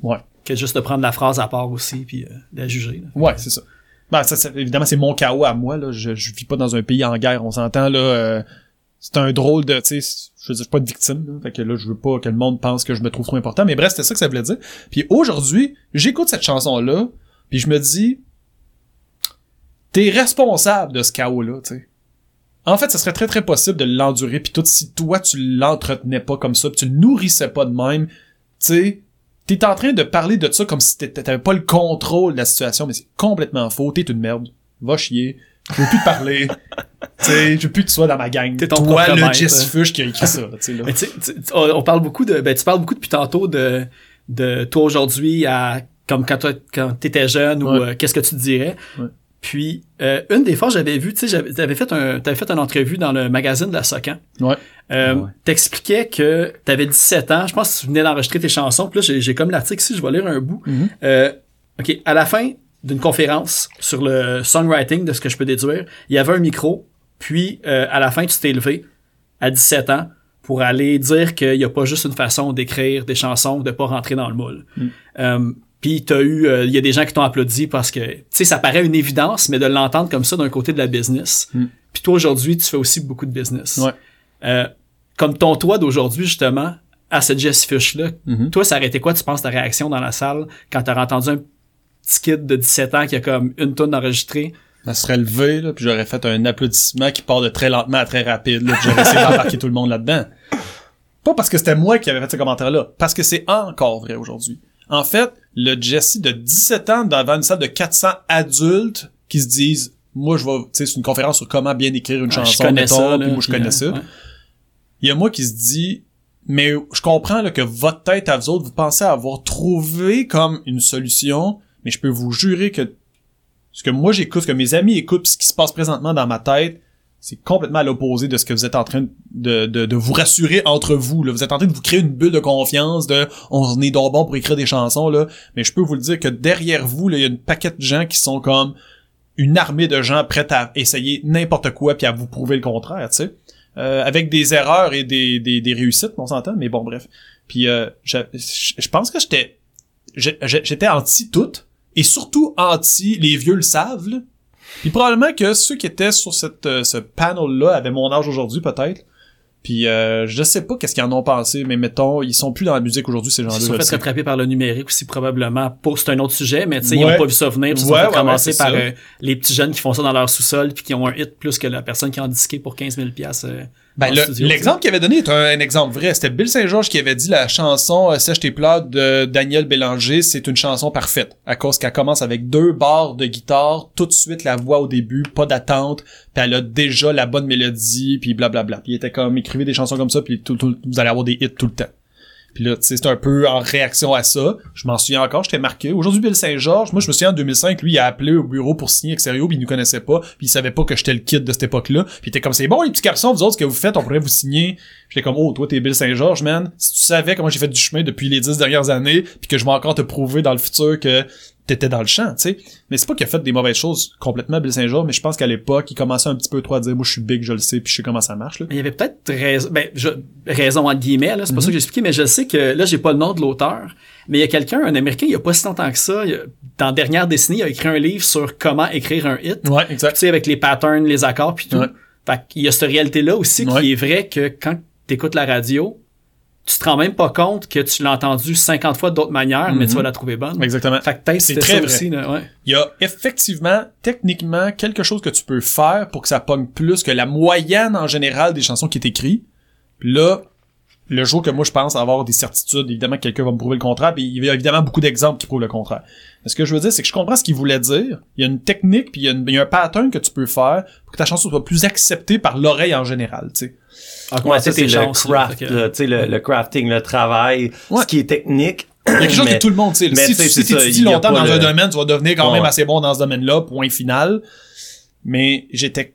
Ouais. que juste de prendre la phrase à part aussi puis euh, de la juger. là. Ouais, c'est ça. Ben, ça, ça- évidemment, c'est mon chaos à moi, là. Je, je vis pas dans un pays en guerre, on s'entend, là. euh, c'est un drôle de, tu sais, je veux dire, je suis pas de victime, là. Fait que là, je veux pas que le monde pense que je me trouve trop important. Mais bref, c'était ça que ça voulait dire. Puis aujourd'hui, j'écoute cette chanson-là, puis je me dis, t'es responsable de ce chaos-là, tu sais. En fait, ça serait très très possible de l'endurer, puis tout si toi tu l'entretenais pas comme ça, puis tu le nourrissais pas de même, tu sais, t'es en train de parler de ça comme si t'avais pas le contrôle de la situation, mais c'est complètement faux, t'es une merde, va chier, je veux plus te parler, [LAUGHS] tu sais, je veux plus que tu sois dans ma gang, T'es ton toi le Jess. Fush qui a écrit ça, tu là. Mais tu tu- tu- on parle beaucoup de, ben tu parles beaucoup depuis tantôt de de toi aujourd'hui à comme quand toi quand t'étais jeune ou euh, qu'est-ce que tu te dirais. Ouais. Puis euh, une des fois j'avais vu, tu sais, t'avais fait un t'avais fait une entrevue dans le magazine de la Socan. Ouais. Euh, Ouais. T'expliquais que t'avais 17 ans. Je pense que tu venais d'enregistrer tes chansons. Puis là, j'ai, comme l'article ici, je vais lire un bout. Mhm. Euh, OK, à la fin d'une conférence sur le songwriting, de ce que je peux déduire, il y avait un micro. Puis, euh, à la fin, tu t'es levé à 17 ans pour aller dire qu'il n'y a pas juste une façon d'écrire des chansons, de pas rentrer dans le moule. Mm. Euh, puis t'as eu, euh, il y a des gens qui t'ont applaudi parce que, tu sais, ça paraît une évidence, mais de l'entendre comme ça d'un côté de la business. Mm. Puis toi aujourd'hui, tu fais aussi beaucoup de business. Ouais. Euh, comme ton toi d'aujourd'hui justement, à cette Jess Fish là, Mhm. toi ça aurait été quoi tu penses ta réaction dans la salle quand t'as entendu un petit kid de 17 ans qui a comme une tonne enregistrée? Elle serait levée, là, puis j'aurais fait un applaudissement qui part de très lentement à très rapide, là, puis j'aurais essayé d'embarquer tout le monde là-dedans. Pas parce que c'était moi qui avais fait ce commentaire-là, parce que c'est encore vrai aujourd'hui. En fait, le Jesse de 17 ans devant une salle de 400 adultes qui se disent, moi je vais, tu sais, c'est une conférence sur comment bien écrire une Ah, chanson, je connais mettons, ça là, puis moi je connais ça. ouais. Il y a moi qui se dit, mais je comprends là, que votre tête à vous autres, vous pensez avoir trouvé comme une solution, mais je peux vous jurer que ce que moi j'écoute, ce que mes amis écoutent, ce qui se passe présentement dans ma tête, c'est complètement à l'opposé de ce que vous êtes en train de, de, vous rassurer entre vous. Là. Vous êtes en train de vous créer une bulle de confiance, de on est donc bon pour écrire des chansons, là. mais je peux vous le dire que derrière vous, il y a une paquet de gens qui sont comme une armée de gens prêts à essayer n'importe quoi puis à vous prouver le contraire, tu sais. Euh, avec des erreurs et des, des, des réussites, on s'entend, mais bon, bref. Puis euh, je, je pense que j'étais j'étais anti tout et surtout anti les vieux le savent. Puis probablement que ceux qui étaient sur cette euh, ce panel là avaient mon âge aujourd'hui peut-être. Puis euh, je sais pas qu'est-ce qu'ils en ont pensé, mais mettons, ils sont plus dans la musique aujourd'hui ces Ils gens-là. sont je fait rattraper par le numérique aussi probablement. C'est un autre sujet, mais tu sais, ils ont pas vu ça venir. puis Ils Ouais, sont ouais, c'est par euh, les petits jeunes qui font ça dans leur sous-sol puis qui ont un hit plus que la personne qui a en disqué pour 15 000 piastres. euh, Ben, le- l'exemple qu'il avait donné est un, un exemple vrai. C'était Bill Saint-Georges qui avait dit la chanson euh, Sèche tes plats de Daniel Bélanger, c'est une chanson parfaite. À cause qu'elle commence avec deux barres de guitare, tout de suite la voix au début, pas d'attente, puis elle a déjà la bonne mélodie, puis blablabla. Puis il était comme, écrivez des chansons comme ça, puis tout, tout- vous allez avoir des hits tout le temps. Puis là, tu sais, c'est un peu en réaction à ça. Je m'en souviens encore, j'étais marqué. Aujourd'hui, Bill Saint-Georges, moi, je me souviens en 2005, lui, il a appelé au bureau pour signer Exerio, puis il nous connaissait pas, puis il savait pas que j'étais le kid de cette époque-là. Puis il était comme, c'est bon, les petits garçons, vous autres, ce que vous faites, on pourrait vous signer. J'étais comme, oh, toi, t'es Bill Saint-Georges, man. Si tu savais comment j'ai fait du chemin depuis les dix dernières années, puis que je vais encore te prouver dans le futur que t'étais dans le champ, tu sais. Mais c'est pas qu'il a fait des mauvaises choses complètement, Bill Saint-Georges, mais je pense qu'à l'époque, il commençait un petit peu trop à dire, moi, je suis big, je le sais, puis je sais comment ça marche, là. Il y avait peut-être raison, ben, je- raison entre guillemets, là, c'est pas ça que j'ai expliqué, mais je sais que, là, j'ai pas le nom de l'auteur, mais il y a quelqu'un, un Américain, il y a pas si longtemps que ça, il dans la dernière décennie, il a écrit un livre sur comment écrire un hit, Ouais, tu exact. sais, avec les patterns, les accords, puis tout. Ouais. Fait qu'il y a cette réalité-là aussi Ouais. qui est vrai que quand t'écoutes la radio, tu te rends même pas compte que tu l'as entendu 50 fois d'autres manières, mais tu vas la trouver bonne. Exactement. Fait que C'est très ça vrai. aussi, là, ouais. Il y a effectivement, techniquement, quelque chose que tu peux faire pour que ça pogne plus que la moyenne en général des chansons qui est écrites. Puis là, le jour que moi je pense avoir des certitudes, évidemment que quelqu'un va me prouver le contraire, puis il y a évidemment beaucoup d'exemples qui prouvent le contraire. Mais ce que je veux dire, c'est que je comprends ce qu'il voulait dire. Il y a une technique, puis il y, a une- il y a un pattern que tu peux faire pour que ta chanson soit plus acceptée par l'oreille en général, tu sais. Ouais, ça, c'est tes le chances, craft, que- tu sais, le, le crafting, le travail, Ouais. ce qui est technique. Il y a quelque chose Mais- que tout le monde sait. mais Si tu sais, tu si y a longtemps dans le- un domaine, tu vas devenir quand Ouais. même assez bon dans ce domaine-là, point final. Mais j'étais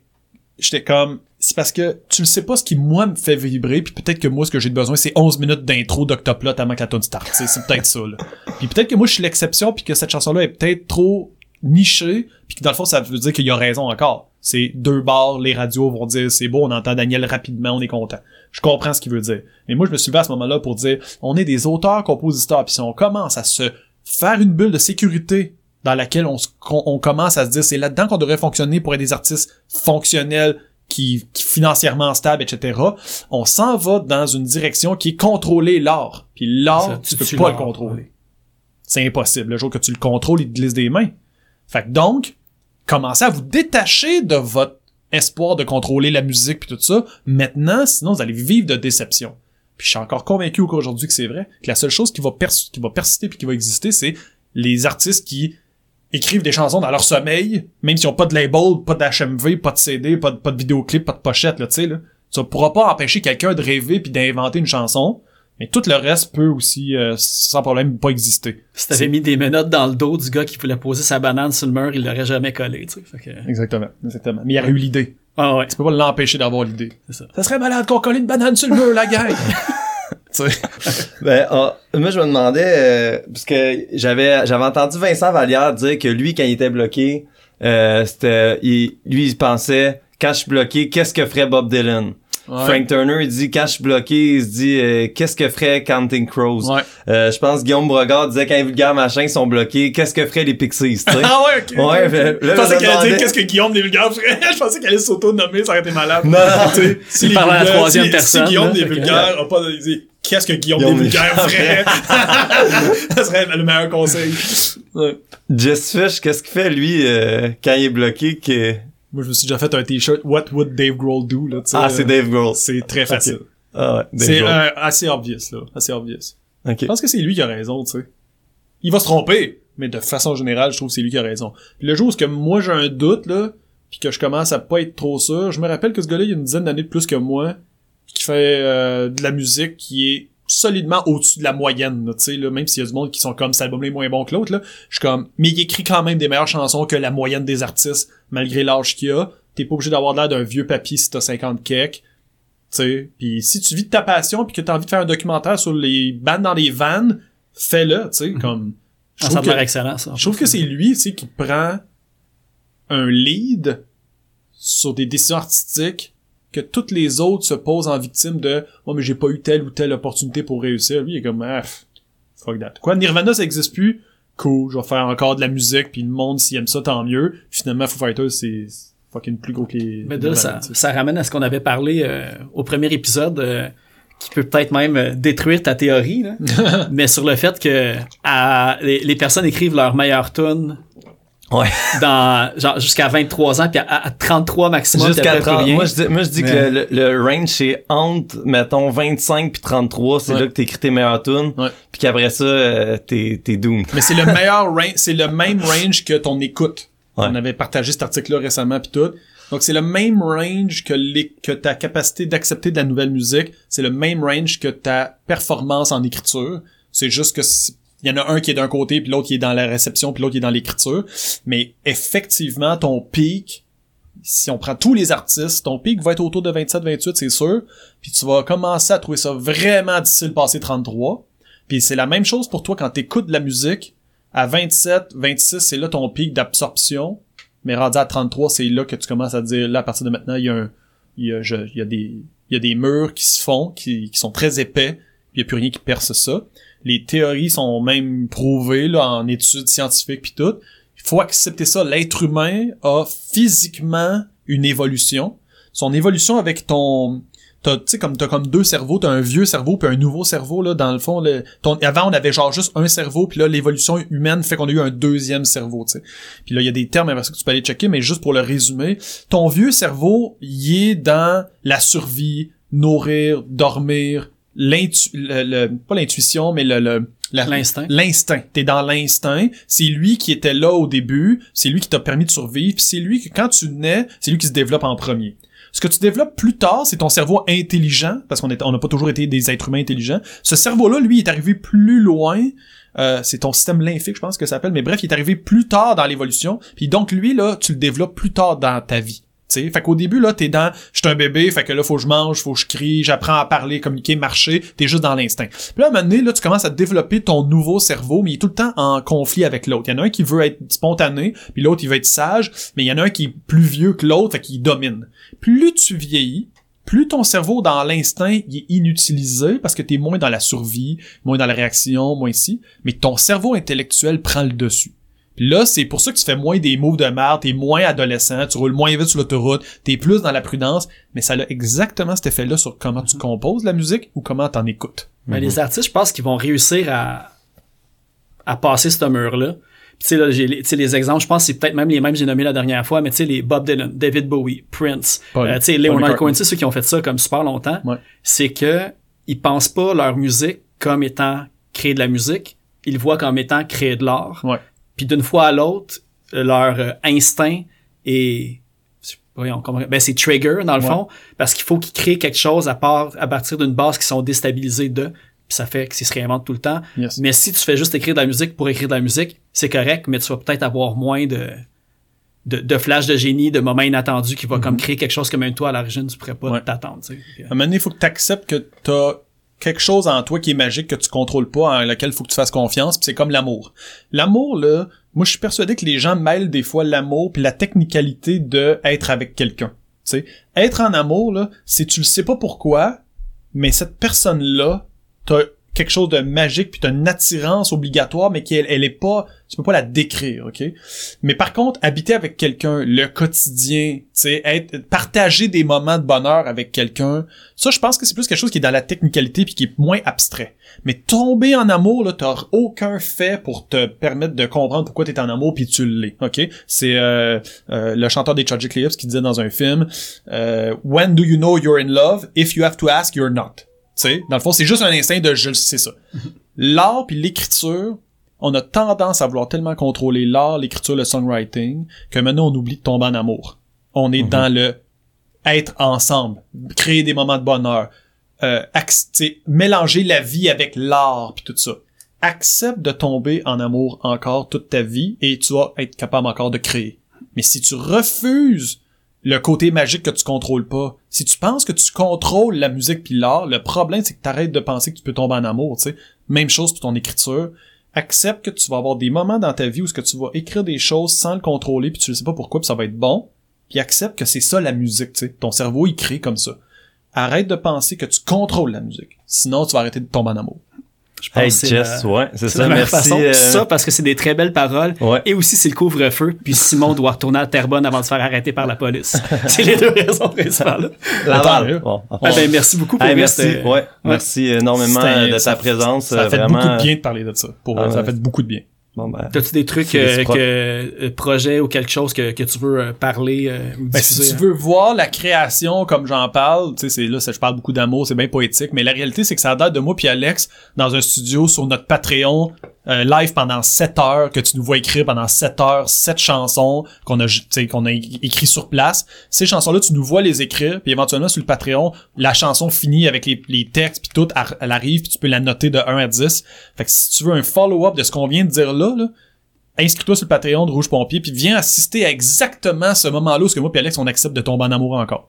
j'étais comme c'est parce que tu le sais pas ce qui moi me fait vibrer puis peut-être que moi ce que j'ai besoin c'est 11 minutes d'intro d'Octoplot avant que la tune start Tu sais, c'est peut-être ça là. puis peut-être que moi je suis l'exception puis que cette chanson là est peut-être trop nichée puis que dans le fond ça veut dire qu'il y a raison encore c'est deux bars les radios vont dire c'est beau on entend Daniel rapidement on est content je comprends ce qu'il veut dire mais moi je me suis levé à ce moment-là pour dire on est des auteurs compositeurs puis si on commence à se faire une bulle de sécurité dans laquelle on, commence à se dire c'est là-dedans qu'on devrait fonctionner pour être des artistes fonctionnels qui, qui financièrement stables, etc. On s'en va dans une direction qui est contrôler l'art. Puis l'art, tu peux pas le contrôler. C'est impossible. Le jour que tu le contrôles, il te glisse des mains. Fait que donc, commencez à vous détacher de votre espoir de contrôler la musique puis tout ça. Maintenant, sinon vous allez vivre de déception. Puis je suis encore convaincu qu'aujourd'hui que c'est vrai, que la seule chose qui va, persister puis qui va exister, c'est les artistes qui écrivent des chansons dans leur sommeil, même s'ils ont pas de label, pas d'HMV, pas de CD, pas de, vidéoclip, pas de pochette, là, tu sais, là. Pourra pas empêcher quelqu'un de rêver puis d'inventer une chanson, mais tout le reste peut aussi, euh, sans problème, pas exister. Si t'avais mis des menottes dans le dos du gars qui voulait poser sa banane sur le mur, il l'aurait jamais collé, tu sais. Fait que... Exactement, exactement. Mais il y aurait eu l'idée. Ah ouais, Tu peux pas l'empêcher d'avoir l'idée. c'est ça. Ça serait malade qu'on colle une banane sur le mur, la gang! [LAUGHS] tu sais. Ben, ah, moi, je me demandais, euh, parce que j'avais, j'avais entendu Vincent Vallière dire que lui, quand il était bloqué, euh, c'était, il- lui, il pensait, quand je suis bloqué, qu'est-ce que ferait Bob Dylan? Frank Turner, il dit, quand je suis bloqué, il se dit, euh, qu'est-ce que ferait Counting Crows? Ouais. Euh, je pense Guillaume Brogard disait, quand les vulgaires machins sont bloqués, qu'est-ce que ferait les Pixies, tu sais? [LAUGHS] Ah ouais, ok. Ouais, là, je pensais qu'elle allait dire qu'est-ce que Guillaume des vulgaires ferait? [LAUGHS] je pensais qu'elle allait s'auto-nommer, ça aurait été malade. Non, non. Tu sais, si Il parle à la troisième si- personne, Si Guillaume là, des vulgaires a pas de- qu'est-ce que Guillaume, Guillaume des vulgaires des- [LAUGHS] ferait? ça serait le meilleur conseil. Ouais. Jess Fish, qu'est-ce qu'il fait, lui, euh, quand il est bloqué, que... Moi, je me suis déjà fait un t-shirt, What would Dave Grohl do, là. Ah, c'est euh, Dave Grohl. C'est très facile. Ah ouais, C'est euh, assez obvious, là. Assez obvious. Ok. Je pense que c'est lui qui a raison, tu sais. Il va se tromper, mais de façon générale, je trouve que c'est lui qui a raison. Puis le jour où que moi j'ai un doute, là, puis que je commence à pas être trop sûr, je me rappelle que ce gars-là, il y a une dizaine d'années de plus que moi, qui fait euh, de la musique qui est solidement au-dessus de la moyenne, tu sais, là, même s'il y a du monde qui sont comme cet album est moins bon que l'autre, là, je suis comme, mais il écrit quand même des meilleures chansons que la moyenne des artistes, malgré l'âge qu'il a. T'es pas obligé d'avoir l'air d'un vieux papy si t'as 50 kek. Tu puis si tu vis de ta passion puis que t'as envie de faire un documentaire sur les bandes dans les vannes, fais-le, tu sais, comme je Ah, ça trouve que, excellent, ça. je trouve que c'est lui, tu sais, qui prend un lead sur des décisions artistiques que toutes les autres se posent en victime de « moi mais j'ai pas eu telle ou telle opportunité pour réussir. » Lui, il est comme « Ah, fuck that. » Quoi, Nirvana, ça existe plus? Cool, je vais faire encore de la musique, puis le monde, s'il aime ça, tant mieux. Finalement, Foo Fighters, c'est fucking plus gros que les... Mais là, ça, ça ramène à ce qu'on avait parlé euh, au premier épisode, euh, qui peut peut-être même euh, détruire ta théorie, là. [LAUGHS] mais sur le fait que à, les, les personnes écrivent leur meilleure tune Ouais. [LAUGHS] dans genre jusqu'à 23 ans puis à, à 33 maximum Jusqu'à t'as fait 30. rien. Moi, je dis, moi, je dis que Mais- le, le, le range, c'est entre, mettons, 25 puis 33. C'est Ouais. là que t'écris tes meilleures tunes. Ouais. Puis qu'après ça, euh, t'es, t'es doomed. Mais c'est le [LAUGHS] meilleur range, c'est le même range que ton écoute. Ouais. On avait partagé cet article-là récemment puis tout. Donc c'est le même range que les, que ta capacité d'accepter de la nouvelle musique. C'est le même range que ta performance en écriture. C'est juste que c'est- il y en a un qui est d'un côté puis l'autre qui est dans la réception puis l'autre qui est dans l'écriture. Mais effectivement, ton pic, si on prend tous les artistes, ton pic va être autour de 27-28, c'est sûr. Puis tu vas commencer à trouver ça vraiment difficile de passer 33. Puis c'est la même chose pour toi quand t'écoutes de la musique. À 27, 26, c'est là ton pic d'absorption. Mais rendu à 33, c'est là que tu commences à dire, là, à partir de maintenant, il y a un, il y a, je- il y a des, il y a des murs qui se font, qui, qui sont très épais, il y a plus rien qui perce ça. Les théories sont même prouvées, là, en études scientifiques puis tout. Il faut accepter ça. L'être humain a physiquement une évolution. Son évolution avec ton, tu sais, comme, t'as comme deux cerveaux, t'as un vieux cerveau puis un nouveau cerveau, là, dans le fond, avant, on avait genre juste un cerveau, puis là, l'évolution humaine fait qu'on a eu un deuxième cerveau, tu sais. Puis là, il y a des termes après ça que tu peux aller checker, mais juste pour le résumer, ton vieux cerveau, il est dans la survie, nourrir, dormir, l'intu, le, le- pas l'intuition, mais le, L'instinct. L'instinct. T'es dans l'instinct. C'est lui qui était là au début. C'est lui qui t'a permis de survivre. puis C'est lui que quand tu nais, c'est lui qui se développe en premier. Ce que tu développes plus tard, c'est ton cerveau intelligent, parce qu'on est, on n'a pas toujours été des êtres humains intelligents. Ce cerveau-là, lui, est arrivé plus loin. Euh, c'est ton système lymphique, je pense que ça s'appelle. Mais bref, il est arrivé plus tard dans l'évolution. Puis donc, lui, là, tu le développes plus tard dans ta vie. Fait qu'au début, là, t'es dans, je un bébé, fait que là, faut que je mange, faut que je crie, j'apprends à parler, communiquer, marcher, t'es juste dans l'instinct. Puis là, à un moment donné, là, tu commences à développer ton nouveau cerveau, mais il est tout le temps en conflit avec l'autre. Il y en a un qui veut être spontané, puis l'autre, il veut être sage, mais il y en a un qui est plus vieux que l'autre, fait qu'il domine. Plus tu vieillis, plus ton cerveau dans l'instinct il est inutilisé parce que t'es moins dans la survie, moins dans la réaction, moins ici, mais ton cerveau intellectuel prend le dessus. Puis là, c'est pour ça que tu fais moins des moves de merde, t'es moins adolescent, tu roules moins vite sur l'autoroute, t'es plus dans la prudence, mais ça a exactement cet effet-là sur comment tu composes la musique ou comment t'en écoutes. Mais les artistes, je pense qu'ils vont réussir à, à passer ce mur-là. Puis, Tu sais, là, j'ai les, tu sais, les exemples, je pense que c'est peut-être même les mêmes que j'ai nommés la dernière fois, mais tu sais, les Bob Dylan, David Bowie, Prince, euh, tu sais, Leonard McCartney. Cohen, tu sais, ceux qui ont fait ça comme super longtemps, Ouais. c'est que ils pensent pas leur musique comme étant créer de la musique, ils le voient comme étant créer de l'art. Ouais. Puis d'une fois à l'autre, leur euh, instinct est voyons, comment- ben c'est trigger dans le Ouais. fond parce qu'il faut qu'ils créent quelque chose à part à partir d'une base qui sont déstabilisées de puis ça fait ça se réinvente tout le temps. Yes. Mais si tu fais juste écrire de la musique pour écrire de la musique, c'est correct, mais tu vas peut-être avoir moins de de, de flash de génie, de moments inattendus qui va comme créer quelque chose que même toi à l'origine tu pourrais pas. Ouais. t'attendre. tu À un moment donné, il faut que tu acceptes que t'as quelque chose en toi qui est magique que tu contrôles pas, en lequel faut que tu fasses confiance, c'est comme l'amour. L'amour, là, moi je suis persuadé que les gens mêlent des fois l'amour puis la technicalité de être avec quelqu'un. Tu être en amour, là, c'est tu le sais pas pourquoi, mais cette personne-là, t'as quelque chose de magique puis t'as une attirance obligatoire mais qui elle, elle est pas tu peux pas la décrire ok? Mais par contre habiter avec quelqu'un le quotidien tu sais être partager des moments de bonheur avec quelqu'un ça je pense que c'est plus quelque chose qui est dans la technicalité puis qui est moins abstrait. Mais tomber en amour là t'as aucun fait pour te permettre de comprendre pourquoi t'es en amour puis tu l'es ok? C'est euh, euh, le chanteur des Tragic Lips qui disait dans un film euh, when do you know you're in love? If you have to ask you're not sais, dans le fond, c'est juste un instinct de je le sais ça. L'art puis l'écriture, on a tendance à vouloir tellement contrôler l'art, l'écriture, le songwriting, que maintenant on oublie de tomber en amour. On est dans le être ensemble, créer des moments de bonheur, euh, mélanger la vie avec l'art puis tout ça. Accepte de tomber en amour encore toute ta vie et tu vas être capable encore de créer. Mais si tu refuses le côté magique que tu contrôles pas. Si tu penses que tu contrôles la musique puis l'art, le problème c'est que t'arrêtes de penser que tu peux tomber en amour, tu sais. Même chose pour ton écriture. accepte que tu vas avoir des moments dans ta vie où ce que tu vas écrire des choses sans le contrôler puis tu ne sais pas pourquoi puis ça va être bon puis accepte que c'est ça la musique tu sais ton cerveau il crée comme ça arrête de penser que tu contrôles la musique sinon tu vas arrêter de tomber en amour je pense Hey, que c'est Jess, la- ouais, c'est c'est ça, la meilleure merci. façon. euh, Ça, parce que c'est des très belles paroles. Ouais. Et aussi, c'est le couvre-feu. Puis Simon doit retourner à Terrebonne avant de se faire arrêter par la police. [LAUGHS] c'est les deux raisons principales. Laval. mieux. Bon. Ah ben, merci beaucoup pour Hey, merci, ouais, merci énormément C'était- de ta ça- présence. ça a fait vraiment. beaucoup de bien de parler de ça pour Ah, ça a fait beaucoup de bien Bon, ben, T'as-tu des trucs, euh, que, euh, projets ou quelque chose que, que tu veux euh, parler euh, Ben, si tu hein? veux voir la création comme j'en parle, tu sais, c'est là, ça, je parle beaucoup d'amour, c'est bien poétique, mais la réalité, c'est que ça date de moi puis Alex dans un studio sur notre Patreon, live pendant 7 heures, que tu nous vois écrire pendant 7 heures, 7 chansons qu'on a, qu'on a écrit sur place. Ces chansons-là, tu nous vois les écrire, puis éventuellement sur le Patreon, la chanson finit avec les, les textes puis tout, elle arrive, puis tu peux la noter de 1 à 10. Fait que si tu veux un follow-up de ce qu'on vient de dire là, là, inscris-toi sur le Patreon de Rouge Pompier puis viens assister à exactement ce moment-là où ce que moi puis Alex on accepte de tomber en amour encore.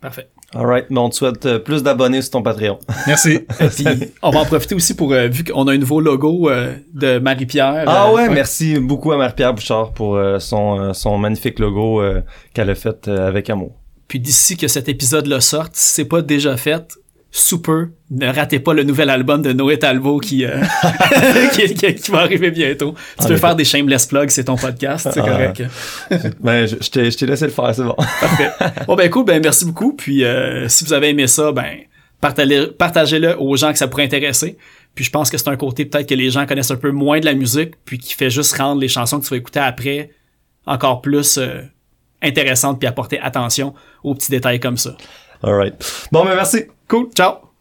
Parfait. Alright, mais on te souhaite euh, plus d'abonnés sur ton Patreon. [LAUGHS] Merci. Puis, on va en profiter aussi pour, euh, vu qu'on a un nouveau logo euh, de Marie-Pierre. Ah euh, ouais, merci beaucoup à Marie-Pierre Bouchard pour euh, son, euh, son magnifique logo euh, qu'elle a fait euh, avec amour. Puis d'ici que cet épisode-là sorte, si c'est pas déjà fait, super, ne ratez pas le nouvel album de Noé Talbot qui, euh, [LAUGHS] qui, qui- qui va arriver bientôt. Tu Ah, peux faire des shameless plugs, c'est ton podcast, c'est Ah. correct. [LAUGHS] Ben, je, je t'ai je t'ai laissé le faire, c'est bon. [LAUGHS] Parfait. Bon ben cool, ben merci beaucoup. Puis euh, si vous avez aimé ça, ben partagez- partagez-le aux gens que ça pourrait intéresser. Puis je pense que c'est un côté peut-être que les gens connaissent un peu moins de la musique, puis qui fait juste rendre les chansons que tu vas écouter après encore plus euh, intéressantes, puis apporter attention aux petits détails comme ça. Alright. Bon, ben merci. Cool, ciao!